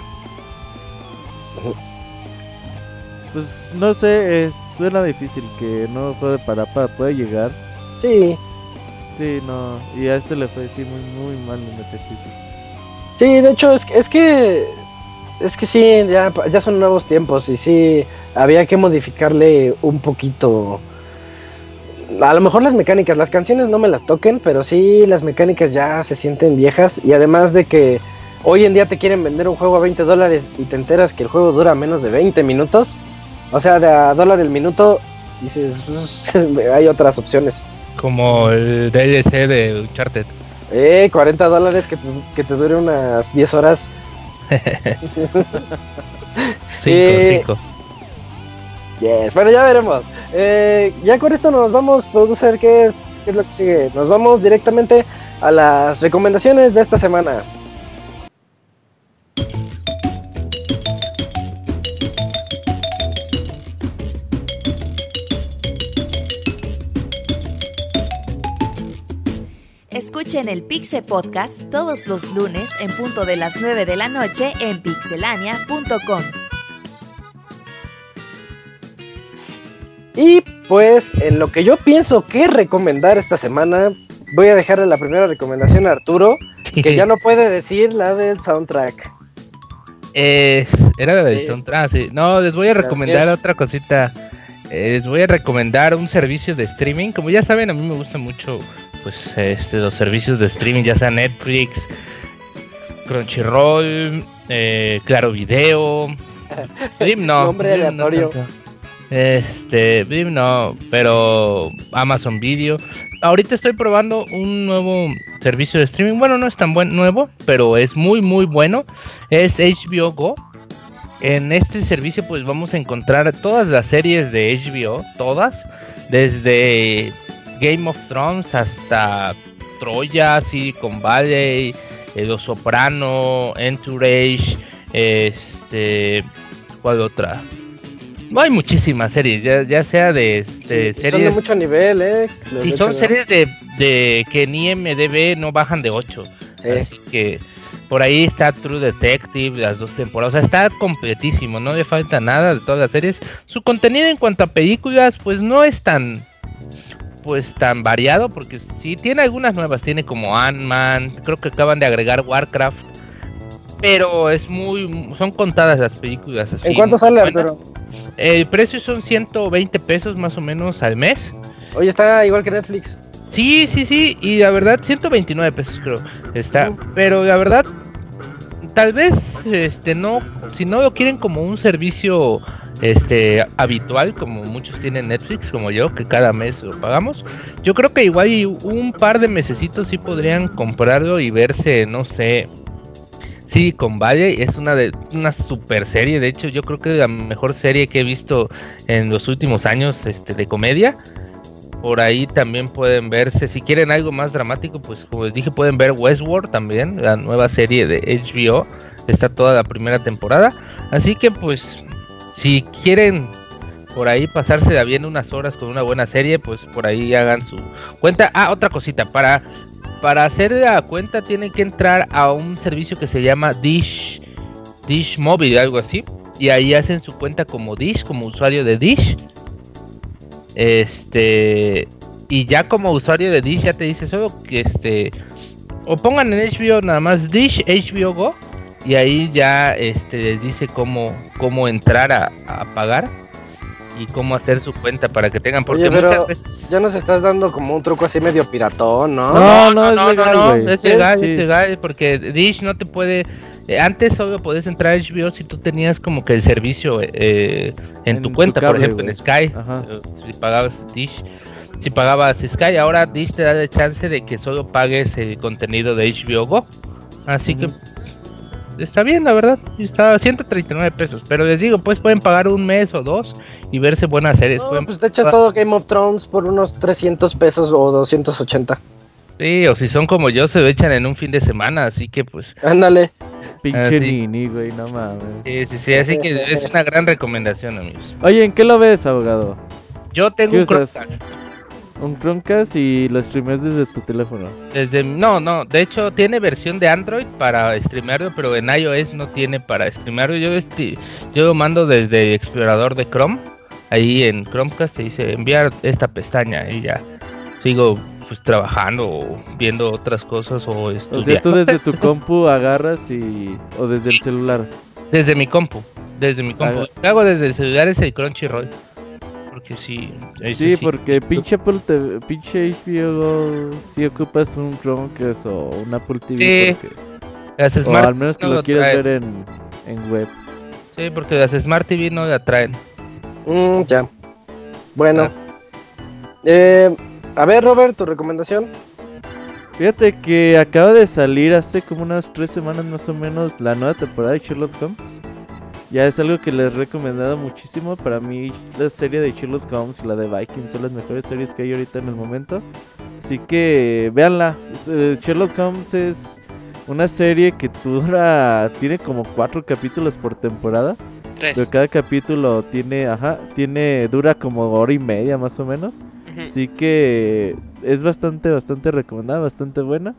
Pues no sé, suena difícil que no fue de Parapa pueda llegar. Sí. Sí, no. Y a este le fue así muy, muy mal en este Sí, de hecho, es, es que. Es que sí, ya, ya son nuevos tiempos y sí, había que modificarle un poquito. A lo mejor las mecánicas, las canciones no me las toquen, pero sí las mecánicas ya se sienten viejas y además de que hoy en día te quieren vender un juego a 20 dólares y te enteras que el juego dura menos de 20 minutos, o sea, de a dólar el minuto, dices, hay otras opciones. Como el DLC de Uncharted. Eh, 40 dólares que, que te dure unas 10 horas. 5, 5. Yes, bueno, ya veremos. Eh, ya con esto nos vamos, producer, ¿qué es, ¿qué es lo que sigue? Nos vamos directamente a las recomendaciones de esta semana. Escuchen el Pixe Podcast todos los lunes en punto de las 9 de la noche en pixelania.com. Y pues en lo que yo pienso que recomendar esta semana, voy a dejarle la primera recomendación a Arturo, que ya no puede decir la del soundtrack. Eh, era la del soundtrack, sí. No, les voy a recomendar otra cosita. Eh, les voy a recomendar un servicio de streaming. Como ya saben, a mí me gusta mucho pues este, los servicios de streaming, ya sea Netflix, Crunchyroll, eh, Claro Video, Blim no, Nombre aleatorio. este, Blim no, pero Amazon Video. Ahorita estoy probando un nuevo servicio de streaming. Bueno, no es tan buen nuevo, pero es muy muy bueno. Es HBO Go. En este servicio pues vamos a encontrar todas las series de HBO, todas, desde Game of Thrones hasta Troya, Silicon Valley, eh, Los Soprano, Entourage, este, ¿cuál otra? No hay muchísimas series, ya, sea de, series. Son de mucho nivel, ¿eh? Sí, son series de, de, que ni MDB no bajan de 8. Así que por ahí está True Detective, las dos temporadas. O sea, está completísimo, no le falta nada de todas las series. Su contenido en cuanto a películas, pues no es tan pues tan variado porque sí tiene algunas nuevas, tiene como Ant-Man, creo que acaban de agregar Warcraft, pero es muy son contadas las películas ¿En cuánto sale Arturo? El precio son 120 pesos más o menos al mes. Oye, está igual que Netflix. Sí, sí, sí, y la verdad 129 pesos creo. Está, pero la verdad tal vez este no si no lo quieren como un servicio este habitual como muchos tienen Netflix como yo que cada mes lo pagamos. Yo creo que igual un par de mesecitos sí podrían comprarlo y verse no sé Sí, con Valle es una de una super serie de hecho yo creo que es la mejor serie que he visto en los últimos años este de comedia. Por ahí también pueden verse si quieren algo más dramático pues como les dije pueden ver Westworld también la nueva serie de HBO está toda la primera temporada. Así que pues si quieren por ahí pasarse bien unas horas con una buena serie, pues por ahí hagan su cuenta. Ah, otra cosita, para, para hacer la cuenta tienen que entrar a un servicio que se llama Dish, Dish Mobile, algo así. Y ahí hacen su cuenta como Dish, como usuario de Dish. Este, y ya como usuario de Dish ya te dice solo que este, o pongan en HBO nada más Dish, HBO Go y ahí ya este, les dice cómo, cómo entrar a, pagar y cómo hacer su cuenta para que tengan porque muchas veces... ya nos estás dando como un truco así medio piratón, ¿no? No, no, no, es legal, no, es legal, es legal, porque Dish no te puede eh, antes solo podías entrar a HBO si tú tenías como que el servicio eh, en, tu cuenta, por ejemplo en Sky, eh, si pagabas Dish, si pagabas Sky, ahora Dish te da la chance de que solo pagues el contenido de HBO Go. Así que está bien, la verdad. Está a 139 pesos. Pero les digo, pues pueden pagar un mes o dos y verse buenas series. No, pues te echas todo Game of Thrones por unos 300 pesos o 280. Sí, o si son como yo, se lo echan en un fin de semana, así que pues. Ándale. Pinche Nini, güey, no mames. Sí, sí, sí, así que es una gran recomendación, amigos. Oye, ¿en qué lo ves, abogado? Yo tengo un un Chromecast y lo streames desde tu teléfono. Desde no, no, de hecho tiene versión de Android para streamearlo, pero en iOS no tiene para streamearlo. Yo este, yo lo mando desde el explorador de Chrome. Ahí en Chromecast te dice enviar esta pestaña y ya sigo pues trabajando o viendo otras cosas o estudiando. O sea, tú desde tu compu agarras y o desde el celular. Desde mi compu, desde mi compu. Lo que hago desde el celular es el Crunchyroll porque sí. Sí, porque pinche Apple te, pinche HBO si ocupas un Chromecast o un Apple TV. Sí. o al menos que lo, quieras ver en, en, web. Sí, porque las Smart TV no la traen. Mm, ya. Bueno. Ah. Eh, a ver, Robert, tu recomendación. Fíjate que acaba de salir hace como unas tres semanas más o menos la nueva temporada de Sherlock Holmes. Ya es algo que les he recomendado muchísimo. Para mí, la serie de Sherlock Holmes y la de Vikings son las mejores series que hay ahorita en el momento. Así que véanla. Eh, Sherlock Holmes es una serie que dura. Tiene como cuatro capítulos por temporada. Tres. Pero cada capítulo tiene. Ajá. Tiene. Dura como hora y media más o menos. Así que es bastante, bastante recomendada, bastante buena.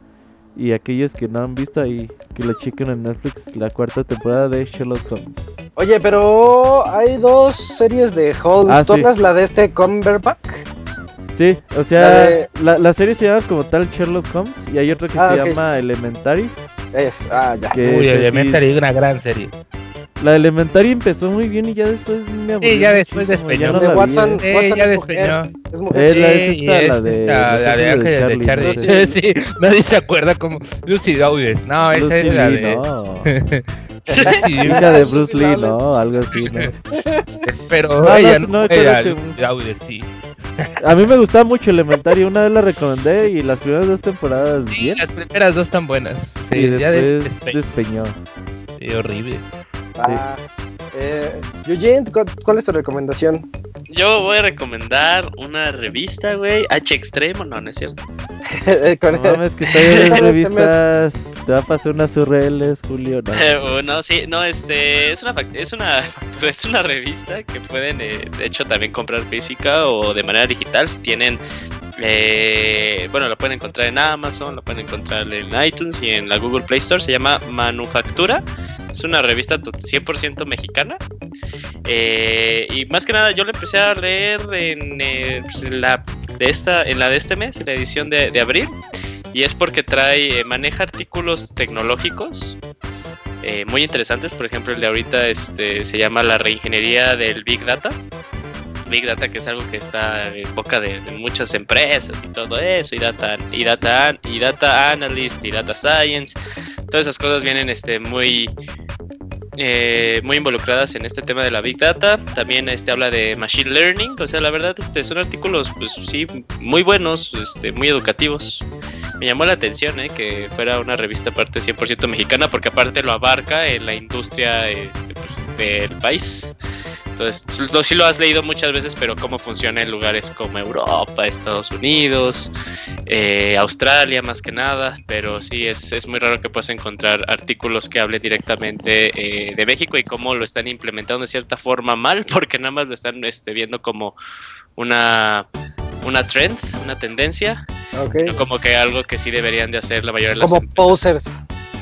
Y aquellos que no han visto ahí, que lo chequen en Netflix, la cuarta temporada de Sherlock Holmes. Oye, pero hay dos series de Holmes. Ah, ¿Tú sí. hablas la de este Cumberbatch? Sí, o sea, La de- la, la serie se llama como tal Sherlock Holmes y hay otra que Ah, se ok. llama Elementary. Es, ah, ya. Que Uy, sí- Elementary, una gran serie. La Elementary empezó muy bien y ya después me aburrió. ya después despeñó. ya no de vi, Watson, eh. Watson ya es despeñó. Es mujer. Es la- es Sí, esta, y la es de esta, la de Ángeles de Ángeles de Charlie, Charlie. ¿no? Sí, nadie se acuerda como Lucy Dawes. No, esa es la Lee, de. no. Sí, Hija de Lucy Bruce Lee, no, algo así, ¿no? pero No, ella no, no, no, era. Lucy Dawes, sí. A mí me gustaba mucho Elementary, una vez la recomendé y las primeras dos temporadas Sí, bien. las primeras dos están buenas. Sí, y ya de- después despe- despeñó. sí, horrible. Ah, eh, Eugene, ¿cu- ¿cuál es tu recomendación? Yo voy a recomendar una revista, güey. H Extremo, no, no es cierto. Con- No mames, que ves revistas. Te va a pasar unas URLs, Julio. No. Eh, no, sí, no, este, es una, es una, es una revista que pueden, eh, de hecho, también comprar física o de manera digital. Si tienen, eh, bueno, lo pueden encontrar en Amazon, lo pueden encontrar en iTunes y en la Google Play Store. Se llama Manufactura. Es una revista to- 100% mexicana. Eh, y más que nada, yo la empecé a leer en, eh, pues, en la de esta, en la de este mes, en la edición de, abril. Y es porque trae, eh, maneja artículos tecnológicos muy interesantes. Por ejemplo, el de ahorita este, se llama la reingeniería del Big Data. Big Data, que es algo que está en boca de, muchas empresas y todo eso, y data, y data, y data analyst, y data science. Todas esas cosas vienen este, muy, eh, muy involucradas en este tema de la Big Data. También este, habla de Machine Learning. O sea, la verdad, este, son artículos, pues sí, muy buenos, este, muy educativos. Me llamó la atención eh, que fuera una revista aparte 100% mexicana, porque aparte lo abarca en la industria este, pues, del país. Entonces, lo, sí lo has leído muchas veces, pero cómo funciona en lugares como Europa, Estados Unidos, eh, Australia más que nada, pero sí es, es muy raro que puedas encontrar artículos que hablen directamente eh, de México y cómo lo están implementando de cierta forma mal, porque nada más lo están este, viendo como una, una trend, una tendencia, no como que algo que sí deberían de hacer la mayoría de las Como empresas. posers.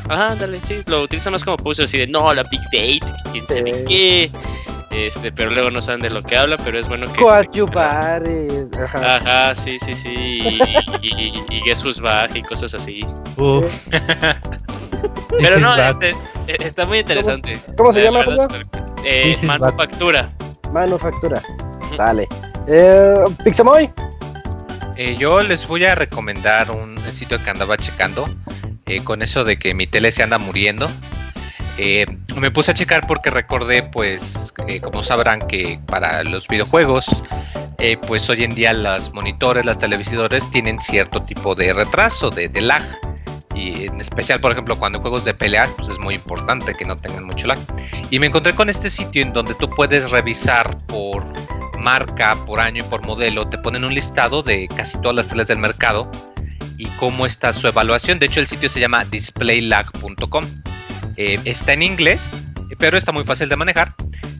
Ajá, dale, sí, lo utilizan más como posers así de no, la Big Data, que quién sabe Sí. qué. Este, pero luego no saben de lo que habla, pero es bueno que. Coadyuvar. y- Ajá. Ajá, sí, sí, sí. Y, y, y Guess Who's Back y cosas así. Pero no, este, eh, está muy interesante. cómo se La llama, Eh, manufactura. Manufactura. Sale. Eh, Pixamoy. Eh, yo les voy a recomendar un sitio que andaba checando eh, con eso de que mi tele se anda muriendo. Eh, me puse a checar porque recordé, pues, eh, como sabrán, que para los videojuegos, eh, pues hoy en día los monitores, las televisores tienen cierto tipo de retraso, de, lag. Y en especial, por ejemplo, cuando juegos de peleas, pues es muy importante que no tengan mucho lag. Y me encontré con este sitio en donde tú puedes revisar por marca, por año y por modelo, te ponen un listado de casi todas las teles del mercado y cómo está su evaluación. De hecho, el sitio se llama displaylag.com. Eh, está en inglés, pero está muy fácil de manejar.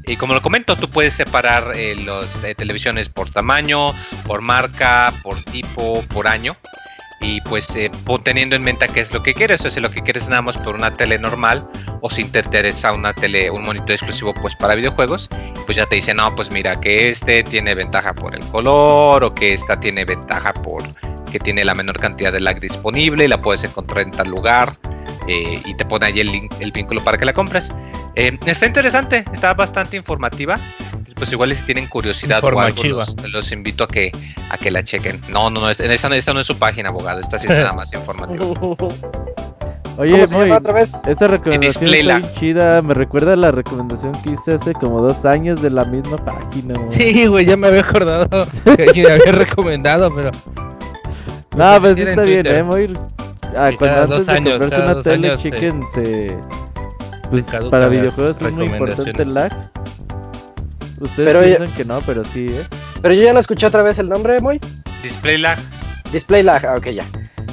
Y como lo comento, tú puedes separar eh, los de televisiones por tamaño, por marca, por tipo, por año. Y pues eh, teniendo en mente qué es lo que quieres, o si lo que quieres nada más por una tele normal, o si te interesa una tele, un monitor exclusivo pues para videojuegos, pues ya te dice, no, pues mira que este tiene ventaja por el color, o que esta tiene ventaja por que tiene la menor cantidad de lag disponible y la puedes encontrar en tal lugar. Eh, y te pone ahí el, link, el vínculo para que la compres. Eh, está interesante, está bastante informativa. Pues igual si tienen curiosidad o algo, los, los invito a que, a que la chequen. No, no, no, esta, esta no- esta no es su página, abogado. Esta sí es nada más informativa. Oye, ¿Cómo se Moy, llama otra vez? esta recomendación está bien chida. Me recuerda a la recomendación que hice hace como dos años de la misma página. Moy. Sí, güey, ya me había acordado que me había recomendado, pero. No, pues está bien, Twitter. ¿eh? Muy... Ah, cuando antes dos de años, comprarse una tele, años. Pues para videojuegos es muy importante el lag. Ustedes Pero ya- piensan que no, pero sí, ¿eh? Pero yo ya no escuché otra vez el nombre, Moy. Display lag. Display lag, ah, ok, ya.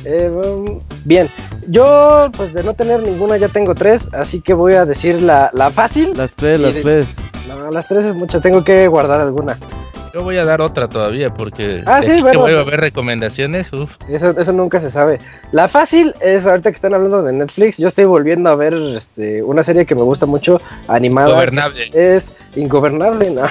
Eh, um, bien, yo pues de no tener ninguna ya tengo tres, así que voy a decir la, la fácil. Las tres, las de- tres. No, las tres es mucho, tengo que guardar alguna. Yo voy a dar otra todavía porque ah, sí, bueno, voy a ver recomendaciones. Uf. Eso, eso nunca se sabe. La fácil es ahorita que están hablando de Netflix. Yo estoy volviendo a ver este, una serie que me gusta mucho, animada. Ingobernable. Es, Ingobernable, ¿no?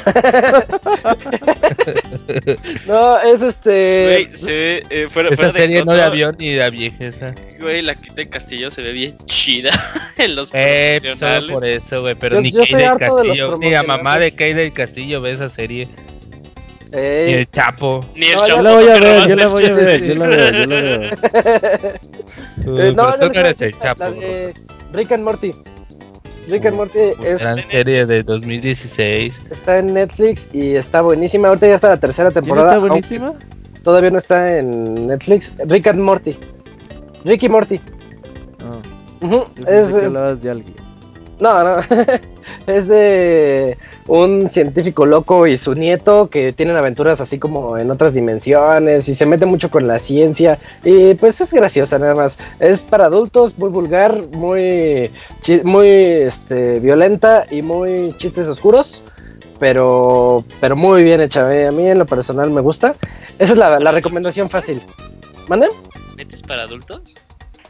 no, es este. Güey, se ve. Eh, fuera, Esa serie no de avión ni de viejeza. Güey, la quita de Castillo se ve bien chida en los eh, pues, solo por eso, güey. Pero ni Kay del Castillo, ni la mamá de Kay del Castillo ve esa serie. Ey. Ni el Chapo. Ni el no, Chapo. Yo la voy a ver, yo la voy a ver, yo la veo, yo la veo. eh, no, no, no eres el Chapo. La de Rick and Morty. Rick and Morty es. Gran serie de 2016. Está en Netflix y está buenísima. Ahorita ya está la tercera temporada. ¿Está buenísima? Todavía no está en Netflix. Rick and Morty. Ricky Morty. Oh. Uh -huh. es, es... de alguien. No, no. es de un científico loco y su nieto que tienen aventuras así como en otras dimensiones y se mete mucho con la ciencia y pues es graciosa nada más. Es para adultos, muy vulgar, muy, muy este, violenta y muy chistes oscuros, pero, pero muy bien hecha. A mí en lo personal me gusta. Esa es la, la recomendación fácil. ¿Mande? ¿Metes para adultos?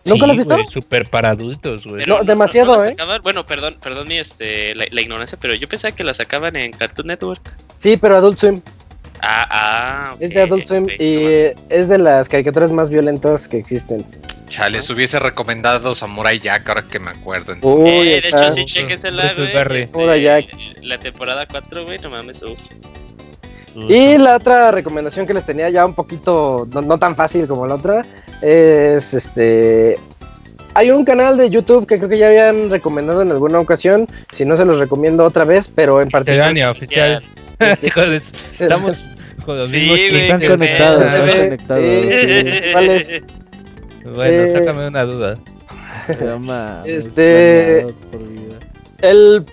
¿Nunca lo has visto? Súper para adultos, güey. No, demasiado, ¿eh? Bueno, perdón, perdón mi, este, la, la, ignorancia, pero yo pensaba que la sacaban en Cartoon Network. Sí, pero Adult Swim. Ah, ah. Okay, es de Adult Swim okay, y no es de las caricaturas más violentas que existen. Chale, les hubiese recomendado Samurai Jack, ahora que me acuerdo. Uy, eh, de hecho, sí, chequensela, güey. Samurai Jack. La temporada 4, güey, no mames, uf. Y la otra recomendación que les tenía ya un poquito, no, no, tan fácil como la otra, es este... Hay un canal de YouTube que creo que ya habían recomendado en alguna ocasión, si no se los recomiendo otra vez, pero en particular... oficial. Estamos con los sí, mismos güey, Están conectados, están. Sí, ¿Cuál es? Bueno, Eh, sácame una duda. No mames, Este-. El,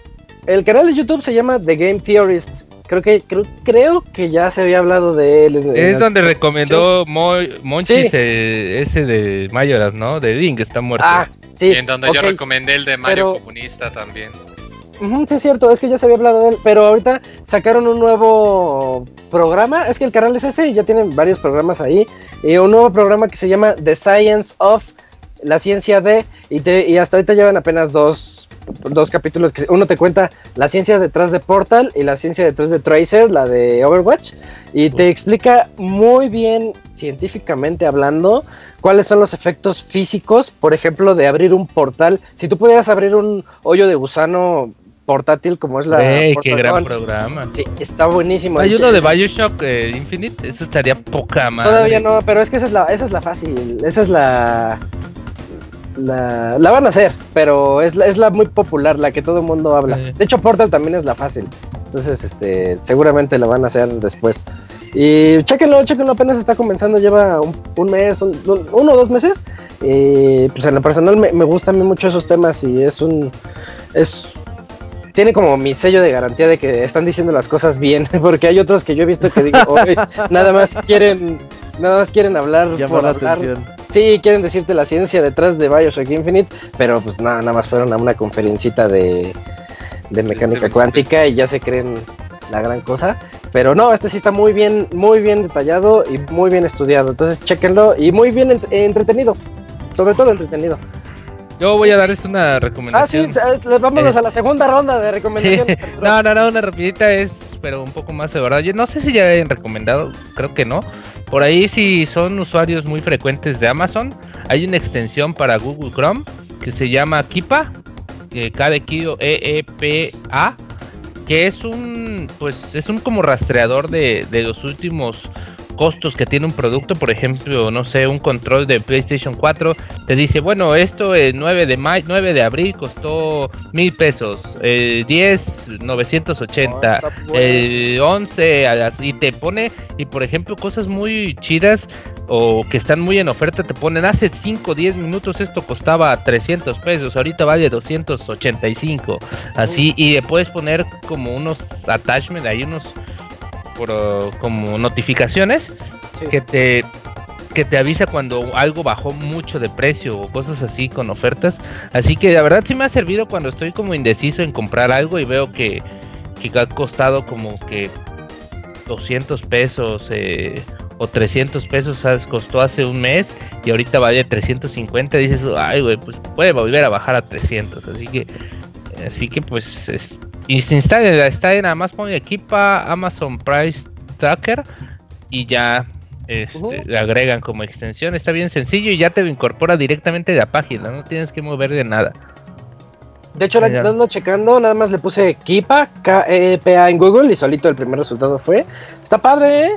el canal de YouTube se llama The Game Theorist. Creo que creo, creo que ya se había hablado de él. Es la- donde recomendó Mo- Monchis Sí. eh, ese de Mayoras, ¿no? De Link, está muerto. Ah, sí. Y en donde yo recomendé el de Mario pero- Comunista también. Sí, es cierto, es que ya se había hablado de él, pero ahorita sacaron un nuevo programa, es que el canal es ese y ya tienen varios programas ahí, y un nuevo programa que se llama The Science of, la ciencia de, y, te- y hasta ahorita llevan apenas dos, dos capítulos, que uno te cuenta la ciencia detrás de Portal y la ciencia detrás de Tracer, la de Overwatch, y te explica muy bien, científicamente hablando, cuáles son los efectos físicos, por ejemplo, de abrir un portal, si tú pudieras abrir un hoyo de gusano portátil como es la Ey, qué gran programa. Sí, está buenísimo. Hay uno de Bioshock eh, Infinite, eso estaría poca madre. Todavía no, pero es que esa es la, esa es la fácil, esa es la, la, la van a hacer, pero es la, es la muy popular, la que todo el mundo habla. Sí. De hecho, Portal también es la fácil, entonces, este, seguramente la van a hacer después. Y chéquenlo, chéquenlo, apenas está comenzando, lleva un, un mes, un- un- uno o dos meses. Y pues en lo personal me, me gustan a mí mucho esos temas y es un, es tiene como mi sello de garantía de que están diciendo las cosas bien, porque hay otros que yo he visto que digo, "Oye, nada más quieren, nada más quieren hablar por la hablar. atención. Sí, quieren decirte la ciencia detrás de Bioshock Infinite, pero pues nada, nada más fueron a una conferencita de, de mecánica Este, cuántica y ya se creen la gran cosa. Pero no, este sí está muy bien, muy bien detallado y muy bien estudiado. Entonces, chéquenlo y muy bien ent- entretenido. Sobre todo entretenido. Yo voy a darles una Ah, sí, recomendación. s- vámonos Eh. a la segunda ronda de recomendaciones. no, no, no, una rapidita es, pero un poco más de verdad. Yo no sé si ya hayan recomendado, creo que no. Por ahí si son usuarios muy frecuentes de Amazon, hay una extensión para Google Chrome que se llama Kipa, eh, K de Kio, E E P A, que es un, pues, es un como rastreador de, de los últimos costos que tiene un producto, por ejemplo, no sé, un control de PlayStation 4 te dice, bueno, esto el 9 de mayo, 9 de abril costó mil pesos, el 10 980, el 11 a las y te pone y por ejemplo cosas muy chidas o que están muy en oferta te ponen hace 5 o 10 minutos esto costaba 300 pesos, ahorita vale 285, así y le puedes poner como unos attachments ahí unos por, como notificaciones Sí. que te que te avisa cuando algo bajó mucho de precio o cosas así con ofertas. Así que la verdad sí me ha servido cuando estoy como indeciso en comprar algo y veo que, que ha costado como que 200 pesos eh, o 300 pesos costó hace un mes y ahorita vale 350, dices, ay, güey, pues puede volver a bajar a 300. Así que, así que pues, es, y se instala, está nada más pone equipa Amazon Price Tracker y ya este, le agregan como extensión. Está bien sencillo y ya te incorpora directamente de la página, no tienes que mover de nada. De hecho, ando checando, nada más le puse Kipa, K-E-P-A en Google y solito el primer resultado fue. Está padre, ¿eh?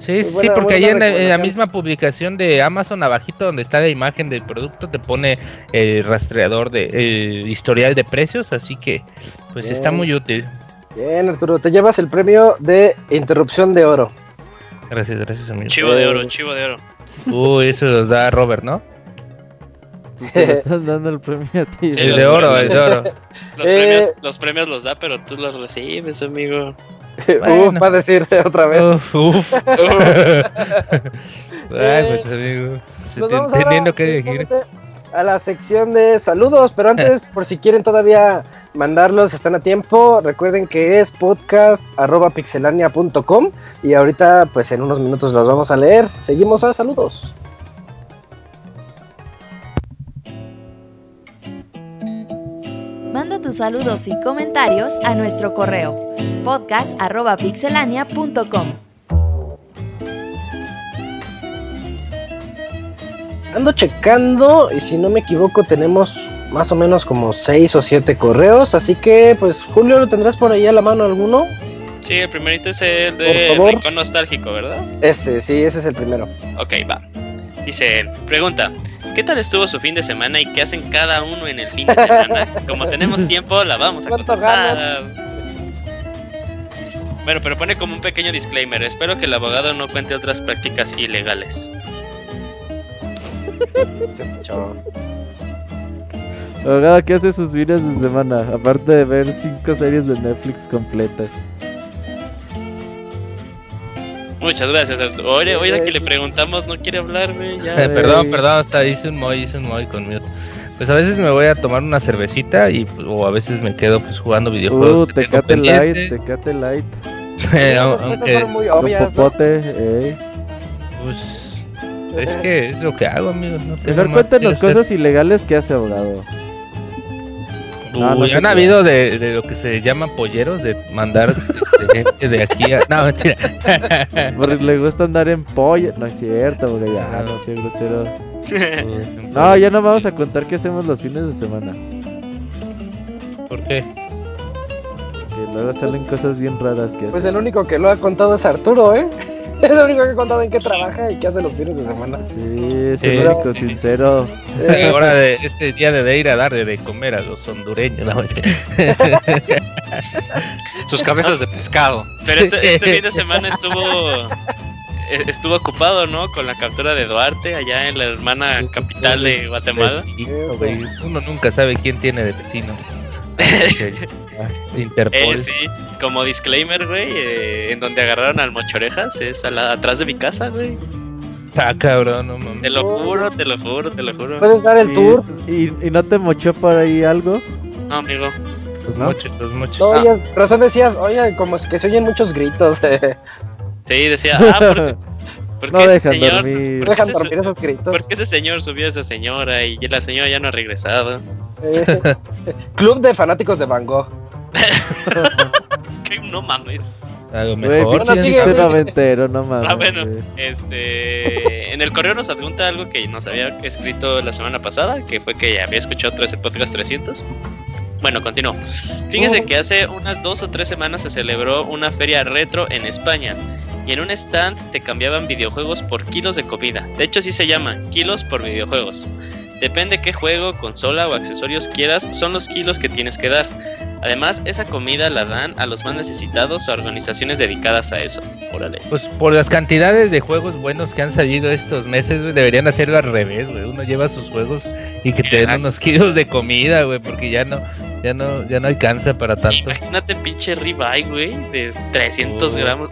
Sí, sí, porque ahí en, la misma publicación de Amazon, abajito donde está la imagen del producto, te pone el rastreador de el historial de precios, así que pues está muy útil. Bien, Arturo, te llevas el premio de interrupción de oro. Gracias, gracias, amigo. Chivo de oro, chivo de oro. Uy, eso lo da Robert, ¿no? estás dando el premio a ti. el de oro, el de oro. Los, premios, eh, los premios los da, pero tú los recibes, amigo. Uf, va a decir otra vez. Uf, uf. Ay, pues amigo. Teniendo que. A la sección de saludos, pero antes, por si quieren todavía mandarlos, están a tiempo. Recuerden que es podcast.pixelania.com y ahorita, pues en unos minutos los vamos a leer. Seguimos a saludos. Manda tus saludos y comentarios a nuestro correo podcast.pixelania.com. Ando checando y si no me equivoco tenemos más o menos como 6 o 7 correos, así que pues Julio, ¿lo tendrás por ahí a la mano alguno? Sí, el primerito es el de Rincón Nostálgico, ¿verdad? Ese, sí, ese es el primero. Ok, va. Dice él, pregunta, ¿Qué tal estuvo su fin de semana y qué hacen cada uno en el fin de semana? Como tenemos tiempo, la vamos a contar. Bueno, pero pone como un pequeño disclaimer. Espero que el abogado no cuente otras prácticas ilegales. abogado, ¿qué hace sus fines de semana? Aparte de ver cinco series de Netflix completas. Muchas gracias, Arturo. Oye, oye, que le preguntamos, no quiere hablar, güey. Eh, perdón, perdón, hasta hice un moy, hice un moy conmigo. Pues a veces me voy a tomar una cervecita y o a veces me quedo pues jugando videojuegos. Uh, Light, Tecate Light. aunque muy obvias, popote, eh. Pues es que es lo que hago, amigo. No Mejor cuéntanos cosas ilegales que hace abogado. No, no han habido de, de, lo que se llama polleros, de mandar gente de aquí a... No, mentira. Porque le gusta andar en pollo. No es cierto, porque ya, no sé, grosero. no, ya no vamos a contar qué hacemos los fines de semana. ¿Por qué? Que luego salen pues, cosas bien raras que Pues el único que lo ha contado es Arturo, ¿eh? es el único que ha contado en qué trabaja y qué hace los fines de semana. Sí, es el único sincero. ahora de ese día de, ir a darle de comer a los hondureños. Sus cabezas de pescado. Pero este, este fin de semana estuvo e, estuvo ocupado, ¿no? Con la captura de Duarte allá en la hermana capital de Guatemala. Uno nunca sabe quién tiene de vecino. Interpol. Eh, sí, como disclaimer, güey, eh, en donde agarraron al mochorejas es atrás de mi casa, güey. Ah, cabrón, no mames. Te lo juro, te lo juro, te lo juro. ¿Puedes dar el tour? ¿Y, no te mochó por ahí algo? No, amigo. Los mochos, los mochos. No, ah. razón decías, oye, como que se oyen muchos gritos. Sí, decía, ah, porque, porque no ese señor. Dormir. Dejan dormir esos gritos. Porque ese señor subió a esa señora y la señora ya no ha regresado. Club de fanáticos de Van Gogh. no mames. Algo mejor. no, sigue, noventero, no mames. Ah, bueno, este, en el correo nos adjunta algo que nos había escrito la semana pasada, que fue que había escuchado otra vez el podcast 300. Bueno, continúo. Fíjense oh. que hace unas dos o tres semanas se celebró una feria retro en España y en un stand te cambiaban videojuegos por kilos de comida. De hecho, así se llaman, kilos por videojuegos. Depende qué juego, consola o accesorios quieras, son los kilos que tienes que dar. Además, esa comida la dan a los más necesitados o organizaciones dedicadas a eso. Órale. Pues por las cantidades de juegos buenos que han salido estos meses, deberían hacerlo al revés, güey. Uno lleva sus juegos y que te den unos kilos de comida, güey, porque ya no, ya no, ya no alcanza para tanto. Imagínate pinche ribeye, güey, de 300 gramos.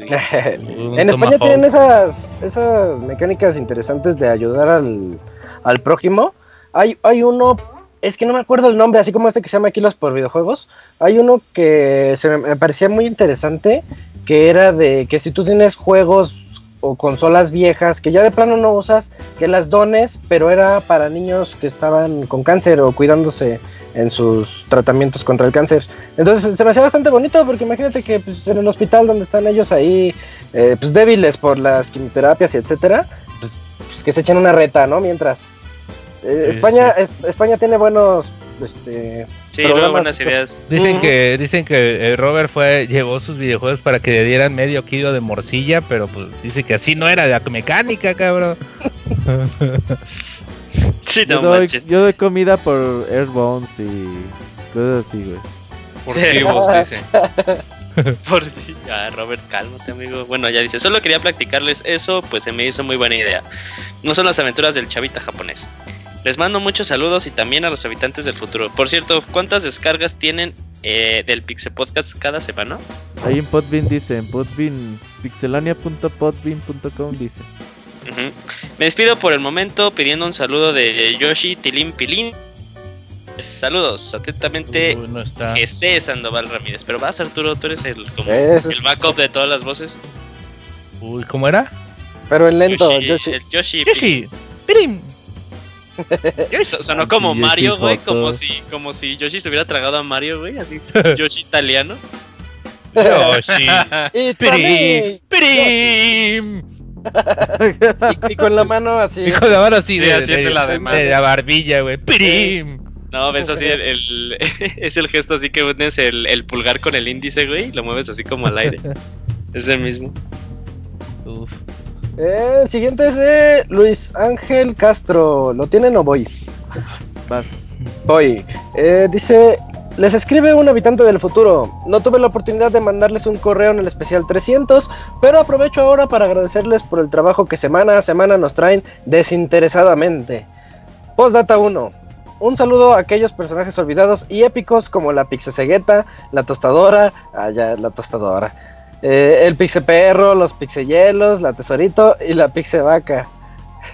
en España tienen esas, esas mecánicas interesantes de ayudar al al prójimo. Hay, hay uno, es que no me acuerdo el nombre, así como este que se llama Kilos por videojuegos. Hay uno que se me, parecía muy interesante, que era de que si tú tienes juegos o consolas viejas que ya de plano no usas, que las dones, pero era para niños que estaban con cáncer o cuidándose en sus tratamientos contra el cáncer. Entonces se me hacía bastante bonito porque imagínate que pues, en el hospital donde están ellos ahí, eh, pues débiles por las quimioterapias y etcétera, pues, pues, que se echen una reta, ¿no? Mientras. Eh, España, España tiene buenos este, sí, buenas ideas. Dicen que dicen que Robert fue llevó sus videojuegos para que le dieran medio kilo de morcilla, pero pues dice que así no era de la mecánica, cabrón. sí, no yo, doy, yo doy comida por Airbones y cosas así, güey. Por vivos, dice. Por si, ah, Robert, cálmate, amigo. Bueno, ya dice, solo quería practicarles eso, pues se me hizo muy buena idea. No son las aventuras del chavita japonés. Les mando muchos saludos y también a los habitantes del futuro. Por cierto, ¿cuántas descargas tienen eh, del Pixel Podcast cada semana? Ahí en Podbean dice, en Podbean, pixelania.podbean.com dice. Me despido por el momento pidiendo un saludo de Yoshi Tilín Pilín. Saludos, atentamente, no Sandoval Ramírez. Pero vas, Arturo, tú eres el, como, el backup de todas las voces. Uy, ¿cómo era? Pero en lento, Yoshi. El Yoshi, Yoshi. Sonó como Mario, güey, como si, como si Yoshi se hubiera tragado a Mario, güey, así, Yoshi italiano. Yoshi. Prim, prim. Y, con la mano así. Y con la mano así, de, de, la, de, la barbilla, güey. Prim. No, ves así, el, es el gesto así que pones el, el pulgar con el índice, güey, y lo mueves así como al aire. es el mismo. Uf. El siguiente es de Luis Ángel Castro. ¿Lo tienen o voy? Vas. Voy. Eh, dice, les escribe un habitante del futuro. No tuve la oportunidad de mandarles un correo en el especial 300, pero aprovecho ahora para agradecerles por el trabajo que semana a semana nos traen desinteresadamente. Postdata 1. Un saludo a aquellos personajes olvidados y épicos como la Pixesegueta, la tostadora, ah ya, la tostadora, eh, el Pixe Perro, los Pixe Hielos, la Tesorito y la Pixe Vaca.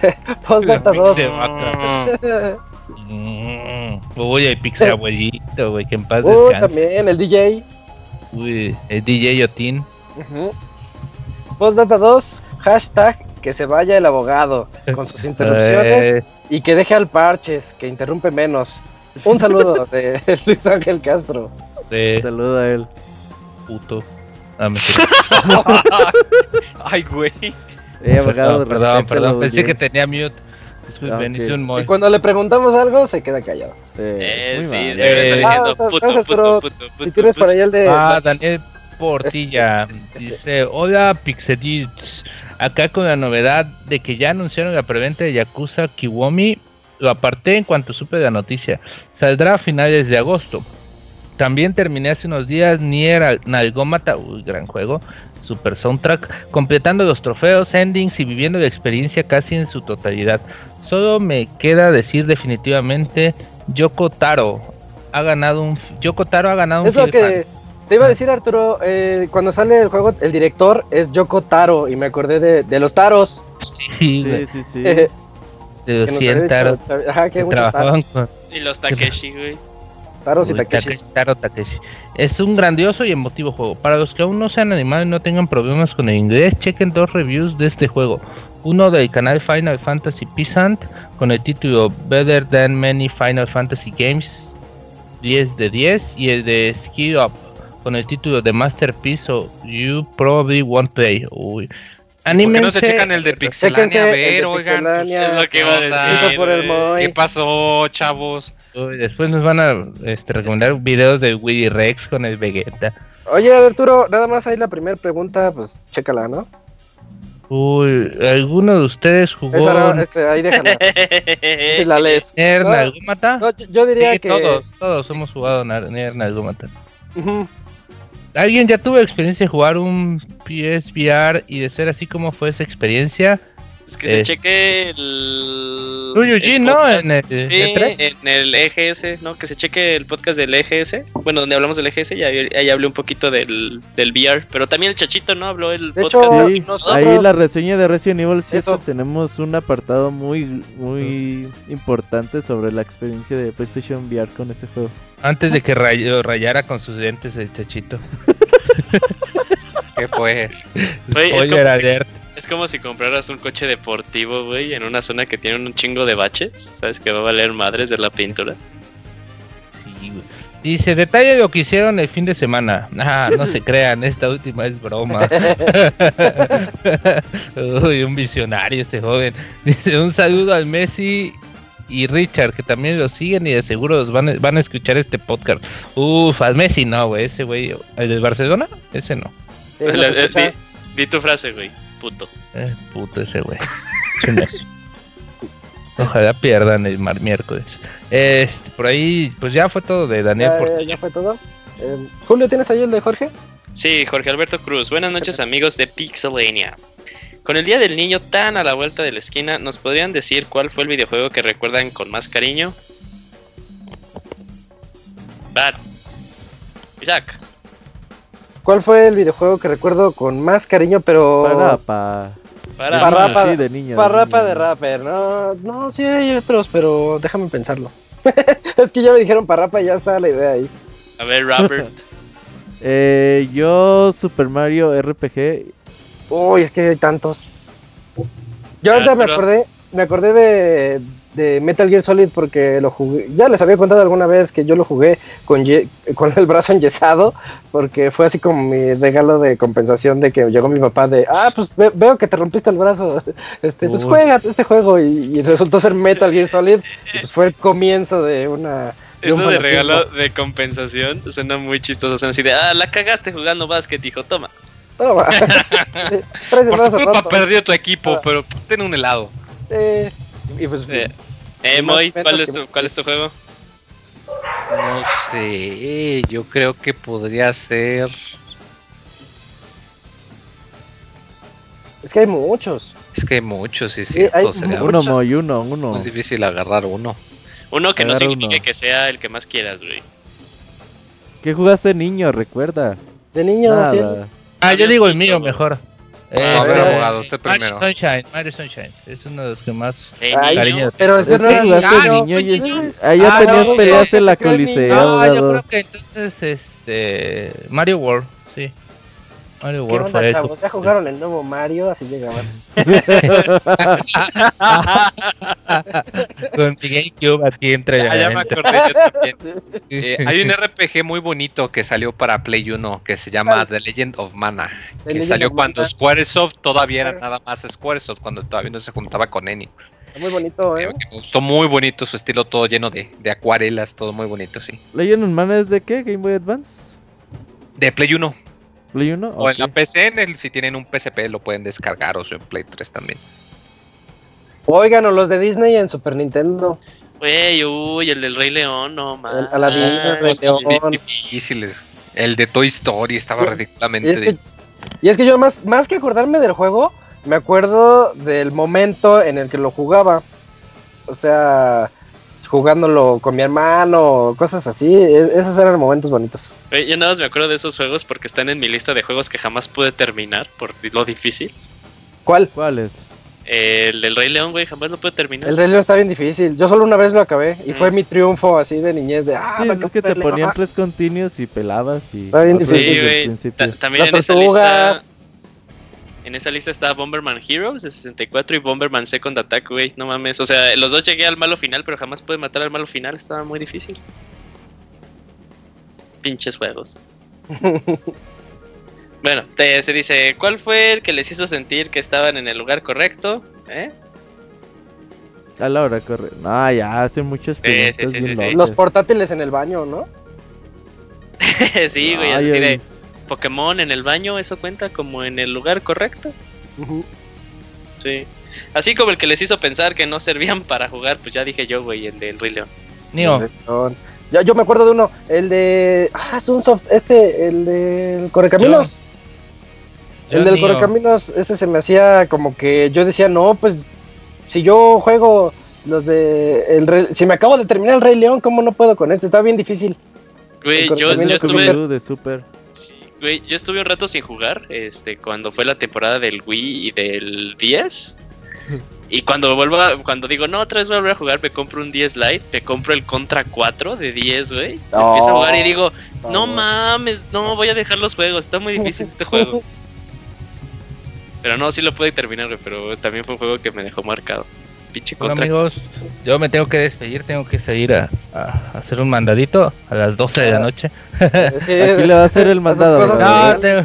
Postdata 2. Mm. Uy, el Pixe Abuelito, güey, que en paz Uy, también, el DJ. Uy, el DJ Yotin. Postdata 2, hashtag que se vaya el abogado con sus interrupciones eh. y que deje al Parches, que interrumpe menos. Un saludo de Luis Ángel Castro. De... Saludo a él. Puto. Ah, Ay, güey. Eh, abogado, perdón, perdón, pensé que tenía mute. Y cuando le preguntamos algo, se queda callado. Eh, sí, sí, eh, diciendo ah, puto, puto, puto, Si tienes para allá el de. Ah, Daniel Portilla. dice: Hola, Pixedits. Acá con la novedad de que ya anunciaron la preventa de Yakuza Kiwomi. Lo aparté en cuanto supe de la noticia. Saldrá a finales de agosto. También terminé hace unos días Nier Nalgómata, uy, gran juego, super soundtrack, completando los trofeos, endings y viviendo la experiencia casi en su totalidad. Solo me queda decir definitivamente Yoko Taro ha ganado un Yoko Taro ha ganado un Es lo que te iba a decir Arturo, eh, cuando sale el juego el director es Yoko Taro y me acordé de, de los taros. Sí, sí, sí. de los 100 taros. Ajá, que trabajaban con... Y los Takeshi, güey. Es un grandioso y emotivo juego. Para los que aún no se han animado y no tengan problemas con el inglés, chequen dos reviews de este juego. Uno del canal Final Fantasy Peasant con el título Better Than Many Final Fantasy Games 10 de 10 y el de Ski Up con el título de Masterpiece o You Probably Won't Play. Uy, Anímense. no se checan el de Pixelania? A ver, oigan. es lo que iba a decir. ¿Qué pasó, chavos? después nos van a este, recomendar videos de Willy Rex con el Vegeta. Oye, Arturo, nada más ahí la primera pregunta, pues chécala, ¿no? Uy, ¿alguno de ustedes jugó? Esa este, ahí déjala. si la lees. ¿Nier yo, diría que... todos, todos hemos jugado Nier Nalgómata. ¿Alguien ya tuvo experiencia de jugar un PSVR y de ser así como fue esa experiencia? Es que se cheque el. el ¿no? En el, sí, en el EGS, ¿no? Que se cheque el podcast del EGS. Bueno, donde hablamos del EGS, ya ahí hablé un poquito del, del VR. Pero también el Chachito, ¿no? Habló el podcast. Sí, ahí la reseña de Resident Evil 7 tenemos un apartado muy, muy importante sobre la experiencia de PlayStation VR con ese juego. Antes de que rayara con sus dientes el Chachito. ¿Qué fue? Spoiler si, alert. Es como si compraras un coche deportivo, güey, en una zona que tiene un chingo de baches. ¿Sabes? Que va a valer madres de la pintura. Sí, güey. Dice, detalle de lo que hicieron el fin de semana. Ah, no se crean, esta última es broma. Uy, un visionario este joven. Dice, un saludo al Messi y Richard, que también lo siguen y de seguro los van, a- van a escuchar este podcast. Uf, al Messi no, güey, ese güey. ¿El de Barcelona? Ese no. Sí, eh, di tu frase, güey. Puto. Eh, puto ese güey. Ojalá pierdan el mar miércoles. Este, por ahí, pues ya fue todo de Daniel Ya, ya fue todo. Eh, Julio, ¿tienes ahí el de Jorge? Sí, Jorge Alberto Cruz. Buenas noches, amigos de Pixelania. Con el Día del Niño tan a la vuelta de la esquina, ¿nos podrían decir cuál fue el videojuego que recuerdan con más cariño? Bad. Isaac. ¿Cuál fue el videojuego que recuerdo con más cariño, pero... Parapa. Para. Parrapa. Sí, de niño. Parrapa niño. de rapper, no, no, sí hay otros, pero déjame pensarlo. es que ya me dijeron parrapa y ya está la idea ahí. A ver, Robert. Eh, yo Super Mario RPG. Uy, es que hay tantos. Yo Ah, ahorita me acordé, me acordé de, de Metal Gear Solid porque lo jugué. Ya les había contado alguna vez que yo lo jugué con, ye- con el brazo enyesado, porque fue así como mi regalo de compensación de que llegó mi papá de, ah, pues ve- veo que te rompiste el brazo, este, pues juega este juego y, y resultó ser Metal Gear Solid. y pues fue el comienzo de una. de un Eso de regalo de compensación suena muy chistoso. Suena así de, ah, la cagaste jugando básquet, hijo, toma. Toma. Por tu culpa perdió tu equipo, Ah. pero ten un helado. Eh, y pues, Eh, eh, Moy, ¿cuál es, que- tu, ¿cuál es tu juego? No sé, yo creo que podría ser. es que hay muchos. Es que hay muchos, sí, es Sí, hay Uno. Moy, uno, uno. muy difícil agarrar uno. Uno que no signifique uno. que sea el que más quieras, güey. ¿Qué jugaste niño? Recuerda. De niño. Nada. Ah, yo digo el mío mejor. Ah, Eh, a ver, eh, abogado, usted Mario primero. Sunshine, Mario Sunshine. Es uno de los que más Ay, cariño. Pero ese Es no que era jugaste Ah, niño y niño. ahí ya Ah, tenías no, peleas no, en la. Coliseo, Ah, yo creo que entonces, este. Mario World, sí. Mario ¿Qué World onda, chavos? ¿Ya jugaron el nuevo Mario? Así llegaban. con mi GameCube aquí entre Ah, ya me acordé yo también. Eh, hay un RPG muy bonito que salió para Play 1 que se llama ¿Cuál? The Legend of Mana. The Que Legend salió cuando Mana. Squaresoft todavía era nada más Squaresoft, cuando todavía no se juntaba con Enix. Muy bonito, ¿eh? Eh, Me gustó muy bonito su estilo, todo lleno de, de acuarelas, todo muy bonito, sí. ¿Legend of Mana es de qué? ¿Game Boy Advance? De Play 1 ¿Play 1? o en la PC, en el- si tienen un PSP lo pueden descargar o en Play 3 también. Oigan, o los de Disney en Super Nintendo. Güey, uy, el del Rey León, no mames. Aladín, el Rey León. difíciles. El de Toy Story estaba Y- ridículamente Y es, que, difícil. y es que yo más, más que acordarme del juego, me acuerdo del momento en el que lo jugaba. O sea, jugándolo con mi hermano, cosas así. e- esos eran momentos bonitos. Yo nada más me acuerdo de esos juegos porque están en mi lista de juegos que jamás pude terminar por lo difícil. ¿Cuál? ¿Cuál es? El del Rey León, güey, jamás lo pude terminar. El Rey León está bien difícil. Yo solo una vez lo acabé y Mm. fue mi triunfo así de niñez de ah, Sí, es que te el ponían León". tres continuos y pelabas y... Está bien difícil. Sí, el güey. También Las en esa lista. En esa lista está Bomberman Heroes de 64 y Bomberman Second Attack, güey. No mames. O sea, los dos llegué al malo final, pero jamás pude matar al malo final. Estaba muy difícil. Pinches juegos. bueno, te, se dice, ¿cuál fue el que les hizo sentir que estaban en el lugar correcto? ¿Eh? A la hora corre. No, ya hace muchas sí, sí, sí. Los portátiles en el baño, ¿no? sí, güey. Así de. Pokémon en el baño, ¿eso cuenta como en el lugar correcto? Sí. Así como el que les hizo pensar que no servían para jugar, pues ya dije yo, güey, el del Rey León. Neo. Ya, yo me acuerdo de uno, el de. Ah, es un soft. Este, el del Correcaminos. yo el del Neo. Correcaminos, ese se me hacía como que yo decía, no, pues. Si yo juego los de. El Rey- si me acabo de terminar el Rey León, ¿cómo no puedo con este? Está bien difícil. Güey, yo, yo estuve, de Super. Güey, yo estuve un rato sin jugar, este, cuando fue la temporada del Wii y del 10. Y cuando vuelvo a- cuando digo, no, otra vez voy a volver a jugar, me compro un 10 Lite, me compro el Contra 4 de 10, güey. No. Empiezo a jugar y digo, no No. mames, no, voy a dejar los juegos, está muy difícil este juego. Pero no, sí lo pude terminar, pero también fue un juego que me dejó marcado. Pinche Bueno, amigos, yo me tengo que despedir, tengo que salir a, a hacer un mandadito a las 12 de la noche. Sí, Aquí le va a hacer el mandado. No, tengo,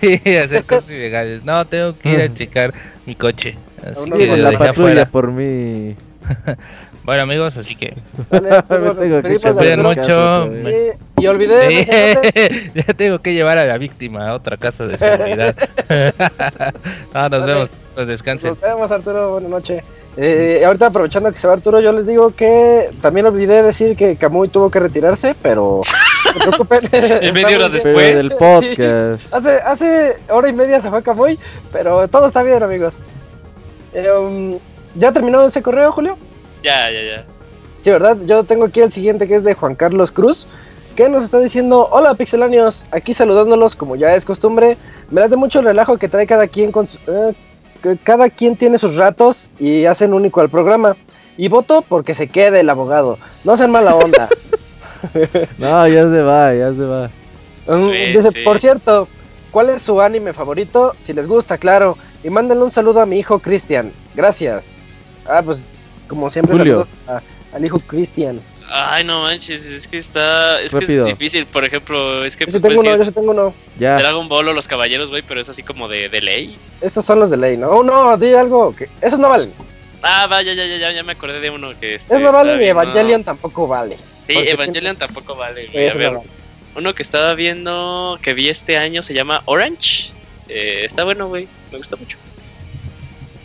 sí, hacer cosas ilegales. No, tengo que ir a checar mi coche. Así que Con lo la dejé patrulla afuera. por mí. Bueno, amigos, así que pues, nos echar cuiden mucho. Y olvidé Sí, ya tengo que llevar a la víctima a otra casa de seguridad. Ah, nos Vale. vemos, pues descansen. Nos vemos, Arturo. Buenas noches. Eh, ahorita aprovechando que se va Arturo, yo les digo que también olvidé decir que Camuy tuvo que retirarse, pero no se preocupen. Y media hora bien. del podcast. Hace, hace hora y media se fue Camuy, pero todo está bien, amigos. Eh, um, ¿Ya terminó ese correo, Julio? Ya, ya, ya. Sí, ¿verdad? Yo tengo aquí el siguiente que es de Juan Carlos Cruz, que nos está diciendo, hola pixelanios, aquí saludándolos como ya es costumbre. Me late mucho el relajo que trae cada quien con su- eh, cada quien tiene sus ratos y hacen único al programa. Y voto porque se quede el abogado. No sean mala onda. No, ya se va, ya se va. Mm, Sí, Dice, sí. por cierto, ¿cuál es su anime favorito? Si les gusta, claro. Y mándenle un saludo a mi hijo Cristian. Gracias. Ah, pues como siempre, Julio. saludos a- al hijo Cristian. Ay, no manches, es que está. Es Rápido. que es difícil. Por ejemplo, es que Yo pues, sí tengo puedes uno, yo sí tengo uno. Ya. Dragon Ball o los caballeros, güey, pero es así como de, de ley. Estos son los de ley, ¿no? Oh, no, di algo. Que... Esos no valen. Ah, vaya, ya, ya, ya, ya me acordé de uno que este, Esos no valen y Evangelion no. tampoco vale. Sí, Evangelion tampoco vale, güey. A Esos no ver, uno que estaba viendo, que vi este año, se llama Orange. Eh, está bueno, güey. Me gusta mucho.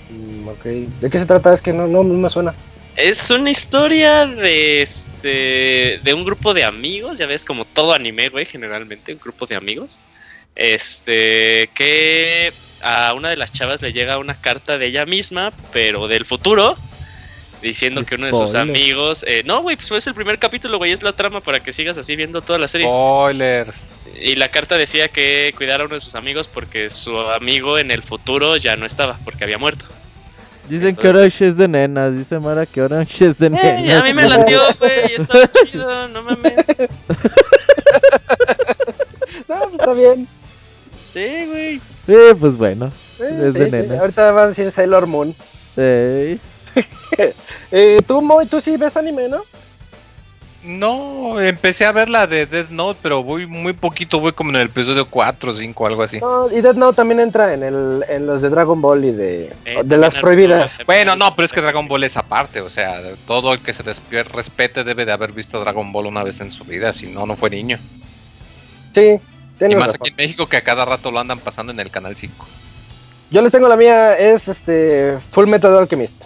Mm, ok. ¿De qué se trata? Es que no, no, no me suena. Es una historia de este de un grupo de amigos, ya ves como todo anime, güey, generalmente un grupo de amigos. Este que a una de las chavas le llega una carta de ella misma, pero del futuro, diciendo que uno de sus amigos, eh, no, güey, pues es el primer capítulo, güey, es la trama para que sigas así viendo toda la serie. Spoilers. Y la carta decía que cuidara a uno de sus amigos porque su amigo en el futuro ya no estaba, porque había muerto. Dicen que Orange es de nenas. Dice Mara que Orange es de Eh, nenas. a mí me latió, güey, estaba chido, no mames. No, pues está bien. Sí, güey. Sí, pues bueno. Eh, Es de sí, sí. nena. Ahorita va a decir Sailor Moon. Ey. Eh, tú, Moy, tú sí ves anime, ¿no? No, empecé a ver la de Death Note, pero voy muy poquito, voy como en el episodio 4 o 5, algo así. No, y Death Note también entra en, el, en los de Dragon Ball y de, Eh, de las prohibidas. Bueno, no, pero es que Dragon Ball es aparte, o sea, todo el que se respete debe de haber visto Dragon Ball una vez en su vida, si no, no fue niño. Sí, Y tienes más razón. aquí en México que a cada rato lo andan pasando en el canal 5. Yo les tengo la mía, es este Full Metal Alchemist.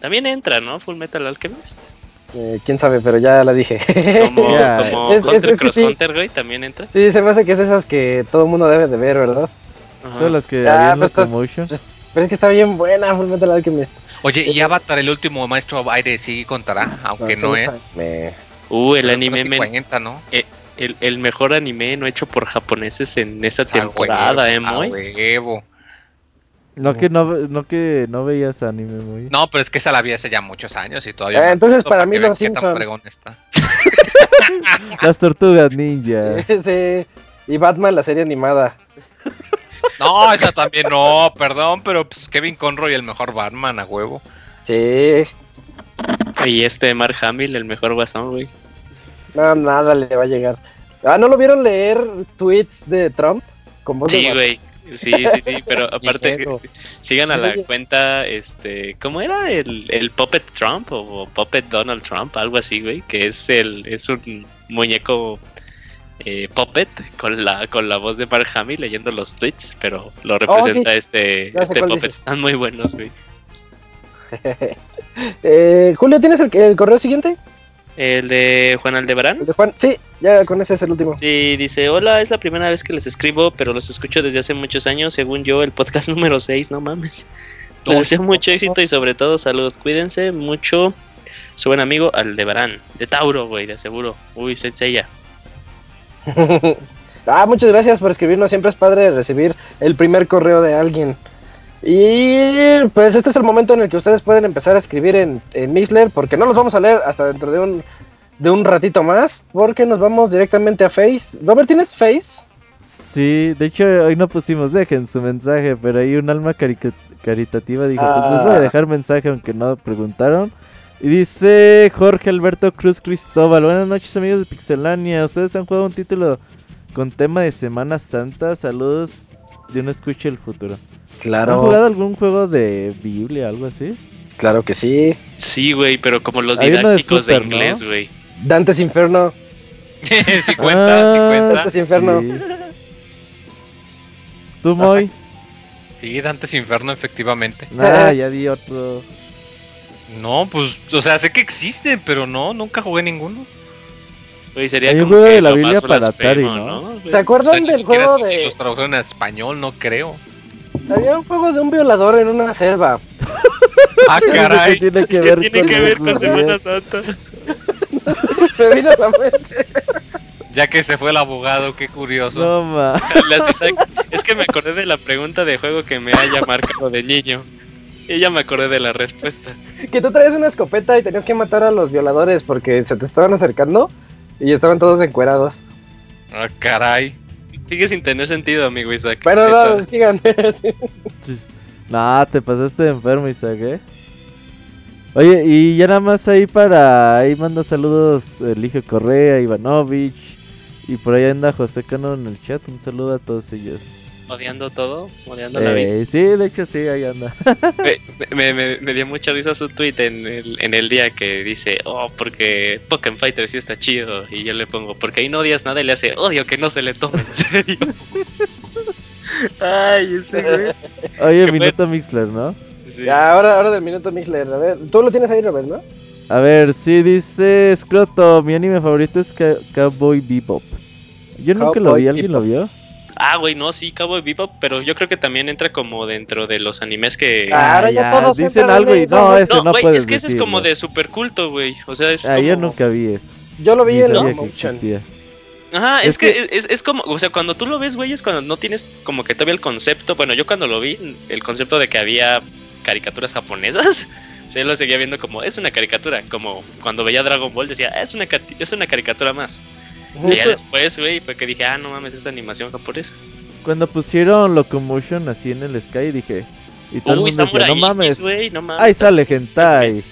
También entra, ¿no? Full Metal Alchemist. Eh, Quién sabe, pero ya la dije. Como, Ya, como es- es- Hunter es que Cross sí. Hunter, güey, también entra. sí, se me hace que es esas que todo el mundo debe de ver, ¿verdad? Ajá. Todas las que Ah, habían pues está- Locomotion. Pero es que está bien buena Full Metal Alchemist. Oye, y Avatar, el último maestro aire, sí contará, aunque no, sí, es. me- Uh, el Pero anime, men- cuenta, ¿no? el, el mejor anime no hecho por japoneses en esa A temporada, huevo, ¿eh, a Moy? huevo. No que no, no que no veías anime muy. No, pero es que esa la vi hace ya muchos años y todavía. Eh, me entonces, para mí los qué tan Simpson. fregón está. Las tortugas ninja. sí. Y Batman, la serie animada. No, esa también no, perdón, pero pues Kevin Conroy, el mejor Batman, a huevo. Sí. Y este Mark Hamill, el mejor guasón, güey. No, nada le va a llegar. Ah, ¿no lo vieron leer tweets de Trump? Con voz de Sí, güey. Sí, sí, sí, pero aparte sigan a la cuenta, este, ¿cómo era? El, el Puppet Trump o, Puppet Donald Trump, algo así, güey, que es el, es un muñeco eh, Puppet con la, con la voz de Mark Hamill leyendo los tweets, pero lo representa este, sé este Puppet. dices. Están muy buenos, güey. Eh, Julio, ¿tienes el, el correo siguiente? El de Juan Aldebarán. ¿El de Juan? Sí, ya con ese es el último. Sí, dice, hola, es la primera vez que les escribo, pero los escucho desde hace muchos años, según yo, el podcast número 6, no mames. Les deseo mucho éxito y sobre todo salud. Cuídense mucho. Su buen amigo Aldebarán, de Tauro, güey, de seguro. Uy, Senseiya. ah, muchas gracias por escribirnos. Siempre es padre recibir el primer correo de alguien. Y pues este es el momento en el que ustedes pueden empezar a escribir en, en Mixler, porque no los vamos a leer hasta dentro de un, de un ratito más, porque nos vamos directamente a Face. Robert, ¿tienes Face? Sí, de hecho hoy no pusimos dejen su mensaje, pero hay un alma caritativa dijo, pues les voy a ah. dejar mensaje aunque no preguntaron. Y dice Jorge Alberto Cruz Cristóbal, buenas noches amigos de Pixelania, ¿ustedes han jugado un título con tema de Semana Santa? Saludos de un escuche el futuro. Claro. ¿Han jugado algún juego de Biblia, algo así? Claro que sí. Sí, güey, pero como los didácticos de, inglés, güey. Dantes Inferno. sí cuenta, sí ah, cuenta. Dantes Inferno. ¿Tú, Moy? Sí, Dantes Inferno, efectivamente. Ah, ya vi otro. No, pues, o sea, sé que existen, pero no, nunca jugué ninguno. Güey, sería Hay como juego de la Biblia para Atari, ¿no? ¿Se acuerdan del juego de...? Si los tradujeron en español, no creo. Había un juego de un violador en una selva. ah, caray. ¿Qué tiene que ver, tiene con, que ver con Semana Santa? Me vino a la mente. Ya que se fue el abogado, qué curioso. No, ma. es que me acordé de la pregunta de juego que me haya marcado de niño. Y ya me acordé de la respuesta. Que tú traías una escopeta y tenías que matar a los violadores porque se te estaban acercando y estaban todos encuerados. Ah, caray. Sigue sin tener sentido, amigo Isaac. Bueno, no, sigan. No, te pasaste de enfermo, Isaac, ¿eh? Oye, y ya nada más ahí para. Ahí manda saludos Eligio Correa, Ivanovich. Y por ahí anda José Cano en el chat. Un saludo a todos ellos odiando todo, odiando la vida. Sí, de hecho sí, ahí anda. me, me, me, dio mucha risa su tweet en el, en el día que dice, oh, porque Pokémon Fighter sí está chido. Y yo le pongo, porque ahí no odias nada y le hace, odio que no se le tome en serio. Ay, ese güey. Oye, Minuto Mixler, ¿no? Sí. Ya, ahora, ahora del Minuto Mixler, a ver, tú lo tienes ahí, Robert, ¿no? A ver, sí, dice Scroto, mi anime favorito es Cowboy Bebop. Yo nunca lo vi, ¿alguien lo vio? Ah, güey, no, sí, Cowboy Bebop, pero yo creo que también entra como dentro de los animes que. Claro, ya, todos dicen algo y no, ese no, no wey, Es que ese es como de super culto, güey. O sea, es. Ah, como... yo nunca vi eso. Yo lo vi en la Ajá, es, que, Es, es, como, o sea, cuando tú lo ves, güey, es cuando no tienes como que todavía el concepto. Bueno, yo cuando lo vi, el concepto de que había caricaturas japonesas, o sea, yo lo seguía viendo como, es una caricatura. Como cuando veía Dragon Ball decía, es una, es una caricatura más. Y ya después, güey, fue que dije, ah, no mames, es animación japonesa. Cuando pusieron Locomotion así en el Sky, dije. Y todo el mundo decía, no mames. no mames. Ahí sale Hentai.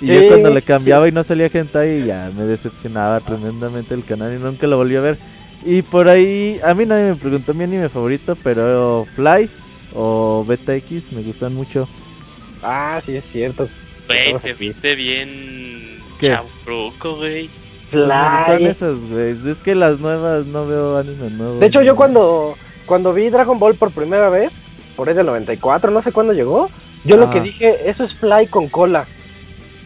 Y yo cuando le cambiaba y no salía Hentai, ya me decepcionaba tremendamente el canal y nunca lo volví a ver. Y por ahí, a mí nadie me preguntó mi anime favorito, pero Fly o Beta X me gustan mucho. Ah, sí, es cierto. Güey, te viste bien chabruco, güey. Fly. Esas, Es que las nuevas no veo anime nuevos. De hecho, yo cuando, cuando vi Dragon Ball por primera vez, por ahí del 94, no sé cuándo llegó, yo lo que dije, eso es Fly con cola.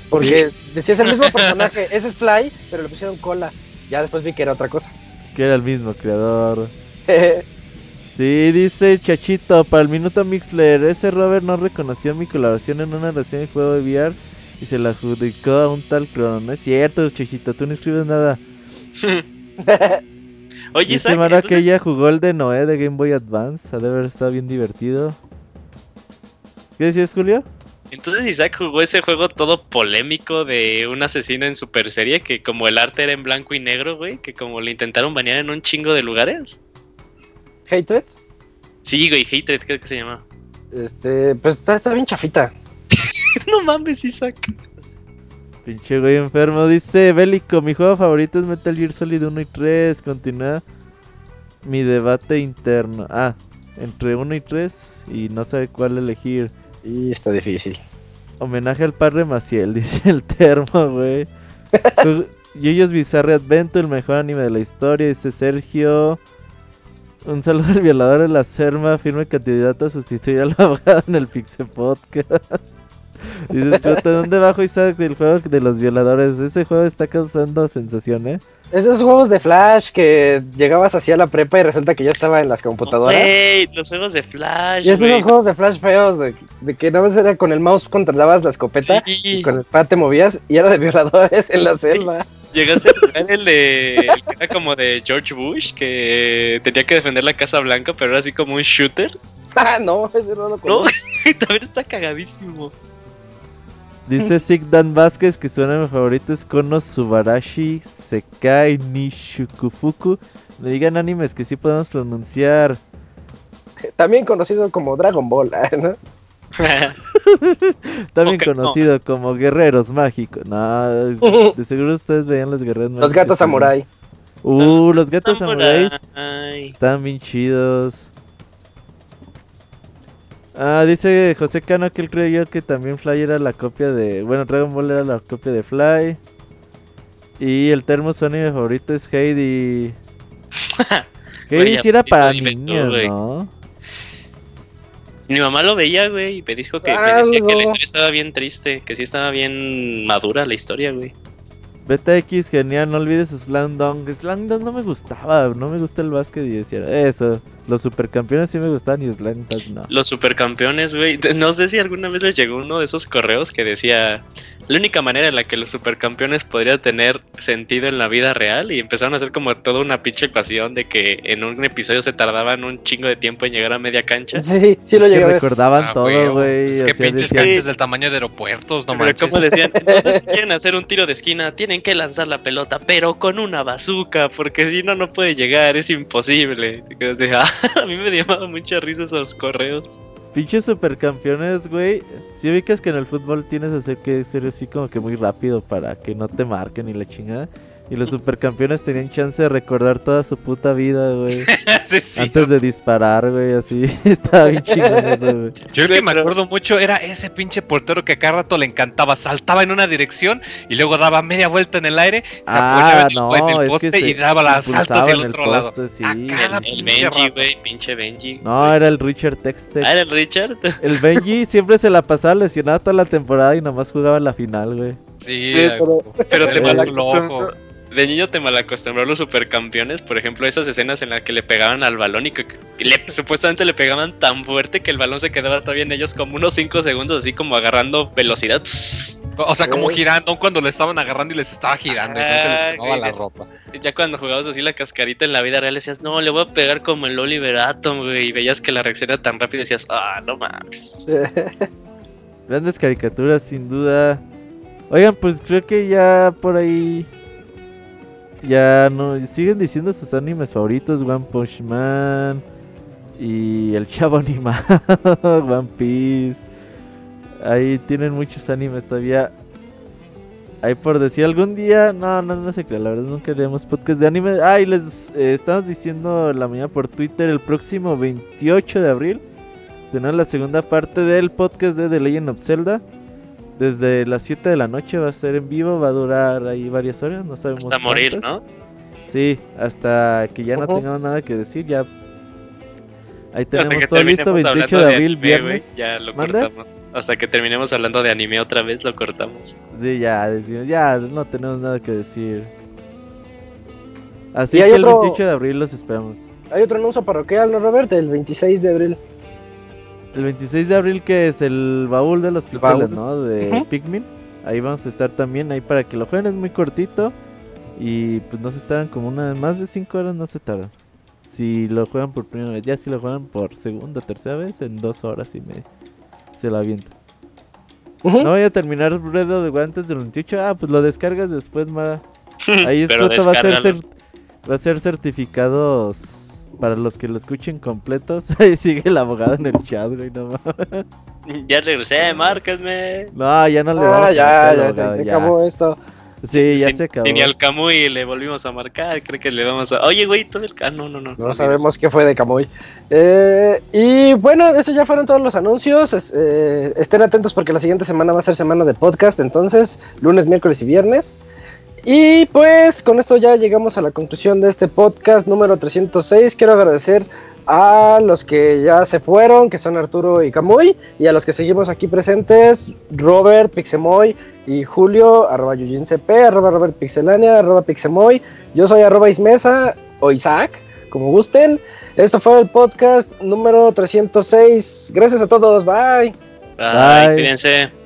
Porque decía es el mismo personaje, ese es Fly, pero le pusieron cola. Ya después vi que era otra cosa. Que era el mismo creador. sí, dice Chachito, para el minuto Mixler, ese Robert no reconoció mi colaboración en una versión de juego de VR y se la adjudicó a un tal Crono. No es cierto, Chichito, tú no escribes nada. Oye, Isaac, semana que ella jugó el de Noé de Game Boy Advance. Ha de haber estado bien divertido. ¿Qué decías, Julio? Entonces Isaac jugó ese juego todo polémico de un asesino en super serie que como el arte era en blanco y negro, güey, que como le intentaron banear en un chingo de lugares. ¿Hatred? Sí, güey, Hatred creo que se llama. Este, pues está, está bien chafita. no mames, Isaac. Pinche güey enfermo. Dice Bélico, mi juego favorito es Metal Gear Solid 1 y 3. Continúa mi debate interno. Ah, entre 1 y 3 y no sabe cuál elegir. Y está difícil. Homenaje al padre Maciel, dice el termo, güey. Yuyos Bizarre Adventure, el mejor anime de la historia, dice Sergio. Un saludo al violador de la Serma, firme candidato a sustituir al abogado en el Pixel Podcast. Dices, ¿dónde bajo Isaac del juego de los violadores? Ese juego está causando sensación, ¿eh? Esos juegos de Flash que llegabas hacia la prepa y resulta que ya estaba en las computadoras. ¡Ey! Los juegos de Flash. Y esos juegos de Flash feos, de, que nada más era con el mouse controlabas la escopeta y con el pad te movías y era de violadores en la selva. Llegaste a jugar el de. El que era como de George Bush, que tenía que defender la Casa Blanca, pero era así como un shooter. Ah, no, ese no lo conozco. No, también está cagadísimo. Dice Dan Vázquez que su anime favorito es Kono Subarashi Sekai Nishukufuku. Me digan animes que sí podemos pronunciar. También conocido como Dragon Ball, ¿no? También conocido como Guerreros Mágicos. No, de seguro ustedes veían los Guerreros Mágicos. Los gatos samurai. Uh, los gatos samurai. Están bien chidos. Ah, dice José Cano que él creyó que también Fly era la copia de. Bueno, Dragon Ball era la copia de Fly. Y el termo su anime favorito es Heidi. Heidi sí era para niños, ¿no? Mi mamá lo veía, güey, y me dijo que me decía que la historia estaba bien triste, que sí estaba bien madura la historia, güey. Beta X, genial, no olvides Slam Dunk. Slam Dunk no me gustaba, no me gusta el básquet y decía, eso. Los supercampeones sí me gustaban y Dunk no. Los supercampeones, güey. No sé si alguna vez les llegó uno de esos correos que decía, la única manera en la que los supercampeones podría tener sentido en la vida real y empezaron a hacer como toda una pinche ecuación de que en un episodio se tardaban un chingo de tiempo en llegar a media cancha. Sí, sí lo llegué Recordaban ah, todo, güey. Es que pinches canchas del tamaño de aeropuertos, no pero manches. como decían, entonces si quieren hacer un tiro de esquina, tienen que lanzar la pelota, pero con una bazooka, porque si no, no puede llegar, es imposible. a mí me llamaba mucha risa esos correos. Pinches supercampeones, güey. Si ubicas que en el fútbol tienes que ser así como que muy rápido para que no te marquen ni la chingada. Y los supercampeones tenían chance de recordar toda su puta vida, güey. Antes de disparar, güey, así. Estaba bien chingón eso, güey. Yo el que me acuerdo mucho era ese pinche portero que a cada rato le encantaba. Saltaba en una dirección y luego daba media vuelta en el aire, se ah, no, en el poste y daba las saltos hacia el otro lado. Sí. el, Benji, güey, pinche Benji. No, era el Richard Texte. Ah, era el Richard. El Benji siempre se la pasaba lesionada toda la temporada y nomás jugaba la final, güey. Sí, pero, pero te pasó el ojo de niño te malacostumbró los supercampeones, por ejemplo, esas escenas en las que le pegaban al balón y que, supuestamente le pegaban tan fuerte que el balón se quedaba todavía en ellos como unos 5 segundos, así como agarrando velocidad. O sea, como girando cuando le estaban agarrando y les estaba girando, y se les quemaba la ropa. Ya cuando jugabas así la cascarita en la vida real decías, no, le voy a pegar como el Oliver Atom, güey, y veías que la reacción era tan rápida y decías, ah, no mames. Grandes caricaturas, sin duda. Oigan, pues creo que ya por ahí ya no siguen diciendo sus animes favoritos, One Punch Man y El Chavo Animado, One Piece. Ahí tienen muchos animes todavía. Ahí por decir algún día, no, no, no sé qué, la verdad nunca haremos podcast de anime. Ah, y les eh, estamos diciendo la mañana por Twitter el próximo 28 de abril. Tenemos la segunda parte del podcast de The Legend of Zelda. Desde las 7 de la noche va a ser en vivo, va a durar ahí varias horas, no sabemos. Hasta morir, ¿no? Sí, hasta que ya no tengamos nada que decir, ya. Ahí tenemos todo listo, 28 de abril, viernes. ya lo cortamos. Hasta que terminemos hablando de anime otra vez, lo cortamos. Sí, ya, ya no tenemos nada que decir. Así que el 28 de abril los esperamos. Hay otro anuncio parroquial, ¿no, Robert? El 26 de abril. El 26 de abril que es el baúl de los pixeles, ¿no? De Pikmin. Ahí vamos a estar también, ahí para que lo jueguen, es muy cortito. Y pues no se tardan como una, más de 5 horas no se tardan. Si lo juegan por primera vez, ya si lo juegan por segunda, tercera vez, en 2 horas y me se lo avienta. No voy a terminar Breath of the antes del 28. Ah, pues lo descargas después, Mara. Ahí es va a ser, va a ser certificados para los que lo escuchen completos, ahí sigue el abogado en el chat, güey, no Ya regresé, márquenme. No, ya no le ah, ya, ya, ya, se acabó esto. Sí, ya se acabó. Si ni al Camuy le volvimos a marcar, creo que le vamos a. Oye, güey, todo el. Ah, no, no, no. No, sabemos qué fue de Camuy. Eh, y bueno, esos ya fueron todos los anuncios. Eh, estén atentos porque la siguiente semana va a ser semana de podcast. Entonces, lunes, miércoles y viernes. Y pues con esto ya llegamos a la conclusión de este podcast número 306. Quiero agradecer a los que ya se fueron, que son Arturo y Camuy, y a los que seguimos aquí presentes, Robert, Pixemoy y Julio, arroba CP, arroba Robert Pixelania, arroba Pixemoy. Yo soy arroba Ismesa o Isaac, como gusten. Esto fue el podcast número 306. Gracias a todos, bye. Bye, bye. cuídense.